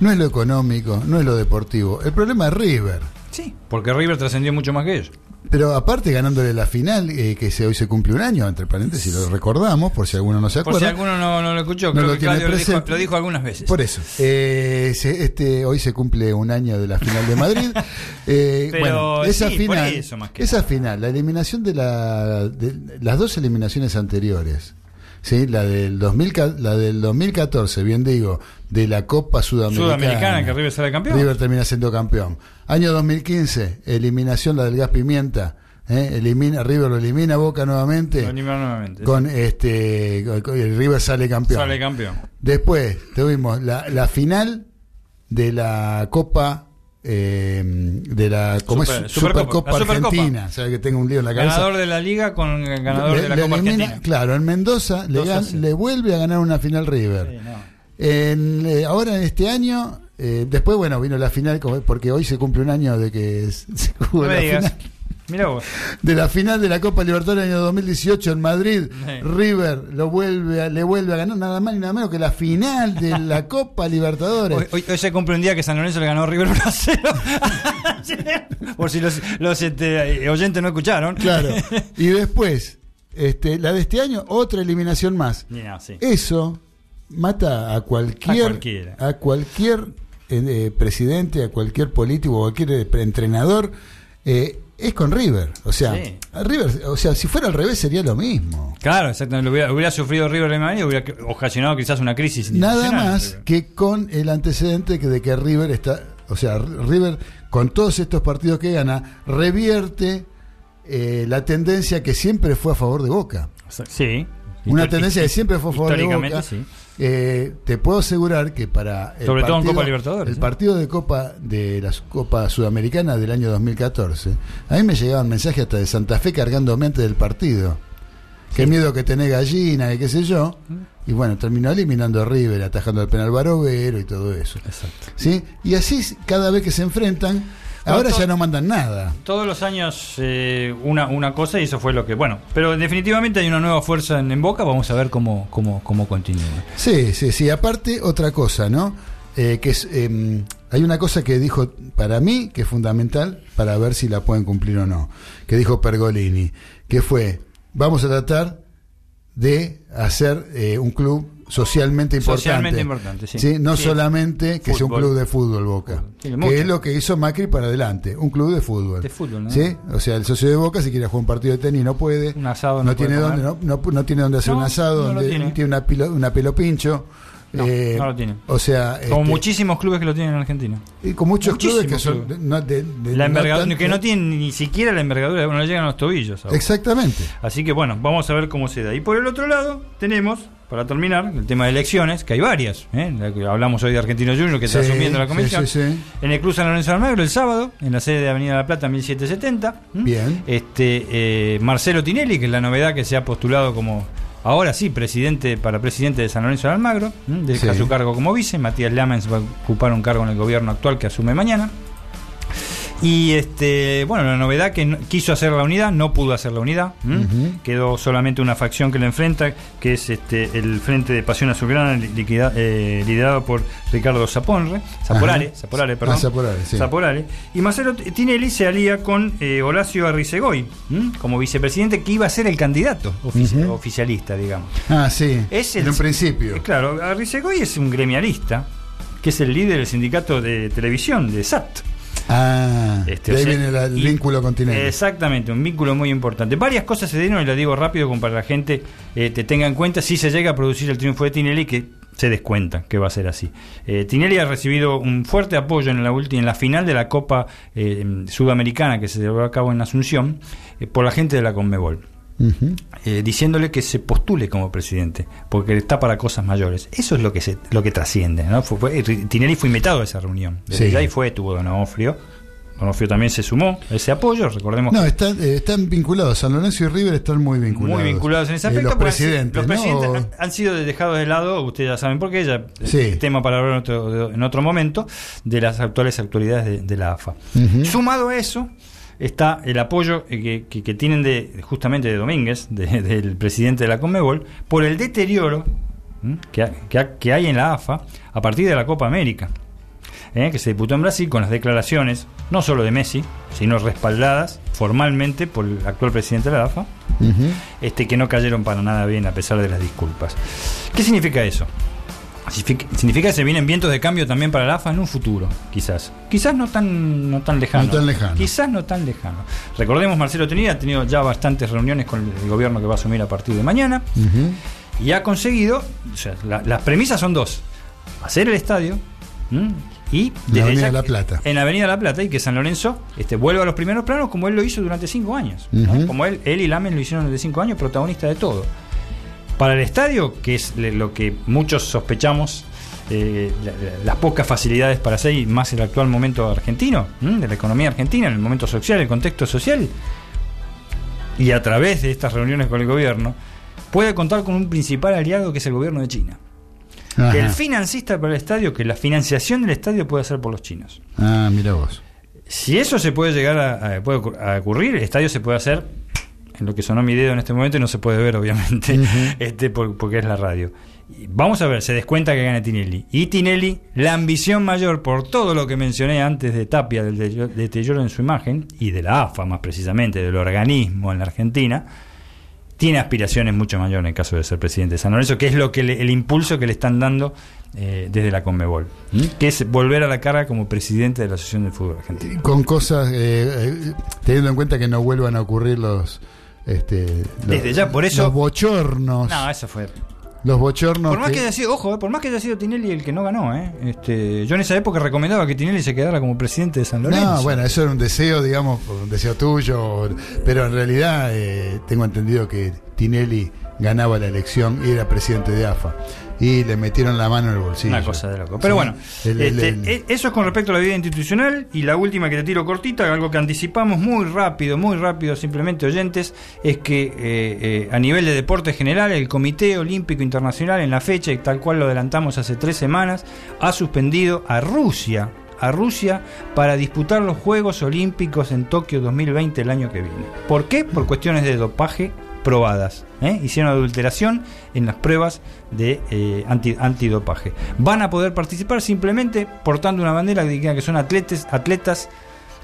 no es lo económico, no es lo deportivo. El problema es River. Sí, porque River trascendió mucho más que ellos. Pero aparte ganándole la final, eh, que se, hoy se cumple un año, entre paréntesis, lo recordamos, por si alguno no se Por acuerda. si alguno no, no lo escuchó, No creo lo que Claudio lo dijo, presente. lo dijo algunas veces. Por eso. Eh, se- este, hoy se cumple un año de la final de Madrid. Eh, Pero bueno, esa sí, por final, eso más que esa final, la eliminación de, la, de las dos eliminaciones anteriores, ¿sí? La del, 2000, ca- la del 2014, bien digo, de la Copa Sudamericana. Sudamericana, que River sale campeón. River termina siendo campeón. Año 2015, eliminación la del gas pimienta. ¿eh? Elimina, River lo elimina Boca nuevamente. Lo animaron nuevamente. Con este con- con- el River sale campeón. Sale campeón. Después tuvimos la, la final de la Copa eh, de la ¿cómo es? Super- Supercopa, Supercopa. La Supercopa. Argentina. O sea que tengo un lío en la cabeza. Ganador de la liga con el ganador Le- de la Copa elimina- Argentina. Claro, en Mendoza le, 2 a gan- 0. le vuelve a ganar una final River. En, eh, ahora en este año, eh, después bueno, vino la final, como- porque hoy se cumple un año de que se jugó No la digas. final. Mira vos. De la final de la Copa Libertadores año 2018 en Madrid, Sí. River lo vuelve a- le vuelve a ganar nada más ni nada menos que la final de la Copa Libertadores. Hoy, hoy- hoy se cumple un día que San Lorenzo le ganó a River 1 a 0. Por si los, los, este, oyentes no escucharon. Claro. Y después, este, la de este año, otra eliminación más. Sí. Eso mata a cualquier A cualquiera. a cualquier, eh, eh, presidente, a cualquier político, a cualquier eh, entrenador. eh, es con River, o sea, Sí. River, o sea, si fuera al revés sería lo mismo. Claro, exactamente. Lo Hubiera, hubiera sufrido River de manera hubiera ocasionado quizás una crisis. Nada más que con el antecedente que de que River está, o sea, River con todos estos partidos que gana revierte eh, la tendencia que siempre fue a favor de Boca. Sí. Una tendencia que siempre fue a favor de históricamente, Boca. sí. Eh, te puedo asegurar que para el Sobre todo en partido- Copa Libertadores, el ¿eh? partido de Copa de la Copa Sudamericana del año 2014, a mí me llegaban mensajes hasta de Santa Fe cargándome antes del partido. Qué miedo que tenés gallina, y qué sé yo. Y bueno, terminó eliminando a River, atajando el penal Barovero y todo eso. Exacto. ¿Sí? Y así cada vez que se enfrentan, ahora ya no mandan nada. Todos los años eh, una, una cosa y eso fue lo que. Bueno, pero definitivamente hay una nueva fuerza en, en Boca. Vamos a ver cómo, cómo, cómo continúa. Sí, sí, sí. Aparte, otra cosa, ¿no? Eh, que es, eh, hay una cosa que dijo para mí que es fundamental para ver si la pueden cumplir o no. Que dijo Pergolini, que fue, vamos a tratar de hacer eh, un club socialmente importante. Socialmente importante, sí. No Sí. solamente que sea un Fútbol. club de fútbol, Boca. Tiene que es lo que hizo Macri para adelante, un club de fútbol. De fútbol, ¿no? ¿Sí? O sea, el socio de Boca si quiere jugar un partido de tenis no puede. Un asado no, no tiene puede dónde, no, comer. no, no tiene dónde hacer un asado, no lo donde tiene. una, pilo- una pelo pincho. No, Eh, no lo tiene. O sea, Como este, muchísimos clubes que lo tienen en Argentina. y con muchos clubes que son clubes. no, de- de- La envergadura, que no tienen ni siquiera la envergadura, no le llegan a los tobillos. ahora. Exactamente. Así que bueno, vamos a ver cómo se da. Y por el otro lado, tenemos, para terminar, el tema de elecciones, que hay varias. ¿eh? Hablamos hoy de Argentino Junior, que está asumiendo la sí, sí. En el Cruz San Lorenzo Almagro, el sábado, en la sede de Avenida La Plata, 1770. ¿m? Bien. Este, eh, Marcelo Tinelli, que es la novedad que se ha postulado como, ahora sí, presidente para presidente de San Lorenzo de Almagro. Deja Sí. su cargo como vice. Matías Lamens va a ocupar un cargo en el gobierno actual que asume mañana. Y este, bueno, la novedad que quiso hacer la unidad, no pudo hacer la unidad. Quedó solamente una facción que la enfrenta, que es este el Frente de Pasión Azulgrana, li- liquida- eh, liderado por Ricardo Zaponre. Zaporare, perdón. Ah, sí. Y Marcelo Tinelli se alía con eh, Horacio Arrisegoy, ¿m? como vicepresidente, que iba a ser el candidato ofici- oficialista, digamos. Ah, sí. Es el- en un principio. Eh, Claro, Arrisegoy es un gremialista, que es el líder del sindicato de televisión, de SAT. Ah, Este, de ahí o sea, viene la- el y- vínculo con Tinelli. Exactamente, un vínculo muy importante. Varias cosas se dieron y las digo rápido como para que la gente eh, te tenga en cuenta si se llega a producir el triunfo de Tinelli que se descuenta que va a ser así. Eh, Tinelli ha recibido un fuerte apoyo en la última en la final de la Copa eh, Sudamericana que se llevó a cabo en Asunción por la gente de la Conmebol. Eh, diciéndole que se postule como presidente, porque está para cosas mayores. Eso es lo que se, lo que trasciende. ¿no? Fue- fue- Tinelli fue invitado a esa reunión. Desde Sí. ahí fue, tuvo Donofrio. Donofrio también se sumó a ese apoyo, recordemos No, están, eh, están vinculados. San Lorenzo y River están muy vinculados. muy vinculados en ese Eh, aspecto. los presidentes, los presidentes han, han sido dejados de lado, ustedes ya saben por qué, ya tema para hablar en otro, en otro momento, de las actuales autoridades de, de la AFA. Sumado a eso, está el apoyo eh, que, que- que tienen de justamente de Domínguez, de- del presidente de la Conmebol, por el deterioro que, ha- que ha- que hay en la AFA a partir de la Copa América, ¿eh? que se disputó en Brasil con las declaraciones, no solo de Messi, sino respaldadas formalmente por el actual presidente de la AFA, este, que no cayeron para nada bien a pesar de las disculpas. ¿Qué significa eso? Significa, que se vienen vientos de cambio también para la AFA en un futuro, quizás. Quizás no tan, no tan lejano. No tan lejano. Quizás no tan lejano. Recordemos, Marcelo Tinelli ha tenido ya bastantes reuniones con el gobierno que va a asumir a partir de mañana. Y ha conseguido, o sea, la- las premisas son dos, hacer el estadio ¿m? y En la desde Avenida ya- La Plata. en la Avenida La Plata y que San Lorenzo este, vuelva a los primeros planos como él lo hizo durante cinco años. Como él, él y Lamen lo hicieron durante cinco años, protagonista de todo. Para el estadio, que es lo que muchos sospechamos, eh, la- la- las pocas facilidades para hacer, y más el actual momento argentino, ¿m? de la economía argentina, el momento social, el contexto social, y a través de estas reuniones con el gobierno, puede contar con un principal aliado que es el gobierno de China. Ajá. Que el financista para el estadio, que la financiación del estadio puede ser por los chinos. Ah, mira vos. Si eso se puede llegar a, a- puede ocur- a ocurrir, el estadio se puede hacer en lo que sonó mi dedo en este momento y no se puede ver, obviamente, este, por- porque es la radio. Vamos a ver, se descuenta que gane Tinelli. Y Tinelli, la ambición mayor por todo lo que mencioné antes de Tapia, del deterioro- en su imagen, y de la AFA más precisamente, del organismo en la Argentina, tiene aspiraciones mucho mayores en el caso de ser presidente de San Lorenzo, que es lo que le- el impulso que le están dando eh, desde la Conmebol, que es volver a la cara como presidente de la Asociación del Fútbol Argentino. Con cosas, eh, eh, teniendo en cuenta que no vuelvan a ocurrir los. Este, los- Desde ya, por eso- Los bochornos. No, eso fue. Los bochornos. Por más que que- haya sido, ojo, eh, por más que haya sido Tinelli el que no ganó, ¿eh? Este, yo en esa época recomendaba que Tinelli se quedara como presidente de San Lorenzo. No, bueno, eso era un deseo, digamos, un deseo tuyo, pero en realidad eh, tengo entendido que Tinelli ganaba la elección y era presidente de AFA. Y le metieron la mano en el bolsillo. Una cosa de loco. Pero Sí. bueno, El- este, el- e- eso es con respecto a la vida institucional. Y la última que te tiro cortita, algo que anticipamos muy rápido, muy rápido, simplemente oyentes, es que eh, eh, a nivel de deporte general, el Comité Olímpico Internacional, en la fecha, y tal cual lo adelantamos hace tres semanas, ha suspendido a Rusia. A Rusia para disputar los Juegos Olímpicos en Tokio 2020 el año que viene. ¿Por qué? Por cuestiones de dopaje probadas. ¿eh? Hicieron adulteración en las pruebas de eh, anti- antidopaje. Van a poder participar simplemente portando una bandera que diga que son atletas, atletas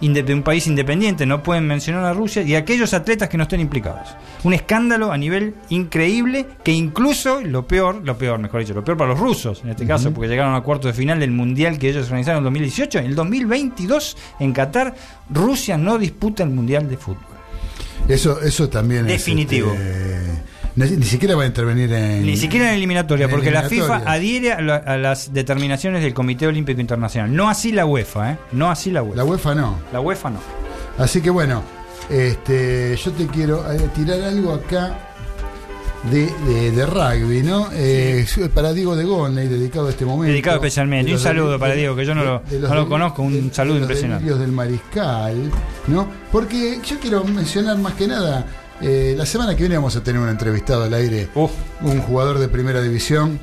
de un país independiente, no pueden mencionar a Rusia y aquellos atletas que no estén implicados. Un escándalo a nivel increíble que incluso lo peor, lo peor, mejor dicho, lo peor para los rusos en este caso, porque llegaron a cuartos de final del mundial que ellos organizaron en 2018, en el 2022 en Qatar Rusia no disputa el mundial de fútbol. Eso, eso también Definitivo. es. este, ni, ni siquiera va a intervenir en. Ni siquiera en eliminatoria, en porque la FIFA adhiere a, la- a las determinaciones del Comité Olímpico Internacional. No así la UEFA, ¿eh? No así la UEFA. La UEFA no. La UEFA no. Así que bueno, este, yo te quiero eh, tirar algo acá de, de- de rugby, ¿no? Eh, para Diego de Gonley, dedicado a este momento. Dedicado especialmente. De un saludo para Diego, que yo no lo, no conozco. Un saludo los impresionante. del Mariscal, ¿no? Porque yo quiero mencionar más que nada, eh, la semana que viene vamos a tener un entrevistado al aire, un jugador de primera división.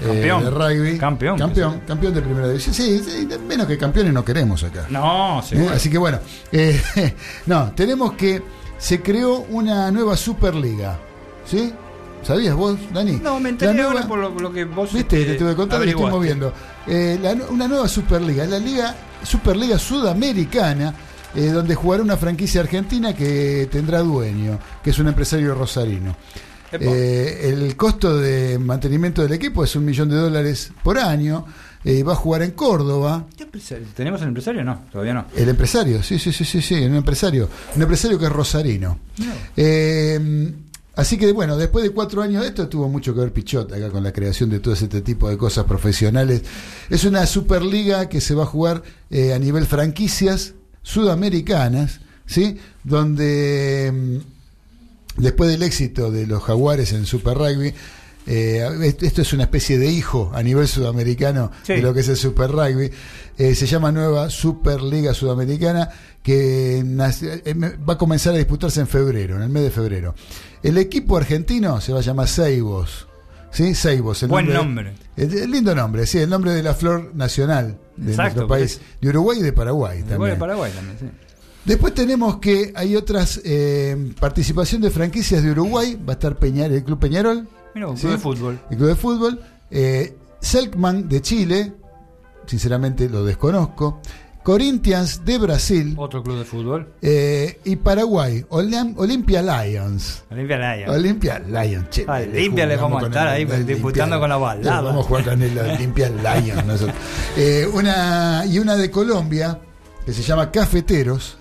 eh, Campeón. de rugby. Campeón. Campeón, campeón de primera división. Sí, sí, menos que campeones no queremos acá. No, ¿Eh? seguro. Así que bueno, eh, no, tenemos que se creó una nueva Superliga, ¿sí? ¿Sabías vos, Dani? No, me enteré La ahora nueva- por lo, lo que vos. Viste, este, te tuve que contar y estoy moviendo. Eh, la una nueva Superliga, la Liga Superliga Sudamericana, eh, donde jugará una franquicia argentina que tendrá dueño, que es un empresario rosarino. Eh, el costo de mantenimiento del equipo es un millón de dólares por año. eh, va a jugar en Córdoba. ¿Tenemos el empresario? No, todavía no. El empresario, sí, sí, sí, sí, sí, un empresario, un empresario que es rosarino. Eh, así que bueno, después de cuatro años de esto tuvo mucho que ver Pichot acá con la creación de todo este tipo de cosas profesionales. Es una superliga que se va a jugar eh, a nivel franquicias sudamericanas, ¿sí? Donde mm, después del éxito de los jaguares en Super Rugby, eh, est- esto es una especie de hijo a nivel sudamericano Sí. de lo que es el Super Rugby. Eh, se llama Nueva Superliga Sudamericana que nace- eh, va a comenzar a disputarse en febrero, en el mes de febrero. El equipo argentino se va a llamar Seibos. ¿Sí? Seibos. el Buen nombre. el lindo nombre, sí, el nombre de la flor nacional de Exacto, nuestro país, de Uruguay y de Paraguay también. de Paraguay también, sí. Después tenemos que hay otras participación de franquicias de Uruguay, va a estar Peñar, el Club Peñarol, Mira, un ¿sí? club de fútbol. el Club de Fútbol, eh, Selkman de Chile, sinceramente lo desconozco, Corinthians de Brasil Otro club de fútbol. eh, y Paraguay, Olim- Olympia Lions. Olimpia Lions. Olympia Lions, che, Ah, Olimpia le vamos a estar el- ahí el disputando Olimpia- con la balada. Vamos a jugar con el Olympia Lions. Eh, una, y una de Colombia que se llama Cafeteros,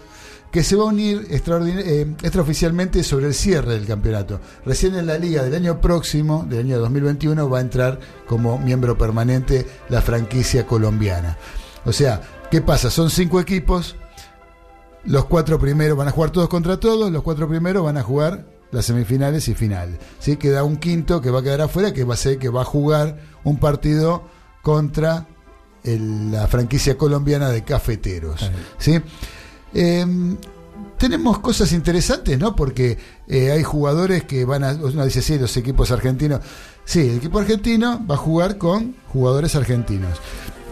que se va a unir eh, extraoficialmente sobre el cierre del campeonato. Recién en la liga del año próximo, del año 2021, va a entrar como miembro permanente la franquicia colombiana. O sea, ¿qué pasa? Son cinco equipos, los cuatro primeros van a jugar todos contra todos, los cuatro primeros van a jugar las semifinales y finales. ¿sí? Queda un quinto que va a quedar afuera, que va a ser que va a jugar un partido contra el- la franquicia colombiana de cafeteros. ¿sí? Eh, tenemos cosas interesantes, ¿no? Porque eh, hay jugadores que van a. Uno dice, sí, los equipos argentinos. Sí, el equipo argentino va a jugar con jugadores argentinos.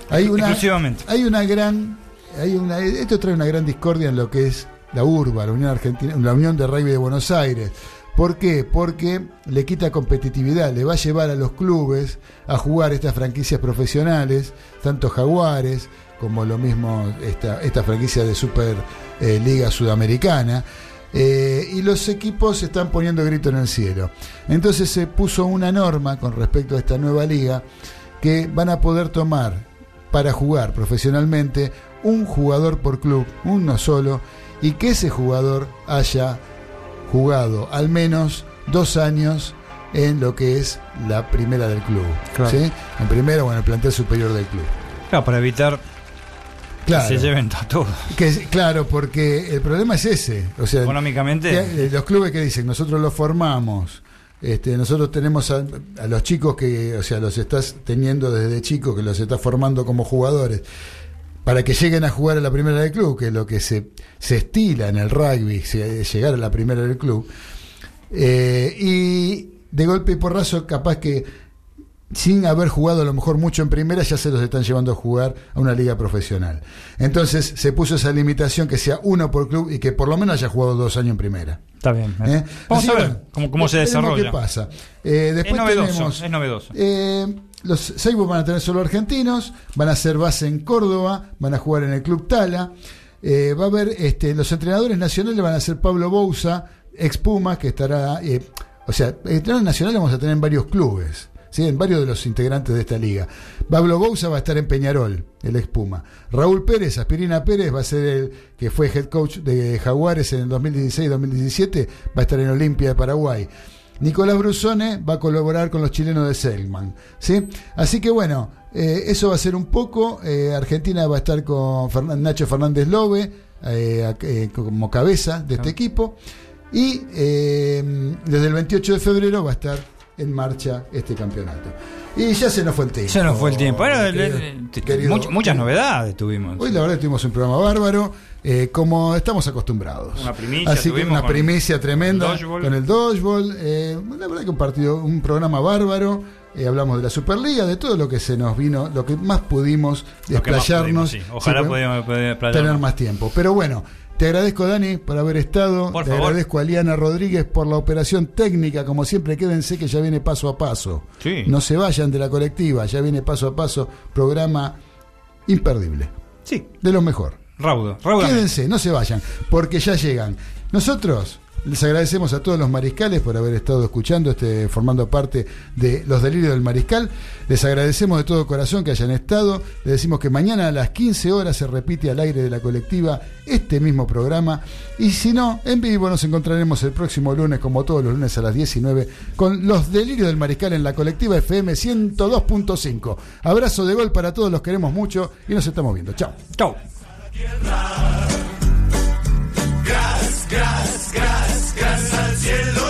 Hay una, Exclusivamente. Hay una gran. Hay una, esto trae una gran discordia en lo que es la URBA, la Unión Argentina, la Unión de Rugby de Buenos Aires. ¿Por qué? Porque le quita competitividad, le va a llevar a los clubes a jugar estas franquicias profesionales, tanto Jaguares como lo mismo esta, esta franquicia de Super eh, Liga Sudamericana. eh, y los equipos están poniendo grito en el cielo. Entonces se puso una norma con respecto a esta nueva liga que van a poder tomar para jugar profesionalmente un jugador por club, uno solo, y que ese jugador haya jugado al menos dos años en lo que es la primera del club. Claro. ¿sí? En primera o en el plantel superior del club. Claro, para evitar Claro. que se lleven a. Que, claro, porque el problema es ese. O sea, Económicamente. eh, los clubes que dicen, nosotros los formamos, este, nosotros tenemos a, a los chicos que, o sea, los estás teniendo desde chicos, que los estás formando como jugadores, para que lleguen a jugar a la primera del club, que es lo que se, se estila en el rugby, se- llegar a la primera del club. Eh, y de golpe y porrazo, capaz que sin haber jugado a lo mejor mucho en primera, ya se los están llevando a jugar a una liga profesional. Entonces se puso esa limitación que sea uno por club y que por lo menos haya jugado dos años en primera. Está bien. ¿Eh? Vamos Así a ver bueno, cómo, cómo se desarrolla. ¿Qué pasa? Eh, después es novedoso, tenemos, es novedoso. eh, los Seibos van a tener solo argentinos, van a hacer base en Córdoba, van a jugar en el Club Tala. Eh, va a haber, este, los entrenadores nacionales van a ser Pablo Bouza, ex Puma, que estará, o sea, entrenadores nacionales vamos a tener en varios clubes. ¿Sí? en varios de los integrantes de esta liga. Pablo Bouza va a estar en Peñarol, el ex Puma. Raúl Pérez, Aspirina Pérez, va a ser el que fue head coach de Jaguares en el 2016-2017, va a estar en Olimpia de Paraguay. Nicolás Brusone va a colaborar con los chilenos de Selman. ¿sí? Así que bueno, eh, eso va a ser un poco. eh, Argentina va a estar con Fernan- Nacho Fernández Lobe eh, como cabeza de este equipo. Y desde el 28 de febrero va a estar en marcha este campeonato. Y ya se nos fue el tiempo. Ya no fue el tiempo. Bueno, querido- le- le- querido- much- muchas novedades tuvimos. Hoy la verdad tuvimos un programa bárbaro, eh, como estamos acostumbrados. Una primicia Así que una primicia tremenda el con el dodgeball. eh, la verdad que un partido, un programa bárbaro. eh, hablamos de la Superliga, de todo lo que se nos vino, lo que más pudimos más desplayarnos. pudimos, sí. Ojalá Sí, podíamos tener más tiempo. Pero bueno, te agradezco Dani por haber estado. Por te favor. agradezco a Liana Rodríguez por la operación técnica. Como siempre, quédense que ya viene paso a paso. Sí. No se vayan de la colectiva, ya viene paso a paso. Programa imperdible. Sí. De lo mejor. Raudo. Raudo. Quédense, no se vayan, porque ya llegan. Nosotros les agradecemos a todos los mariscales por haber estado escuchando, este, formando parte de los delirios del mariscal. Les agradecemos de todo corazón que hayan estado. Les decimos que mañana a las 15 horas se repite al aire de la colectiva este mismo programa. Y si no, en vivo nos encontraremos el próximo lunes, como todos los lunes a las 19, con los delirios del mariscal en la colectiva FM 102.5. Abrazo de gol para todos, los queremos mucho y nos estamos viendo. Chao. Chao. Gas, gas, gas, gas al cielo.